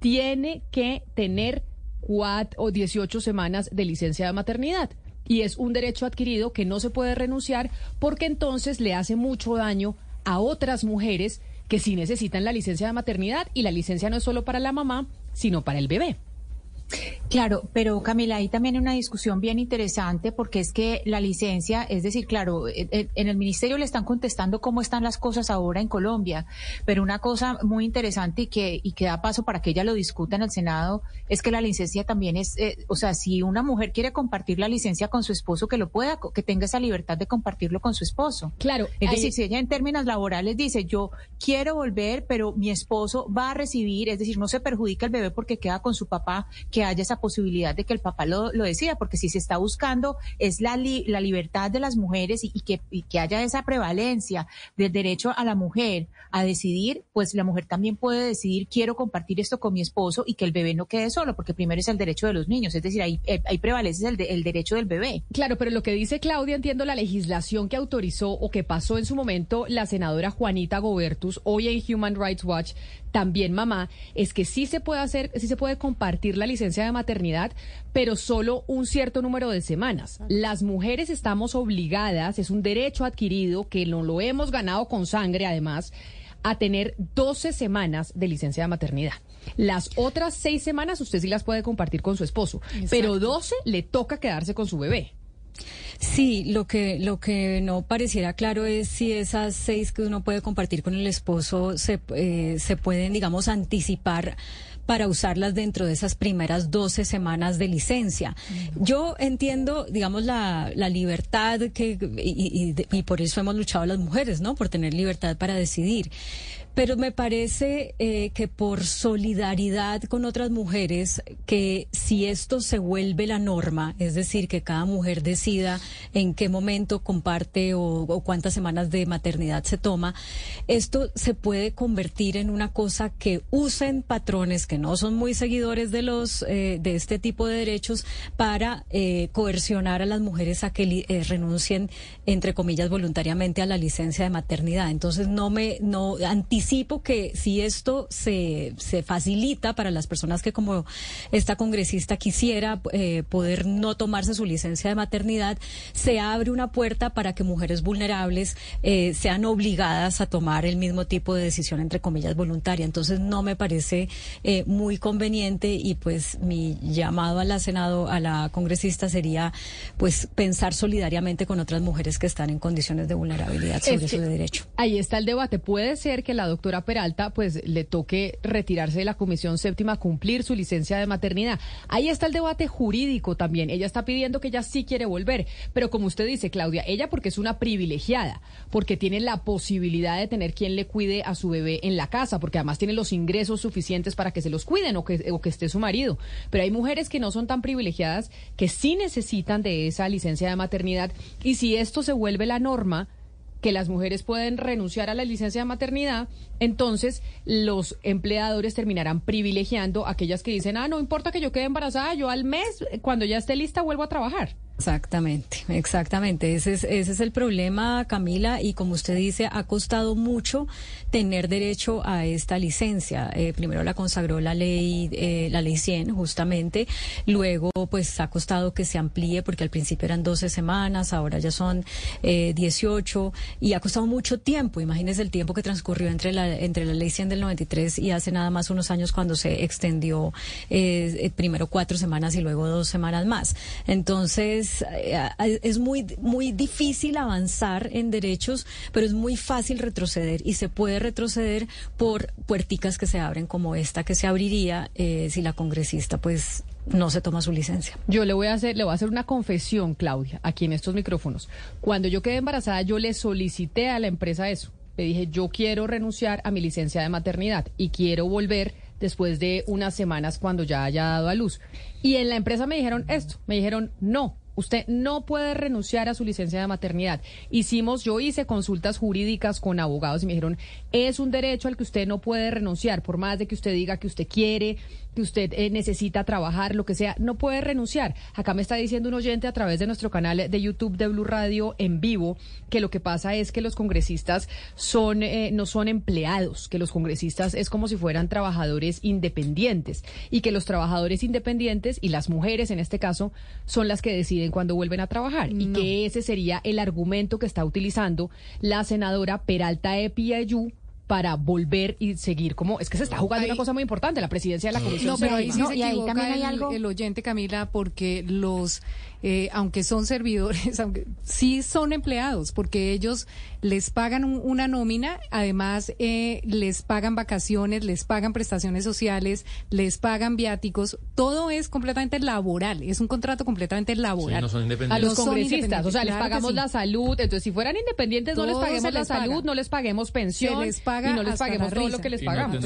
tiene que tener cuatro o 18 semanas de licencia de maternidad. Y es un derecho adquirido que no se puede renunciar porque entonces le hace mucho daño a otras mujeres que sí necesitan la licencia de maternidad y la licencia no es solo para la mamá, sino para el bebé. Claro, pero Camila, ahí también hay una discusión bien interesante porque es que la licencia, es decir, claro, eh, eh, en el ministerio le están contestando cómo están las cosas ahora en Colombia, pero una cosa muy interesante y que, y que da paso para que ella lo discuta en el Senado es que la licencia también es, eh, o sea, si una mujer quiere compartir la licencia con su esposo, que lo pueda, que tenga esa libertad de compartirlo con su esposo. Claro. Es decir, si ella en términos laborales dice, yo quiero volver, pero mi esposo va a recibir, es decir, no se perjudica el bebé porque queda con su papá, que haya esa posibilidad de que el papá lo, lo decida, porque si se está buscando es la, la libertad de las mujeres y, que, que haya esa prevalencia del derecho a la mujer a decidir, pues la mujer también puede decidir, quiero compartir esto con mi esposo y que el bebé no quede solo, porque primero es el derecho de los niños, es decir, ahí, eh, ahí prevalece el, el derecho del bebé. Claro, pero lo que dice Claudia, entiendo la legislación que autorizó o que pasó en su momento la senadora Juanita Gobertus, hoy en Human Rights Watch, también mamá, es que sí se puede hacer, sí se puede compartir la licencia de maternidad, pero solo un cierto número de semanas. Las mujeres estamos obligadas, es un derecho adquirido que no lo hemos ganado con sangre además, a tener 12 semanas de licencia de maternidad. Las otras seis semanas usted sí las puede compartir con su esposo, pero 12 le toca quedarse con su bebé. Sí, lo que, lo que no pareciera claro es si esas seis que uno puede compartir con el esposo se, eh, se pueden, digamos, anticipar para usarlas dentro de esas primeras 12 semanas de licencia. Yo entiendo, digamos, la, la libertad que, y, y, y, por eso hemos luchado las mujeres, ¿no? Por tener libertad para decidir. Pero me parece eh, que por solidaridad con otras mujeres, que si esto se vuelve la norma, es decir, que cada mujer decida en qué momento comparte o, cuántas semanas de maternidad se toma, esto se puede convertir en una cosa que usen patrones que no son muy seguidores de los eh, de este tipo de derechos para eh, coercionar a las mujeres a que eh, renuncien entre comillas voluntariamente a la licencia de maternidad. Entonces no me no anticipo que si esto se, se facilita para las personas que como esta congresista quisiera eh, poder no tomarse su licencia de maternidad, se abre una puerta para que mujeres vulnerables eh, sean obligadas a tomar el mismo tipo de decisión, entre comillas, voluntaria. Entonces no me parece eh, muy conveniente y pues mi llamado a la Senado, a la congresista sería pues pensar solidariamente con otras mujeres que están en condiciones de vulnerabilidad sobre su derecho. Ahí está el debate. Puede ser que la doctora Peralta pues le toque retirarse de la Comisión Séptima, cumplir su licencia de maternidad. Ahí está el debate jurídico también. Ella está pidiendo que ella sí quiere volver, pero como usted dice, Claudia, ella porque es una privilegiada, porque tiene la posibilidad de tener quien le cuide a su bebé en la casa, porque además tiene los ingresos suficientes para que se los cuiden o que, o que esté su marido. Pero hay mujeres que no son tan privilegiadas que sí necesitan de esa licencia de maternidad y si esto se vuelve la norma, que las mujeres pueden renunciar a la licencia de maternidad, entonces los empleadores terminarán privilegiando a aquellas que dicen, ah, no importa que yo quede embarazada, yo al mes, cuando ya esté lista, vuelvo a trabajar. Exactamente, exactamente. Ese es, ese es el problema, Camila, y como usted dice, ha costado mucho tener derecho a esta licencia. Eh, primero la consagró la ley, eh, la ley 100, justamente. Luego, pues ha costado que se amplíe, porque al principio eran 12 semanas, ahora ya son eh, 18, y ha costado mucho tiempo. Imagínese el tiempo que transcurrió entre la, entre la ley 100 del 93 y hace nada más unos años cuando se extendió eh, primero cuatro semanas y luego dos semanas más. Entonces, eh, es, muy, muy difícil avanzar en derechos, pero es muy fácil retroceder y se puede retroceder por puerticas que se abren como esta que se abriría eh, si la congresista pues no se toma su licencia. Yo le voy a hacer, le voy a hacer una confesión, Claudia, aquí en estos micrófonos. Cuando yo quedé embarazada, yo le solicité a la empresa eso. Le dije, yo quiero renunciar a mi licencia de maternidad y quiero volver después de unas semanas cuando ya haya dado a luz. Y en la empresa me dijeron esto, me dijeron, no, Usted no puede renunciar a su licencia de maternidad. Hicimos, yo hice consultas jurídicas con abogados y me dijeron, es un derecho al que usted no puede renunciar, por más de que usted diga que usted quiere, que usted eh, necesita trabajar, lo que sea, no puede renunciar. Acá me está diciendo un oyente a través de nuestro canal de YouTube de Blue Radio en vivo que lo que pasa es que los congresistas son eh, no son empleados, que los congresistas es como si fueran trabajadores independientes y que los trabajadores independientes y las mujeres en este caso son las que deciden cuándo vuelven a trabajar y que ese sería el argumento que está utilizando la senadora Peralta Epiayú para volver y seguir como es que se está jugando una cosa muy importante la presidencia de la comisión no pero ahí sí se equivoca el, el oyente Camila porque los eh, aunque son servidores, aunque sí son empleados, porque ellos les pagan una nómina, además eh, les pagan vacaciones, les pagan prestaciones sociales, les pagan viáticos, todo es completamente laboral, es un contrato completamente laboral. a los congresistas, o sea, les pagamos la salud, entonces si fueran independientes no les paguemos la salud, no les paguemos pensión les paga y no les paguemos todo lo que les pagamos.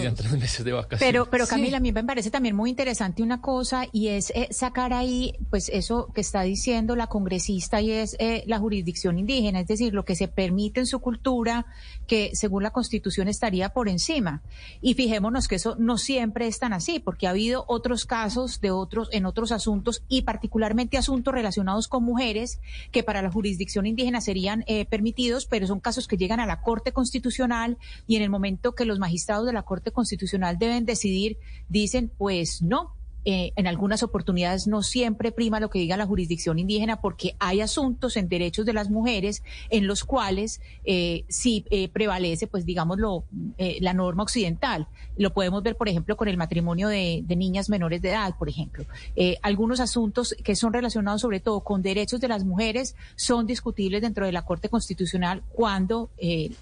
pero, pero Camila, a mí me parece también muy interesante una cosa y es eh, sacar ahí, pues eso que está diciendo la congresista y es eh, la jurisdicción indígena, es decir, lo que se permite en su cultura, que según la Constitución estaría por encima. Y fijémonos que eso no siempre es tan así, porque ha habido otros casos de otros en otros asuntos y particularmente asuntos relacionados con mujeres que para la jurisdicción indígena serían eh, permitidos, pero son casos que llegan a la Corte Constitucional y en el momento que los magistrados de la Corte Constitucional deben decidir, dicen, pues no, eh, en algunas oportunidades no siempre prima lo que diga la jurisdicción indígena porque hay asuntos en derechos de las mujeres en los cuales eh, sí eh, prevalece, pues digámoslo, eh, la norma occidental. Lo podemos ver, por ejemplo, con el matrimonio de, de niñas menores de edad, por ejemplo. algunos asuntos que son relacionados sobre todo con derechos de las mujeres son discutibles dentro de la Corte Constitucional cuando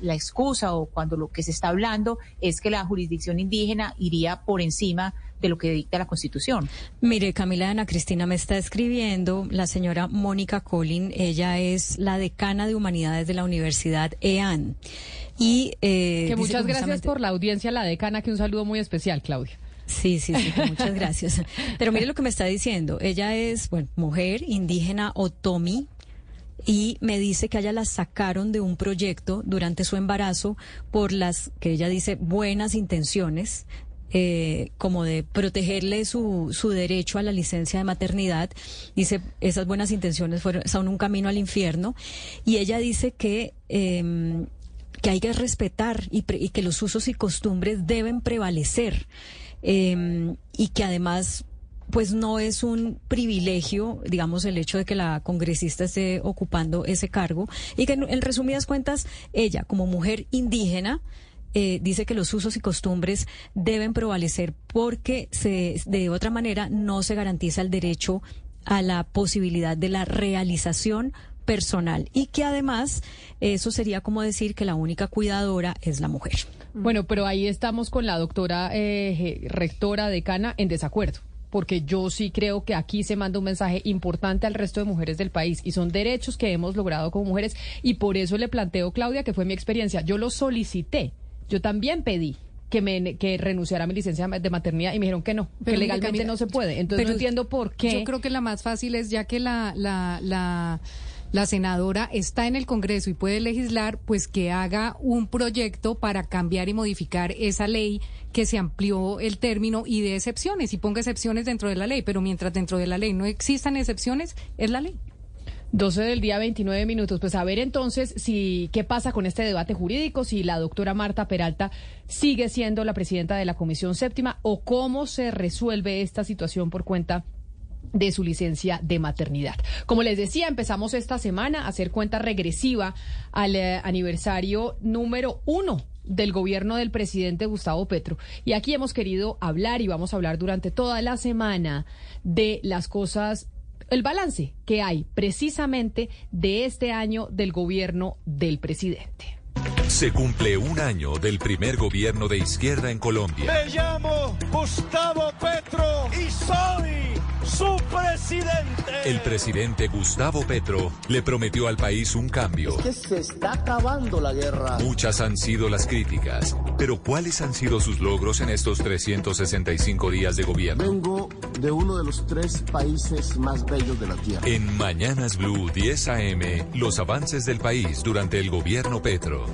la excusa o cuando lo que se está hablando es que la jurisdicción indígena iría por encima de lo que dicta la Constitución. Mire, Camila Ana Cristina me está escribiendo la señora Mónica Collin, ella es la decana de Humanidades de la Universidad EAN. Y, eh, que muchas gracias por la audiencia, la decana, que un saludo muy especial, Claudia. Sí, sí, sí, muchas gracias. Pero mire lo que me está diciendo. Ella es, bueno, mujer indígena otomi, y me dice que ella la sacaron de un proyecto durante su embarazo por las que ella dice buenas intenciones eh, como de protegerle su, su derecho a la licencia de maternidad. Dice, esas buenas intenciones fueron, son un camino al infierno. Y ella dice que... Em, que hay que respetar y, que los usos y costumbres deben prevalecer em, y que además pues no es un privilegio, digamos, el hecho de que la congresista esté ocupando ese cargo y que en resumidas cuentas, ella como mujer indígena, eh, dice que los usos y costumbres deben prevalecer porque se, de otra manera no se garantiza el derecho a la posibilidad de la realización personal y que además eso sería como decir que la única cuidadora es la mujer. Bueno, pero ahí estamos con la doctora eh, rectora decana en desacuerdo porque yo sí creo que aquí se manda un mensaje importante al resto de mujeres del país y son derechos que hemos logrado como mujeres y por eso le planteo, Claudia, que fue mi experiencia. Yo lo solicité, yo también pedí que me que renunciara a mi licencia de maternidad y me dijeron que no, que legalmente no se puede. Entonces no entiendo por qué. Yo creo que la más fácil es ya que la la la la senadora está en el Congreso y puede legislar, pues que haga un proyecto para cambiar y modificar esa ley que se amplió el término y de excepciones y ponga excepciones dentro de la ley, pero mientras dentro de la ley no existan excepciones, es la ley. 12 del día, 29 minutos. Pues a ver entonces si qué pasa con este debate jurídico, si la doctora Marta Peralta sigue siendo la presidenta de la Comisión Séptima o cómo se resuelve esta situación por cuenta de su licencia de maternidad. Como les decía, empezamos esta semana a hacer cuenta regresiva al eh, aniversario número uno del gobierno del presidente Gustavo Petro. Y aquí hemos querido hablar y vamos a hablar durante toda la semana de las cosas, el balance que hay precisamente de este año del gobierno del presidente. Se cumple un año del primer gobierno de izquierda en Colombia. Me llamo Gustavo Petro y soy su presidente. El presidente Gustavo Petro le prometió al país un cambio. Es que se está acabando la guerra. Muchas han sido las críticas, pero ¿cuáles han sido sus logros en estos 365 días de gobierno? Vengo de uno de los tres países más bellos de la Tierra. En Mañanas Blue 10 AM, los avances del país durante el gobierno Petro.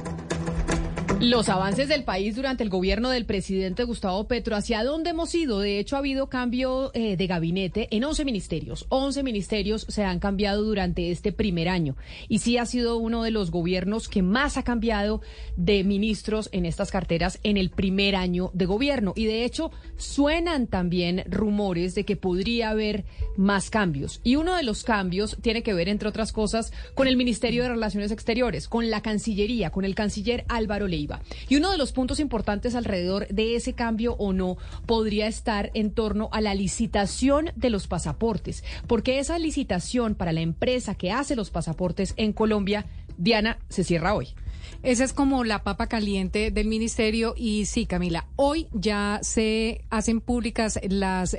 Los avances del país durante el gobierno del presidente Gustavo Petro, ¿hacia dónde hemos ido? De hecho, ha habido cambio eh, de gabinete en 11 ministerios. 11 ministerios se han cambiado durante este primer año. Y sí ha sido uno de los gobiernos que más ha cambiado de ministros en estas carteras en el primer año de gobierno. Y de hecho, suenan también rumores de que podría haber más cambios. Y uno de los cambios tiene que ver, entre otras cosas, con el Ministerio de Relaciones Exteriores, con la Cancillería, con el canciller Álvaro Leiva. Y uno de los puntos importantes alrededor de ese cambio o no podría estar en torno a la licitación de los pasaportes, porque esa licitación para la empresa que hace los pasaportes en Colombia, Diana, se cierra hoy. Esa es como la papa caliente del ministerio y sí, Camila, hoy ya se hacen públicas las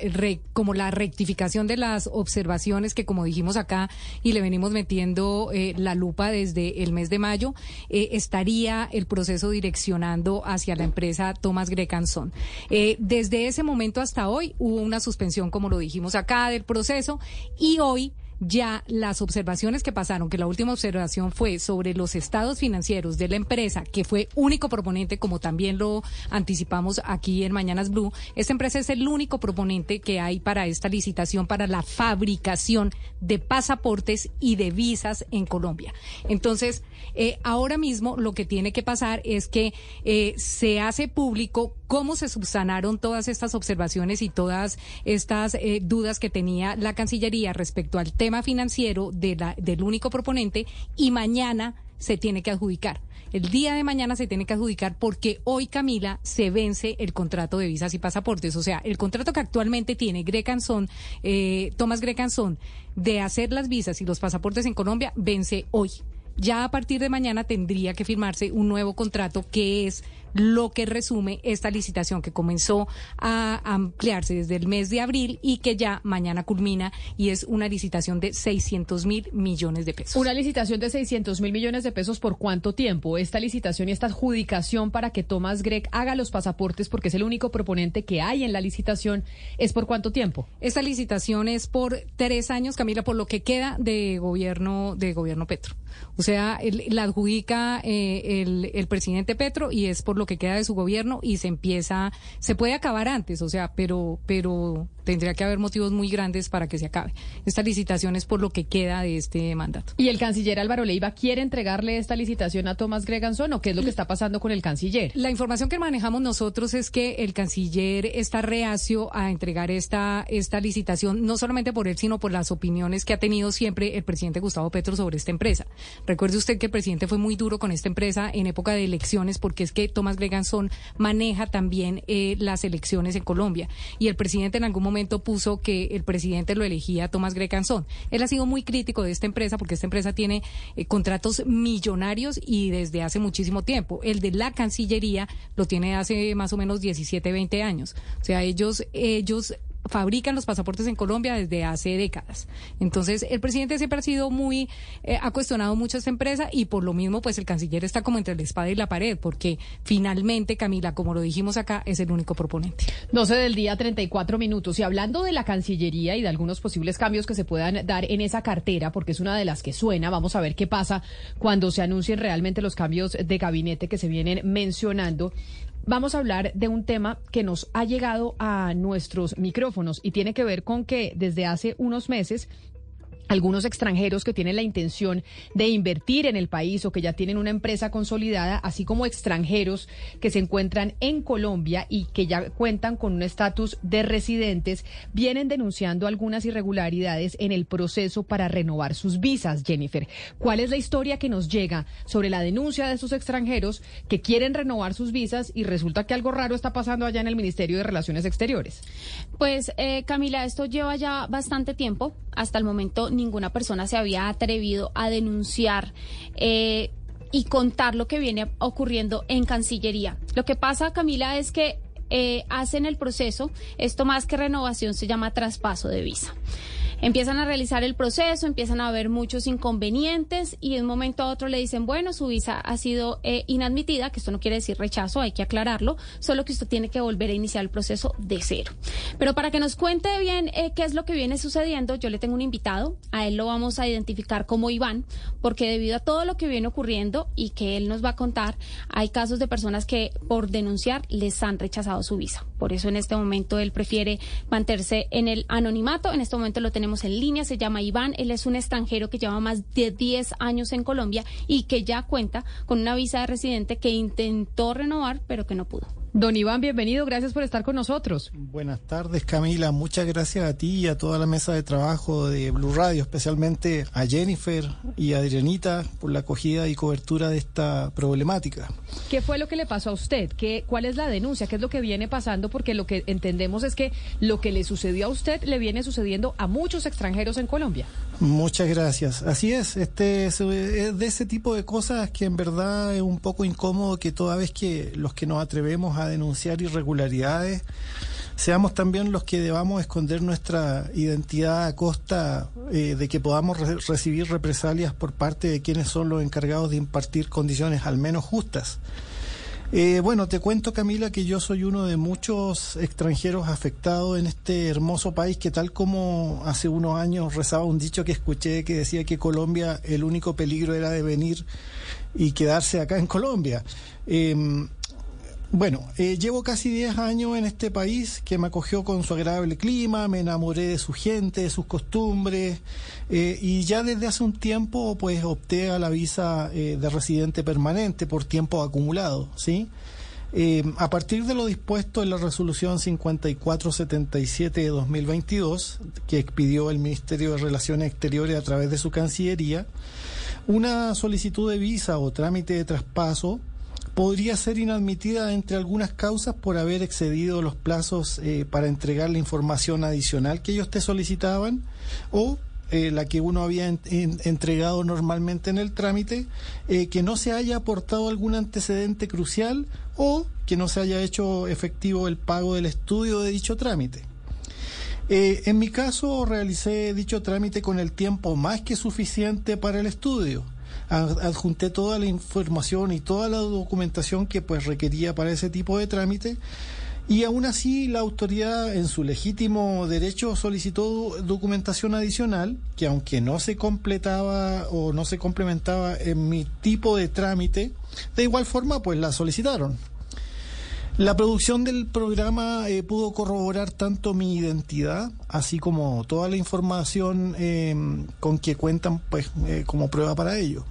como la rectificación de las observaciones que como dijimos acá y le venimos metiendo eh, la lupa desde el mes de mayo, eh, estaría el proceso direccionando hacia la empresa Thomas Grecanson. Eh, desde ese momento hasta hoy hubo una suspensión, como lo dijimos acá, del proceso y hoy ya las observaciones que pasaron, que la última observación fue sobre los estados financieros de la empresa, que fue único proponente, como también lo anticipamos aquí en Mañanas Blue, esta empresa es el único proponente que hay para esta licitación para la fabricación de pasaportes y de visas en Colombia. Entonces, eh, ahora mismo lo que tiene que pasar es que eh, se hace público cómo se subsanaron todas estas observaciones y todas estas eh, dudas que tenía la Cancillería respecto al tema financiero del único proponente y mañana se tiene que adjudicar. El día de mañana se tiene que adjudicar porque hoy, Camila, se vence el contrato de visas y pasaportes. O sea, el contrato que actualmente tiene Grecanson, eh, Tomás Grecanson, de hacer las visas y los pasaportes en Colombia, vence hoy. Ya a partir de mañana tendría que firmarse un nuevo contrato que es lo que resume esta licitación que comenzó a ampliarse desde el mes de abril y que ya mañana culmina y es una licitación de 600 mil millones de pesos. Una licitación de 600 mil millones de pesos por cuánto tiempo? Esta licitación y esta adjudicación para que Thomas Gregg haga los pasaportes porque es el único proponente que hay en la licitación es por cuánto tiempo? Esta licitación es por tres años, Camila, por lo que queda de gobierno de gobierno Petro. O sea, la adjudica eh, el, el presidente Petro y es por lo que queda de su gobierno y se empieza, se puede acabar antes, o sea, pero, pero tendría que haber motivos muy grandes para que se acabe. Esta licitación es por lo que queda de este mandato. ¿Y el canciller Álvaro Leiva quiere entregarle esta licitación a Tomás Greganson o qué es lo que está pasando con el canciller? La información que manejamos nosotros es que el canciller está reacio a entregar esta, esta licitación, no solamente por él, sino por las opiniones que ha tenido siempre el presidente Gustavo Petro sobre esta empresa. Recuerde usted que el presidente fue muy duro con esta empresa en época de elecciones porque es que Tomás Greganson maneja también eh, las elecciones en Colombia y el presidente en algún momento puso que el presidente lo elegía Tomás Grecanzón. Él ha sido muy crítico de esta empresa porque esta empresa tiene eh, contratos millonarios y desde hace muchísimo tiempo. El de la Cancillería lo tiene hace más o menos 17, 20 años. O sea, ellos, ellos fabrican los pasaportes en Colombia desde hace décadas. Entonces, el presidente siempre ha sido muy, eh, ha cuestionado mucho esta empresa y por lo mismo, pues el canciller está como entre la espada y la pared, porque finalmente, Camila, como lo dijimos acá, es el único proponente. 12 del día, 34 minutos. Y hablando de la Cancillería y de algunos posibles cambios que se puedan dar en esa cartera, porque es una de las que suena, vamos a ver qué pasa cuando se anuncien realmente los cambios de gabinete que se vienen mencionando vamos a hablar de un tema que nos ha llegado a nuestros micrófonos y tiene que ver con que desde hace unos meses algunos extranjeros que tienen la intención de invertir en el país o que ya tienen una empresa consolidada, así como extranjeros que se encuentran en Colombia y que ya cuentan con un estatus de residentes, vienen denunciando algunas irregularidades en el proceso para renovar sus visas, Jennifer. ¿Cuál es la historia que nos llega sobre la denuncia de esos extranjeros que quieren renovar sus visas y resulta que algo raro está pasando allá en el Ministerio de Relaciones Exteriores? Pues, eh, Camila, esto lleva ya bastante tiempo. Hasta el momento ninguna persona se había atrevido a denunciar. Eh, y contar lo que viene ocurriendo en Cancillería. Lo que pasa, Camila, es que eh, hacen el proceso, esto más que renovación se llama traspaso de visa. Empiezan a realizar el proceso, empiezan a haber muchos inconvenientes y de un momento a otro le dicen, bueno, su visa ha sido eh, inadmitida, que esto no quiere decir rechazo, hay que aclararlo, solo que usted tiene que volver a iniciar el proceso de cero. Pero para que nos cuente bien eh, qué es lo que viene sucediendo, yo le tengo un invitado, a él lo vamos a identificar como Iván, porque debido a todo lo que viene ocurriendo y que él nos va a contar, hay casos de personas que por denunciar les han rechazado su visa. Por eso en este momento él prefiere mantenerse en el anonimato, en este momento lo tenemos en línea, se llama Iván, él es un extranjero que lleva más de 10 años en Colombia y que ya cuenta con una visa de residente que intentó renovar pero que no pudo. Don Iván, bienvenido, gracias por estar con nosotros. Buenas tardes, Camila, muchas gracias a ti y a toda la mesa de trabajo de Blue Radio, especialmente a Jennifer y a Adrianita por la acogida y cobertura de esta problemática. ¿Qué fue lo que le pasó a usted? ¿Qué, ¿Cuál es la denuncia? ¿Qué es lo que viene pasando? Porque lo que entendemos es que lo que le sucedió a usted le viene sucediendo a muchos extranjeros en Colombia. Muchas gracias. Así es, este es de ese tipo de cosas que en verdad es un poco incómodo que toda vez que los que nos atrevemos a denunciar irregularidades seamos también los que debamos esconder nuestra identidad a costa eh, de que podamos recibir represalias por parte de quienes son los encargados de impartir condiciones al menos justas. Eh, bueno, te cuento Camila que yo soy uno de muchos extranjeros afectados en este hermoso país que tal como hace unos años rezaba un dicho que escuché que decía que Colombia el único peligro era de venir y quedarse acá en Colombia. Em, bueno, eh, llevo casi 10 años en este país que me acogió con su agradable clima, me enamoré de su gente, de sus costumbres eh, y ya desde hace un tiempo pues opté a la visa eh, de residente permanente por tiempo acumulado, ¿sí? a partir de lo dispuesto en la resolución 5477 de 2022 que expidió el Ministerio de Relaciones Exteriores a través de su Cancillería, una solicitud de visa o trámite de traspaso podría ser inadmitida entre algunas causas por haber excedido los plazos eh, para entregar la información adicional que ellos te solicitaban o eh, la que uno había entregado normalmente en el trámite, eh, que no se haya aportado algún antecedente crucial o que no se haya hecho efectivo el pago del estudio de dicho trámite. en mi caso realicé dicho trámite con el tiempo más que suficiente para el estudio adjunté toda la información y toda la documentación que pues requería para ese tipo de trámite. Y aún así la autoridad en su legítimo derecho solicitó documentación adicional que aunque no se completaba o no se complementaba en mi tipo de trámite, de igual forma pues la solicitaron. La producción del programa eh, pudo corroborar tanto mi identidad, así como toda la información eh, con que cuentan pues eh, como prueba para ello.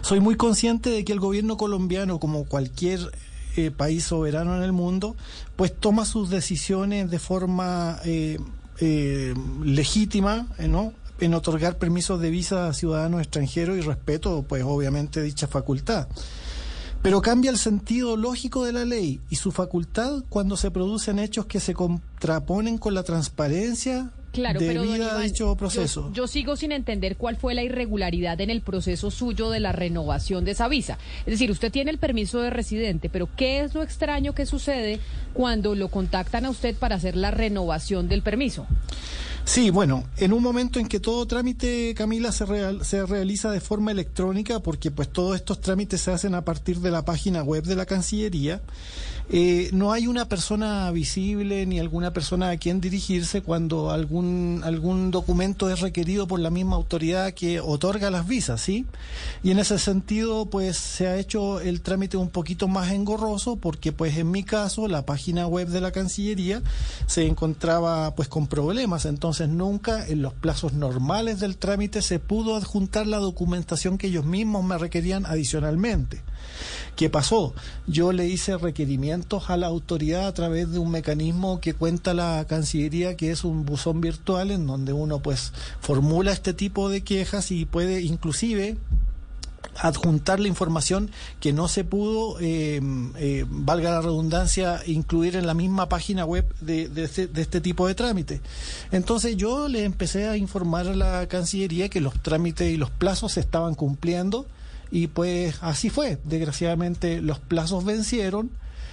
Soy muy consciente de que el gobierno colombiano, como cualquier eh, país soberano en el mundo, pues toma sus decisiones de forma eh, eh, legítima, ¿no? en otorgar permisos de visa a ciudadanos extranjeros y respeto, pues obviamente, dicha facultad. Pero cambia el sentido lógico de la ley y su facultad cuando se producen hechos que se contraponen con la transparencia Claro, pero dicho proceso. Yo, sigo sin entender cuál fue la irregularidad en el proceso suyo de la renovación de esa visa. Es decir, usted tiene el permiso de residente, pero ¿qué es lo extraño que sucede cuando lo contactan a usted para hacer la renovación del permiso? Sí, bueno, en un momento en que todo trámite, Camila, se, se realiza de forma electrónica, porque pues todos estos trámites se hacen a partir de la página web de la Cancillería, eh, no hay una persona visible ni alguna persona a quien dirigirse cuando algún, algún documento es requerido por la misma autoridad que otorga las visas, ¿sí? Y en ese sentido, pues se ha hecho el trámite un poquito más engorroso porque, pues en mi caso, la página web de la Cancillería se encontraba pues con problemas, entonces nunca en los plazos normales del trámite se pudo adjuntar la documentación que ellos mismos me requerían adicionalmente. ¿Qué pasó? Yo le hice requerimientos a la autoridad a través de un mecanismo que cuenta la Cancillería, que es un buzón virtual en donde uno pues formula este tipo de quejas y puede inclusive adjuntar la información que no se pudo, eh, eh, valga la redundancia, incluir en la misma página web de, de, este, de, este, tipo de trámite. Entonces yo le empecé a informar a la Cancillería que los trámites y los plazos se estaban cumpliendo y pues así fue. Desgraciadamente los plazos vencieron.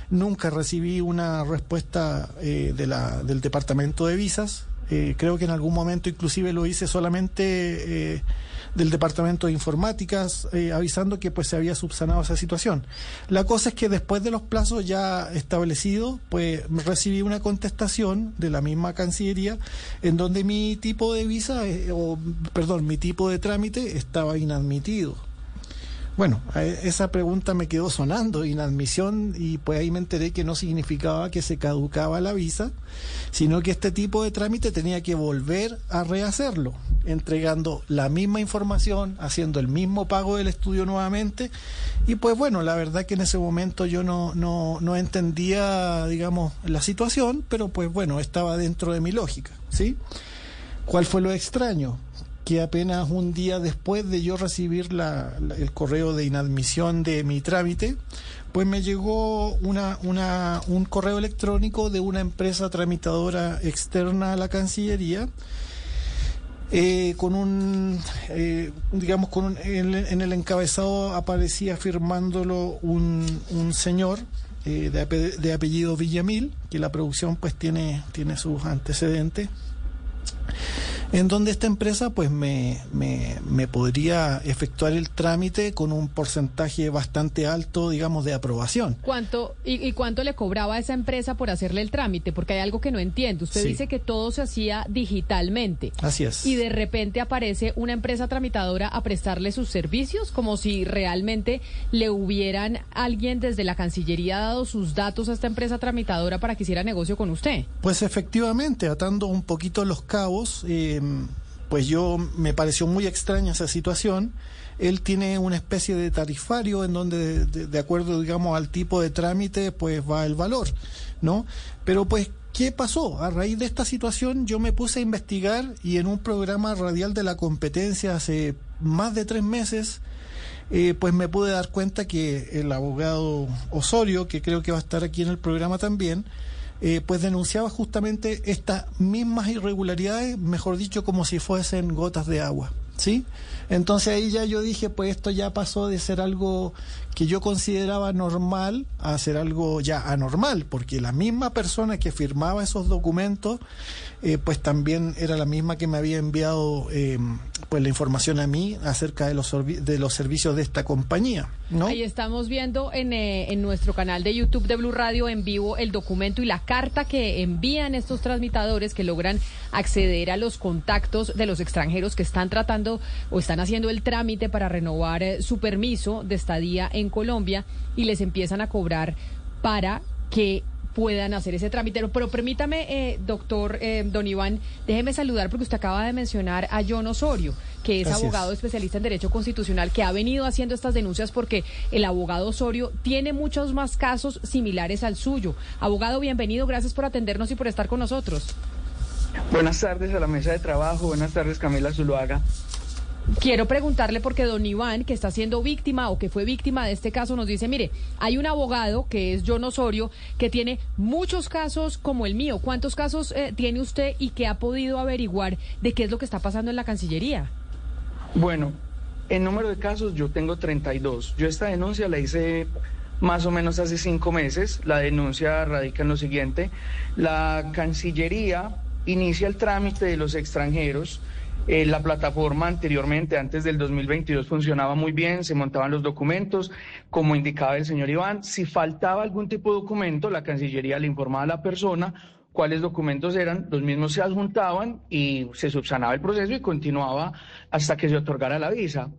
Nunca recibí una respuesta eh, de la, del departamento de visas. Eh, creo que en algún momento inclusive lo hice solamente eh, del departamento de informáticas avisando que pues se había subsanado esa situación. La cosa es que después de los plazos ya establecidos, pues recibí una contestación de la misma Cancillería en donde mi tipo de visa, o perdón, mi tipo de trámite estaba inadmitido. Bueno, esa pregunta me quedó sonando, inadmisión, y pues ahí me enteré que no significaba que se caducaba la visa, sino que este tipo de trámite tenía que volver a rehacerlo, entregando la misma información, haciendo el mismo pago del estudio nuevamente, y pues bueno, la verdad que en ese momento yo no, no, no entendía, digamos, la situación, pero pues bueno, estaba dentro de mi lógica, ¿sí? ¿Cuál fue lo extraño? Que apenas un día después de yo recibir la, el correo de inadmisión de mi trámite, pues me llegó una, un correo electrónico de una empresa tramitadora externa a la Cancillería. Eh, con un, eh, digamos, con un, en, el encabezado aparecía firmándolo un, un señor eh, de, de, apellido Villamil, que la producción pues tiene, tiene sus antecedentes en donde esta empresa pues me, me, me, podría efectuar el trámite con un porcentaje bastante alto, digamos, de aprobación. ¿Cuánto y, cuánto le cobraba a esa empresa por hacerle el trámite? Porque hay algo que no entiendo. Usted dice que todo se hacía digitalmente. Así es. Y de repente aparece una empresa tramitadora a prestarle sus servicios, como si realmente le hubieran alguien desde la Cancillería dado sus datos a esta empresa tramitadora para que hiciera negocio con usted. Pues efectivamente, atando un poquito los cabos. Eh, pues yo me pareció muy extraña esa situación. Él tiene una especie de tarifario en donde, de, acuerdo, digamos, al tipo de trámite, pues va el valor, ¿no? Pero pues, ¿qué pasó? A raíz de esta situación yo me puse a investigar y en un programa radial de la competencia hace más de tres meses, eh, pues me pude dar cuenta que el abogado Osorio, que creo que va a estar aquí en el programa también, eh, pues denunciaba justamente estas mismas irregularidades, mejor dicho, como si fuesen gotas de agua. ¿Sí? Entonces ahí ya yo dije, pues esto ya pasó de ser algo que yo consideraba normal a ser algo ya anormal, porque la misma persona que firmaba esos documentos, eh, pues también era la misma que me había enviado eh, pues la información a mí acerca de los, de los servicios de esta compañía. ¿no? Ahí estamos viendo en, eh, en nuestro canal de YouTube de Blue Radio en vivo el documento y la carta que envían estos transmitadores que logran acceder a los contactos de los extranjeros que están tratando o están haciendo el trámite para renovar eh, su permiso de estadía en Colombia y les empiezan a cobrar para que puedan hacer ese trámite. Pero permítame, eh, doctor eh, Don Iván, déjeme saludar porque usted acaba de mencionar a John Osorio, que es abogado especialista en Derecho Constitucional, que ha venido haciendo estas denuncias porque el abogado Osorio tiene muchos más casos similares al suyo. Abogado, bienvenido, gracias por atendernos y por estar con nosotros. Buenas tardes a la mesa de trabajo, buenas tardes Camila Zuluaga. Quiero preguntarle porque don Iván, que está siendo víctima o que fue víctima de este caso, nos dice, mire, hay un abogado que es John Osorio, que tiene muchos casos como el mío. ¿Cuántos casos eh, tiene usted y que ha podido averiguar de qué es lo que está pasando en la Cancillería? Bueno, en número de casos yo tengo 32. Yo esta denuncia la hice más o menos hace cinco meses. La denuncia radica en lo siguiente. La Cancillería inicia el trámite de los extranjeros eh, la plataforma anteriormente, antes del 2022, funcionaba muy bien, se montaban los documentos, como indicaba el señor Iván. Si faltaba algún tipo de documento, la Cancillería le informaba a la persona cuáles documentos eran, los mismos se adjuntaban y se subsanaba el proceso y continuaba hasta que se otorgara la visa.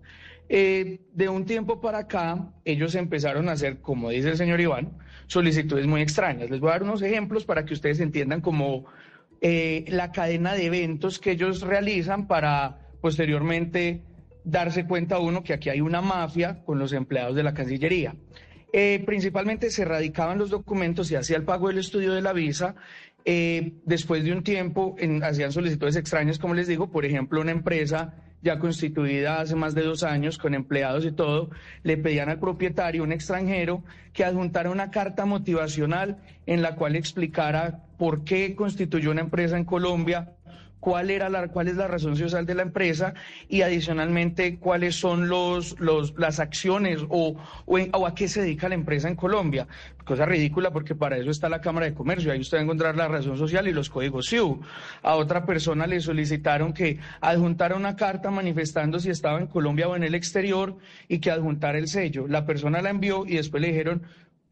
Eh, de un tiempo para acá, ellos empezaron a hacer, como dice el señor Iván, solicitudes muy extrañas. Les voy a dar unos ejemplos para que ustedes entiendan cómo eh, la cadena de eventos que ellos realizan para posteriormente darse cuenta uno que aquí hay una mafia con los empleados de la Cancillería. Eh, principalmente se radicaban los documentos, y hacía el pago del estudio de la visa. Eh, después de un tiempo hacían solicitudes extrañas, como les digo, por ejemplo, una empresa ya constituida hace más de dos años, con empleados y todo, le pedían al propietario, un extranjero, que adjuntara una carta motivacional en la cual explicara por qué constituyó una empresa en Colombia, cuál era la, cuál es la razón social de la empresa y adicionalmente cuáles son los, los las acciones o, o, a qué se dedica la empresa en Colombia. Cosa ridícula porque para eso está la Cámara de Comercio, ahí usted va a encontrar la razón social y los códigos SIU. A otra persona le solicitaron que adjuntara una carta manifestando si estaba en Colombia o en el exterior y que adjuntara el sello. La persona la envió y después le dijeron,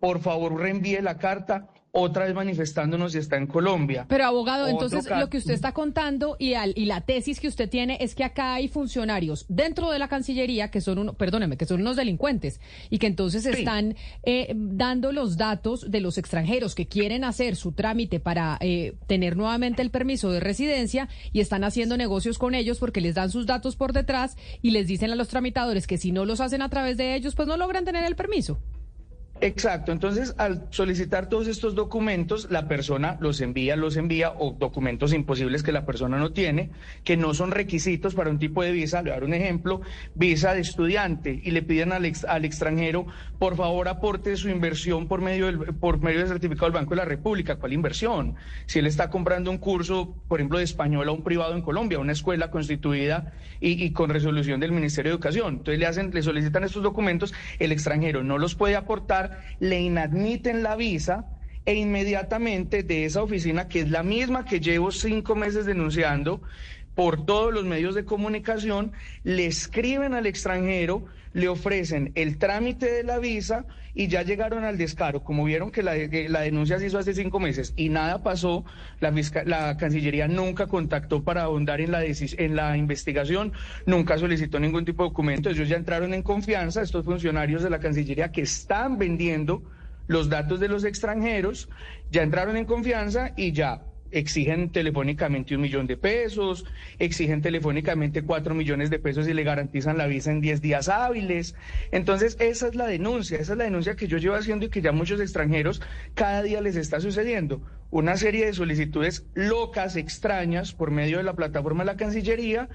por favor reenvíe la carta otra vez manifestándonos y está en Colombia. Pero abogado, entonces lo que usted está contando y, y la tesis que usted tiene es que acá hay funcionarios dentro de la Cancillería que son uno, perdóneme, que son unos delincuentes y que entonces están eh, dando los datos de los extranjeros que quieren hacer su trámite para eh, tener nuevamente el permiso de residencia y están haciendo negocios con ellos porque les dan sus datos por detrás y les dicen a los tramitadores que si no los hacen a través de ellos, pues no logran tener el permiso. Exacto, entonces al solicitar todos estos documentos, la persona los envía, los envía, o documentos imposibles que la persona no tiene, que no son requisitos para un tipo de visa. Le voy a dar un ejemplo, visa de estudiante, y le piden al, al extranjero, por favor aporte su inversión por medio, del, por medio del certificado del Banco de la República. ¿Cuál inversión? Si él está comprando un curso, por ejemplo, de español a un privado en Colombia, una escuela constituida y, y con resolución del Ministerio de Educación. Entonces le, hacen, le solicitan estos documentos, el extranjero no los puede aportar le inadmiten la visa e inmediatamente de esa oficina, que es la misma que llevo cinco meses denunciando por todos los medios de comunicación, le escriben al extranjero, le ofrecen el trámite de la visa y ya llegaron al descaro. Como vieron que la, denuncia se hizo hace cinco meses y nada pasó, la, la Cancillería nunca contactó para ahondar en la, en la investigación, nunca solicitó ningún tipo de documento. Ellos ya entraron en confianza, estos funcionarios de la Cancillería que están vendiendo los datos de los extranjeros, ya entraron en confianza y ya exigen telefónicamente un millón de pesos, exigen telefónicamente cuatro millones de pesos y le garantizan la visa en diez días hábiles. Entonces, esa es la denuncia, esa es la denuncia que yo llevo haciendo y que ya muchos extranjeros cada día les está sucediendo. Una serie de solicitudes locas, extrañas, por medio de la plataforma de la Cancillería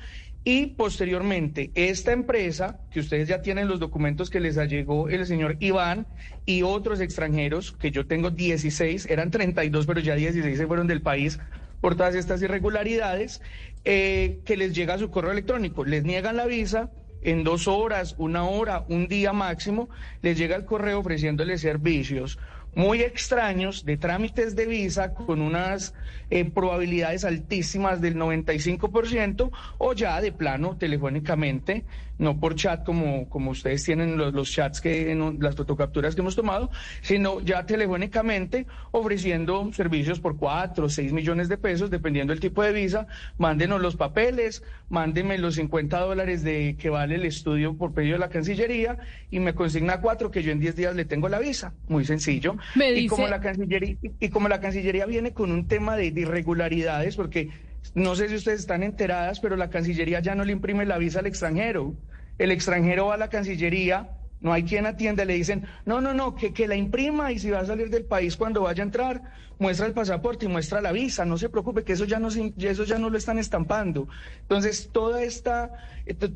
y posteriormente, esta empresa, que ustedes ya tienen los documentos que les allegó el señor Iván y otros extranjeros, que yo tengo 16, eran 32, pero ya 16 se fueron del país por todas estas irregularidades, eh, que les llega a su correo electrónico, les niegan la visa, en dos horas, una hora, un día máximo, les llega el correo ofreciéndoles servicios muy extraños de trámites de visa con unas eh, probabilidades altísimas del 95% o ya de plano telefónicamente no por chat como, como ustedes tienen los, chats que en las fotocapturas que hemos tomado, sino ya telefónicamente ofreciendo servicios por 4 o 6 millones de pesos, dependiendo del tipo de visa. Mándenos los papeles, mándenme los 50 dólares de que vale el estudio por pedido de la Cancillería y me consigna cuatro que yo en 10 días le tengo la visa. Muy sencillo. y, como la Cancillería, y como la Cancillería viene con un tema de irregularidades, porque no sé si ustedes están enteradas, pero la Cancillería ya no le imprime la visa al extranjero. El extranjero va a la Cancillería, no hay quien atienda, le dicen, no, no, no, que, que la imprima y si va a salir del país cuando vaya a entrar, muestra el pasaporte y muestra la visa, no se preocupe, que eso ya no, eso ya no lo están estampando. Entonces, toda esta,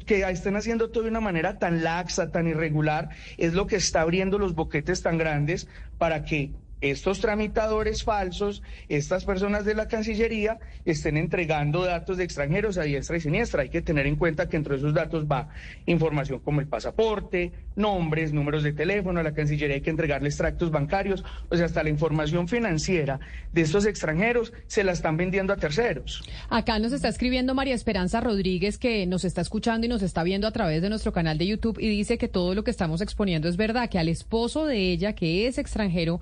que estén haciendo todo de una manera tan laxa, tan irregular, es lo que está abriendo los boquetes tan grandes para que estos tramitadores falsos, estas personas de la Cancillería, estén entregando datos de extranjeros a diestra y siniestra. Hay que tener en cuenta que entre esos datos va información como el pasaporte, nombres, números de teléfono. A la Cancillería hay que entregarle extractos bancarios, o sea, hasta la información financiera de estos extranjeros se la están vendiendo a terceros. Acá nos está escribiendo María Esperanza Rodríguez, que nos está escuchando y nos está viendo a través de nuestro canal de YouTube y dice que todo lo que estamos exponiendo es verdad, que al esposo de ella, que es extranjero,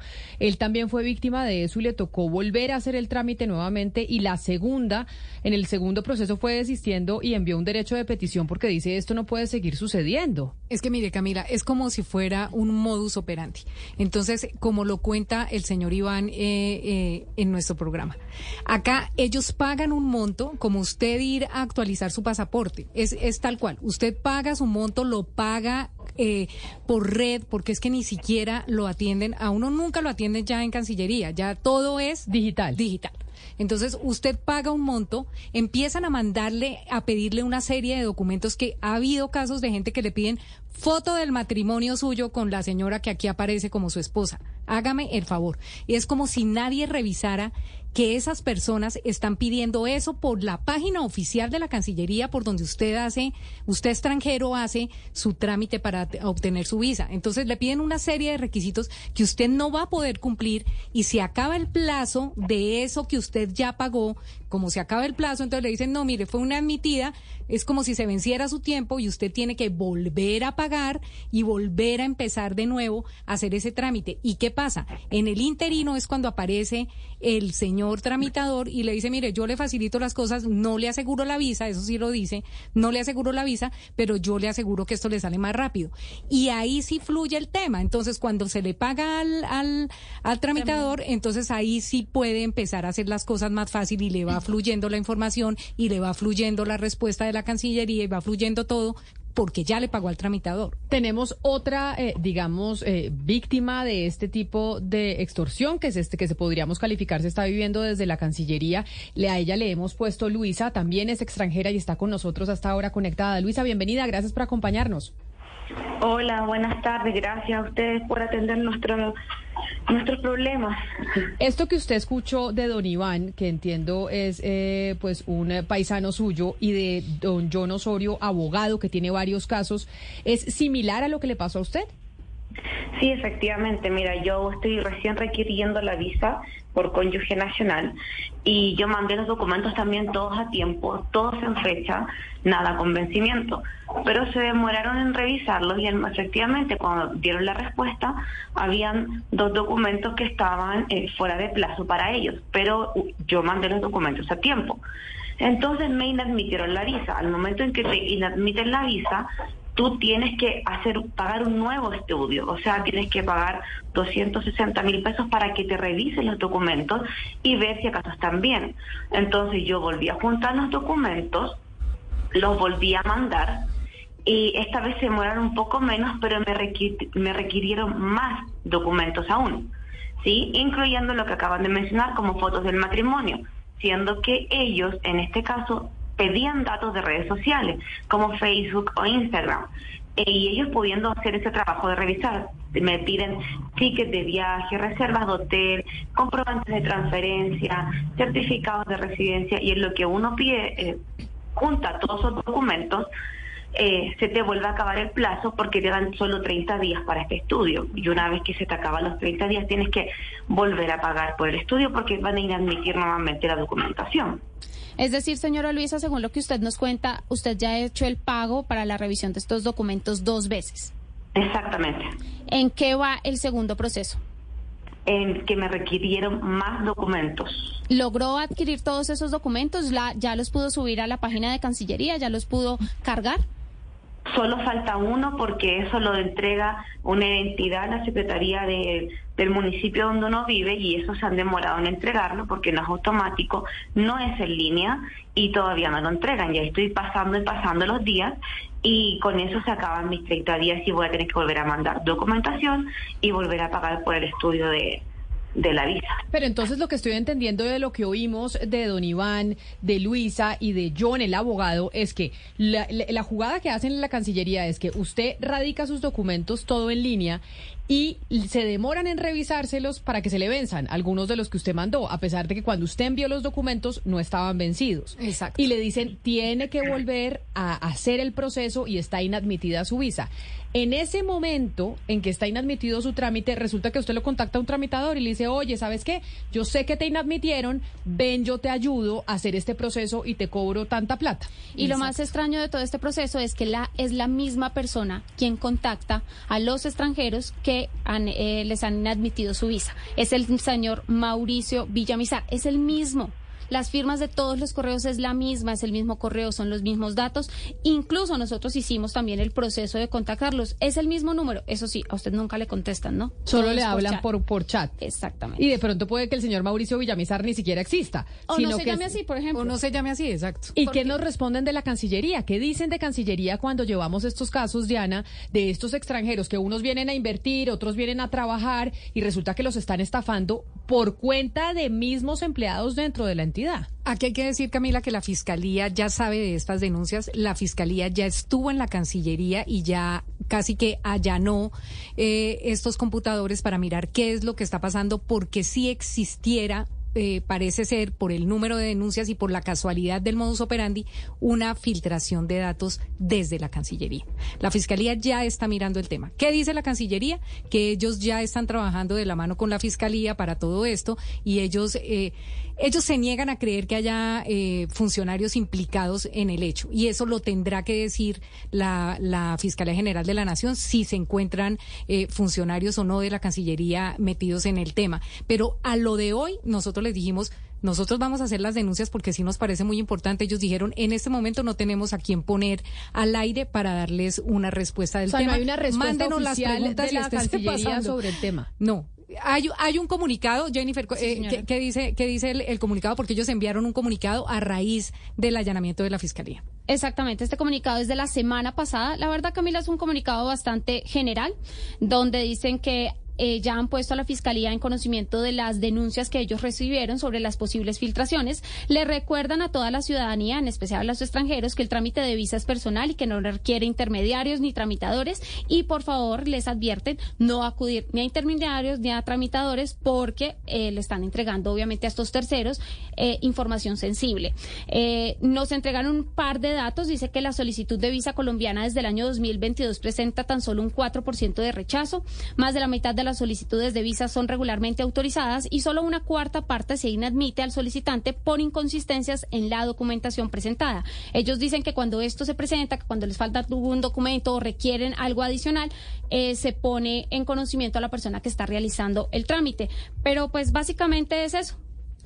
él también fue víctima de eso y le tocó volver a hacer el trámite nuevamente y la segunda, en el segundo proceso fue desistiendo y envió un derecho de petición porque dice esto no puede seguir sucediendo. Es que mire Camila, es como si fuera un modus operandi. Entonces, como lo cuenta el señor Iván eh, eh, en nuestro programa, acá ellos pagan un monto como usted ir a actualizar su pasaporte. Es, es tal cual. Usted paga su monto, lo paga eh, por red, porque es que ni siquiera lo atienden, a uno nunca lo atienden ya en Cancillería, ya todo es digital. Digital. Entonces, usted paga un monto, empiezan a mandarle, a pedirle una serie de documentos que ha habido casos de gente que le piden foto del matrimonio suyo con la señora que aquí aparece como su esposa. Hágame el favor. Y es como si nadie revisara que esas personas están pidiendo eso por la página oficial de la Cancillería, por donde usted hace, usted extranjero hace su trámite para obtener su visa. Entonces le piden una serie de requisitos que usted no va a poder cumplir y si acaba el plazo de eso que usted ya pagó, como se acaba el plazo, entonces le dicen, no, mire, fue una admitida, es como si se venciera su tiempo y usted tiene que volver a pagar y volver a empezar de nuevo a hacer ese trámite. ¿Y qué pasa? En el interino es cuando aparece el señor tramitador y le dice, mire, yo le facilito las cosas, no le aseguro la visa, eso sí lo dice, no le aseguro la visa, pero yo le aseguro que esto le sale más rápido. Y ahí sí fluye el tema. Entonces, cuando se le paga al, al, al tramitador, entonces ahí sí puede empezar a hacer las cosas más fácil y le va fluyendo la información y le va fluyendo la respuesta de la Cancillería y va fluyendo todo porque ya le pagó al tramitador. Tenemos otra, eh, digamos, eh, víctima de este tipo de extorsión, que es este que se podríamos calificar, se está viviendo desde la Cancillería. Le, a ella le hemos puesto Luisa, también es extranjera y está con nosotros hasta ahora conectada. Luisa, bienvenida, gracias por acompañarnos. Hola, buenas tardes. Gracias a ustedes por atender nuestro, nuestros problemas. Esto que usted escuchó de don Iván, que entiendo es eh, pues un paisano suyo, y de don John Osorio, abogado, que tiene varios casos, ¿es similar a lo que le pasó a usted? Sí, efectivamente. Mira, yo estoy recién requiriendo la visa por cónyuge nacional y yo mandé los documentos también todos a tiempo, todos en fecha, nada con vencimiento. Pero se demoraron en revisarlos y efectivamente cuando dieron la respuesta habían dos documentos que estaban eh, fuera de plazo para ellos, pero yo mandé los documentos a tiempo. Entonces me inadmitieron la visa. Al momento en que te inadmiten la visa, tú tienes que hacer pagar un nuevo estudio, o sea, tienes que pagar 260 mil pesos para que te revisen los documentos y ver si acaso están bien. Entonces yo volví a juntar los documentos, los volví a mandar y esta vez se demoraron un poco menos, pero me, me requirieron más documentos aún, ¿sí? Incluyendo lo que acaban de mencionar como fotos del matrimonio, siendo que ellos, en este caso, pedían datos de redes sociales, como Facebook o Instagram. Eh, y ellos pudiendo hacer ese trabajo de revisar, me piden tickets de viaje, reservas de hotel, comprobantes de transferencia, certificados de residencia, y en lo que uno pide, eh, junta todos esos documentos, eh, se te vuelve a acabar el plazo porque te dan solo 30 días para este estudio. Y una vez que se te acaban los 30 días, tienes que volver a pagar por el estudio porque van a inadmitir nuevamente la documentación. Es decir, señora Luisa, según lo que usted nos cuenta, usted ya ha hecho el pago para la revisión de estos documentos dos veces. Exactamente. ¿En qué va el segundo proceso? En que me requirieron más documentos. ¿Logró adquirir todos esos documentos? ¿Ya los pudo subir a la página de Cancillería? ¿Ya los pudo cargar? Solo falta uno porque eso lo entrega una entidad, la Secretaría de, del municipio donde uno vive y eso se han demorado en entregarlo porque no es automático, no es en línea y todavía no lo entregan. Ya estoy pasando y pasando los días y con eso se acaban mis 30 días y voy a tener que volver a mandar documentación y volver a pagar por el estudio de, de la visa. Pero entonces lo que estoy entendiendo de lo que oímos de don Iván, de Luisa y de John, el abogado, es que la, la, jugada que hacen en la Cancillería es que usted radica sus documentos todo en línea y se demoran en revisárselos para que se le venzan algunos de los que usted mandó, a pesar de que cuando usted envió los documentos no estaban vencidos. Exacto. Y le dicen, tiene que volver a hacer el proceso y está inadmitida su visa. En ese momento en que está inadmitido su trámite, resulta que usted lo contacta a un tramitador y le dice, oye, ¿sabes qué? Yo sé que te inadmitieron, ven, yo te ayudo a hacer este proceso y te cobro tanta plata. Y lo más extraño de todo este proceso es que la, es la misma persona quien contacta a los extranjeros que eh, les han inadmitido su visa. Es el señor Mauricio Villamizar, es el mismo. Las firmas de todos los correos es la misma, es el mismo correo, son los mismos datos. Incluso nosotros hicimos también el proceso de contactarlos. Es el mismo número. Eso sí, a usted nunca le contestan, ¿no? Solo le hablan por, por chat. Exactamente. Y de pronto puede que el señor Mauricio Villamizar ni siquiera exista. O no se llame así, por ejemplo. O no se llame así, exacto. ¿Y qué nos responden de la Cancillería? ¿Qué dicen de Cancillería cuando llevamos estos casos, Diana, de estos extranjeros que unos vienen a invertir, otros vienen a trabajar y resulta que los están estafando por cuenta de mismos empleados dentro de la entidad? Aquí hay que decir, Camila, que la Fiscalía ya sabe de estas denuncias. La Fiscalía ya estuvo en la Cancillería y ya casi que allanó eh, estos computadores para mirar qué es lo que está pasando, porque si existiera eh, parece ser, por el número de denuncias y por la casualidad del modus operandi, una filtración de datos desde la Cancillería. La Fiscalía ya está mirando el tema. ¿Qué dice la Cancillería? Que ellos ya están trabajando de la mano con la Fiscalía para todo esto y ellos... Eh, ellos se niegan a creer que haya eh, funcionarios implicados en el hecho y eso lo tendrá que decir la, la Fiscalía General de la Nación si se encuentran eh, funcionarios o no de la Cancillería metidos en el tema. Pero a lo de hoy nosotros les dijimos nosotros vamos a hacer las denuncias porque sí nos parece muy importante. Ellos dijeron, en este momento no tenemos a quién poner al aire para darles una respuesta del tema. No hay una respuesta Mándenos las preguntas de la Cancillería sobre el tema. No, hay, hay un comunicado, Jennifer, eh, que, dice, que dice el, comunicado, porque ellos enviaron un comunicado a raíz del allanamiento de la Fiscalía. Exactamente, este comunicado es de la semana pasada. La verdad, Camila, es un comunicado bastante general, donde dicen que eh, ya han puesto a la Fiscalía en conocimiento de las denuncias que ellos recibieron sobre las posibles filtraciones. Le recuerdan a toda la ciudadanía, en especial a los extranjeros, que el trámite de visa es personal y que no requiere intermediarios ni tramitadores. Y por favor, les advierten no acudir ni a intermediarios ni a tramitadores porque eh, le están entregando, obviamente, a estos terceros eh, información sensible. nos entregaron un par de datos. Dice que la solicitud de visa colombiana desde el año 2022 presenta tan solo un 4% de rechazo. Más de la mitad de la las solicitudes de visa son regularmente autorizadas y solo una cuarta parte se inadmite al solicitante por inconsistencias en la documentación presentada. Ellos dicen que cuando esto se presenta, que cuando les falta un documento o requieren algo adicional, eh, se pone en conocimiento a la persona que está realizando el trámite. Pero pues básicamente es eso.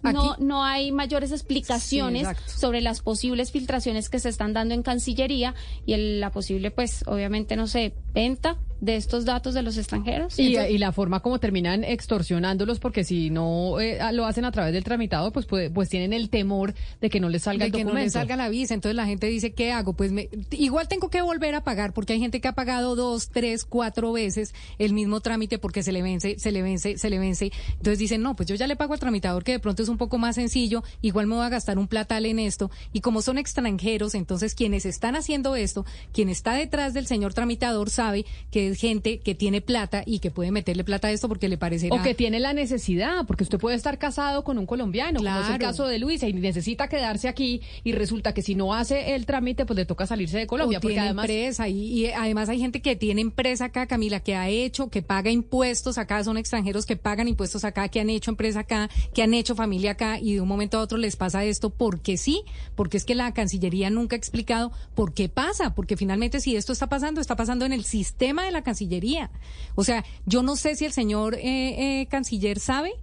No, no hay mayores explicaciones sobre las posibles filtraciones que se están dando en Cancillería y la posible, pues, obviamente, no sé, venta de estos datos de los extranjeros. Y, la forma como terminan extorsionándolos, porque si no eh, lo hacen a través del tramitado, pues pues tienen el temor de que no les salga el que no les salga la visa. Entonces la gente dice, ¿qué hago? Pues igual tengo que volver a pagar, porque hay gente que ha pagado dos, tres, cuatro veces el mismo trámite porque se le vence, se le vence, se le vence. Entonces dicen, no, pues yo ya le pago al tramitador que de pronto es un poco más sencillo, igual me voy a gastar un platal en esto. Y como son extranjeros, entonces quienes están haciendo esto, quien está detrás del señor tramitador sabe que es gente que tiene plata y que puede meterle plata a esto porque le parece O que tiene la necesidad, porque usted puede estar casado con un colombiano, como es el caso de Luisa, y necesita quedarse aquí y resulta que si no hace el trámite, pues le toca salirse de Colombia. porque además... empresa y, además hay gente que tiene empresa acá, Camila, que ha hecho, que paga impuestos acá, son extranjeros que pagan impuestos acá, que han hecho empresa acá, que han hecho familia acá y de un momento a otro les pasa esto porque sí, porque es que la Cancillería nunca ha explicado por qué pasa, porque finalmente si esto está pasando, está pasando en el sistema de la Cancillería. O sea, yo no sé si el señor eh, eh, canciller sabe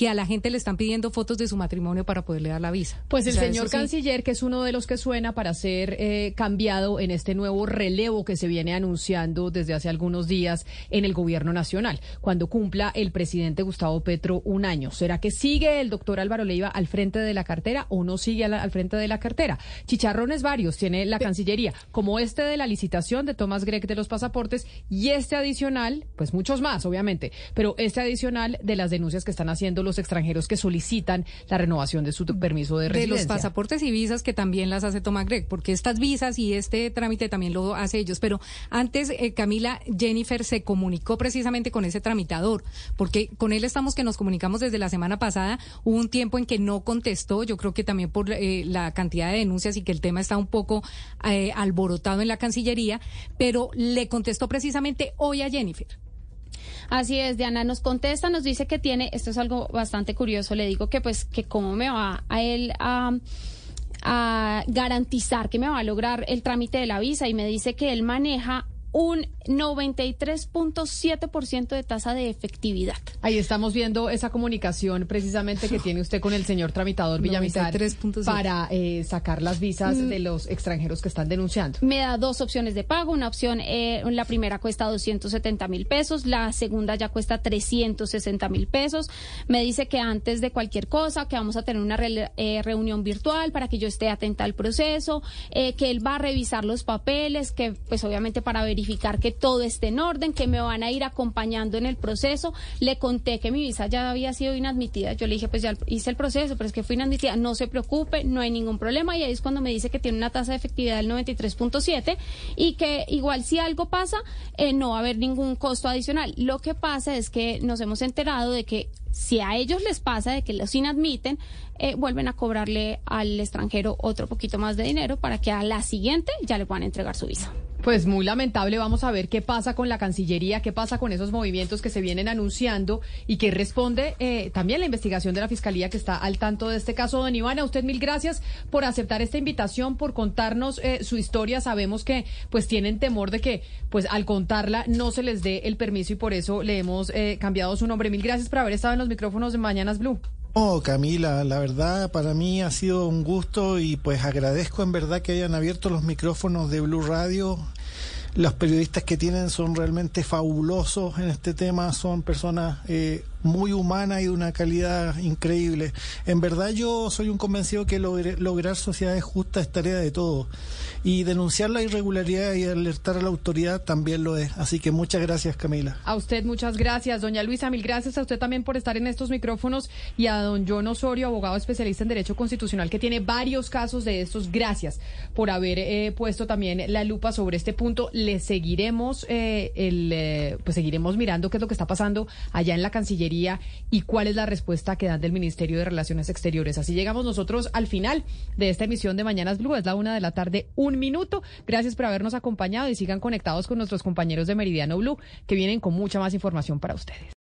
que a la gente le están pidiendo fotos de su matrimonio para poderle dar la visa. Pues el señor canciller, que es uno de los que suena para ser eh, cambiado en este nuevo relevo que se viene anunciando desde hace algunos días en el gobierno nacional, cuando cumpla el presidente Gustavo Petro un año. ¿Será que sigue el doctor Álvaro Leiva al frente de la cartera o no sigue al, frente de la cartera? Chicharrones varios tiene la Cancillería, como este de la licitación de Tomás Gregg de los pasaportes y este adicional, pues muchos más, obviamente, pero este adicional de las denuncias que están haciendo los extranjeros que solicitan la renovación de su permiso de residencia. De los pasaportes y visas que también las hace Tomás Gregg, porque estas visas y este trámite también lo hace ellos. Pero antes, eh, Camila, Jennifer se comunicó precisamente con ese tramitador, porque con él estamos que nos comunicamos desde la semana pasada. Hubo un tiempo en que no contestó, yo creo que también por eh, la cantidad de denuncias y que el tema está un poco eh, alborotado en la Cancillería, pero le contestó precisamente hoy a Jennifer. Así es, Diana nos contesta, nos dice que tiene, esto es algo bastante curioso, le digo que pues que cómo me va a él a, a garantizar que me va a lograr el trámite de la visa y me dice que él maneja un 93.7% de tasa de efectividad. Ahí estamos viendo esa comunicación precisamente que tiene usted con el señor tramitador Villamizar para eh, sacar las visas mm. de los extranjeros que están denunciando. Me da dos opciones de pago. Una opción, eh, la primera cuesta 270 mil pesos, la segunda ya cuesta 360 mil pesos. Me dice que antes de cualquier cosa, que vamos a tener una eh, reunión virtual para que yo esté atenta al proceso, que él va a revisar los papeles, que pues obviamente para verificar verificar que todo esté en orden, que me van a ir acompañando en el proceso. Le conté que mi visa ya había sido inadmitida. Yo le dije, pues ya hice el proceso, pero es que fui inadmitida. No se preocupe, no hay ningún problema. Y ahí es cuando me dice que tiene una tasa de efectividad del 93.7 y que igual si algo pasa, eh, no va a haber ningún costo adicional. Lo que pasa es que nos hemos enterado de que si a ellos les pasa de que los inadmiten, eh, vuelven a cobrarle al extranjero otro poquito más de dinero para que a la siguiente ya le puedan entregar su visa. Pues muy lamentable, vamos a ver qué pasa con la Cancillería, qué pasa con esos movimientos que se vienen anunciando y que responde eh, también la investigación de la Fiscalía que está al tanto de este caso. Don Iván, a usted mil gracias por aceptar esta invitación, por contarnos eh, su historia. Sabemos que pues tienen temor de que pues al contarla no se les dé el permiso y por eso le hemos eh, cambiado su nombre. Mil gracias por haber estado en los micrófonos de Mañanas Blue. Oh, Camila, la verdad para mí ha sido un gusto y pues agradezco en verdad que hayan abierto los micrófonos de Blue Radio. Los periodistas que tienen son realmente fabulosos en este tema, son personas eh, muy humana y de una calidad increíble. En verdad yo soy un convencido que lograr sociedades justas es tarea de todos. Y denunciar la irregularidad y alertar a la autoridad también lo es. Así que muchas gracias, Camila. A usted muchas gracias, doña Luisa. Mil gracias a usted también por estar en estos micrófonos y a don John Osorio, abogado especialista en Derecho Constitucional, que tiene varios casos de estos. Gracias por haber eh, puesto también la lupa sobre este punto. Le seguiremos, eh, el, eh, pues seguiremos mirando qué es lo que está pasando allá en la Cancillería y cuál es la respuesta que dan del Ministerio de Relaciones Exteriores. Así llegamos nosotros al final de esta emisión de Mañanas Blue. Es la una de la tarde, un minuto. Gracias por habernos acompañado y sigan conectados con nuestros compañeros de Meridiano Blue que vienen con mucha más información para ustedes.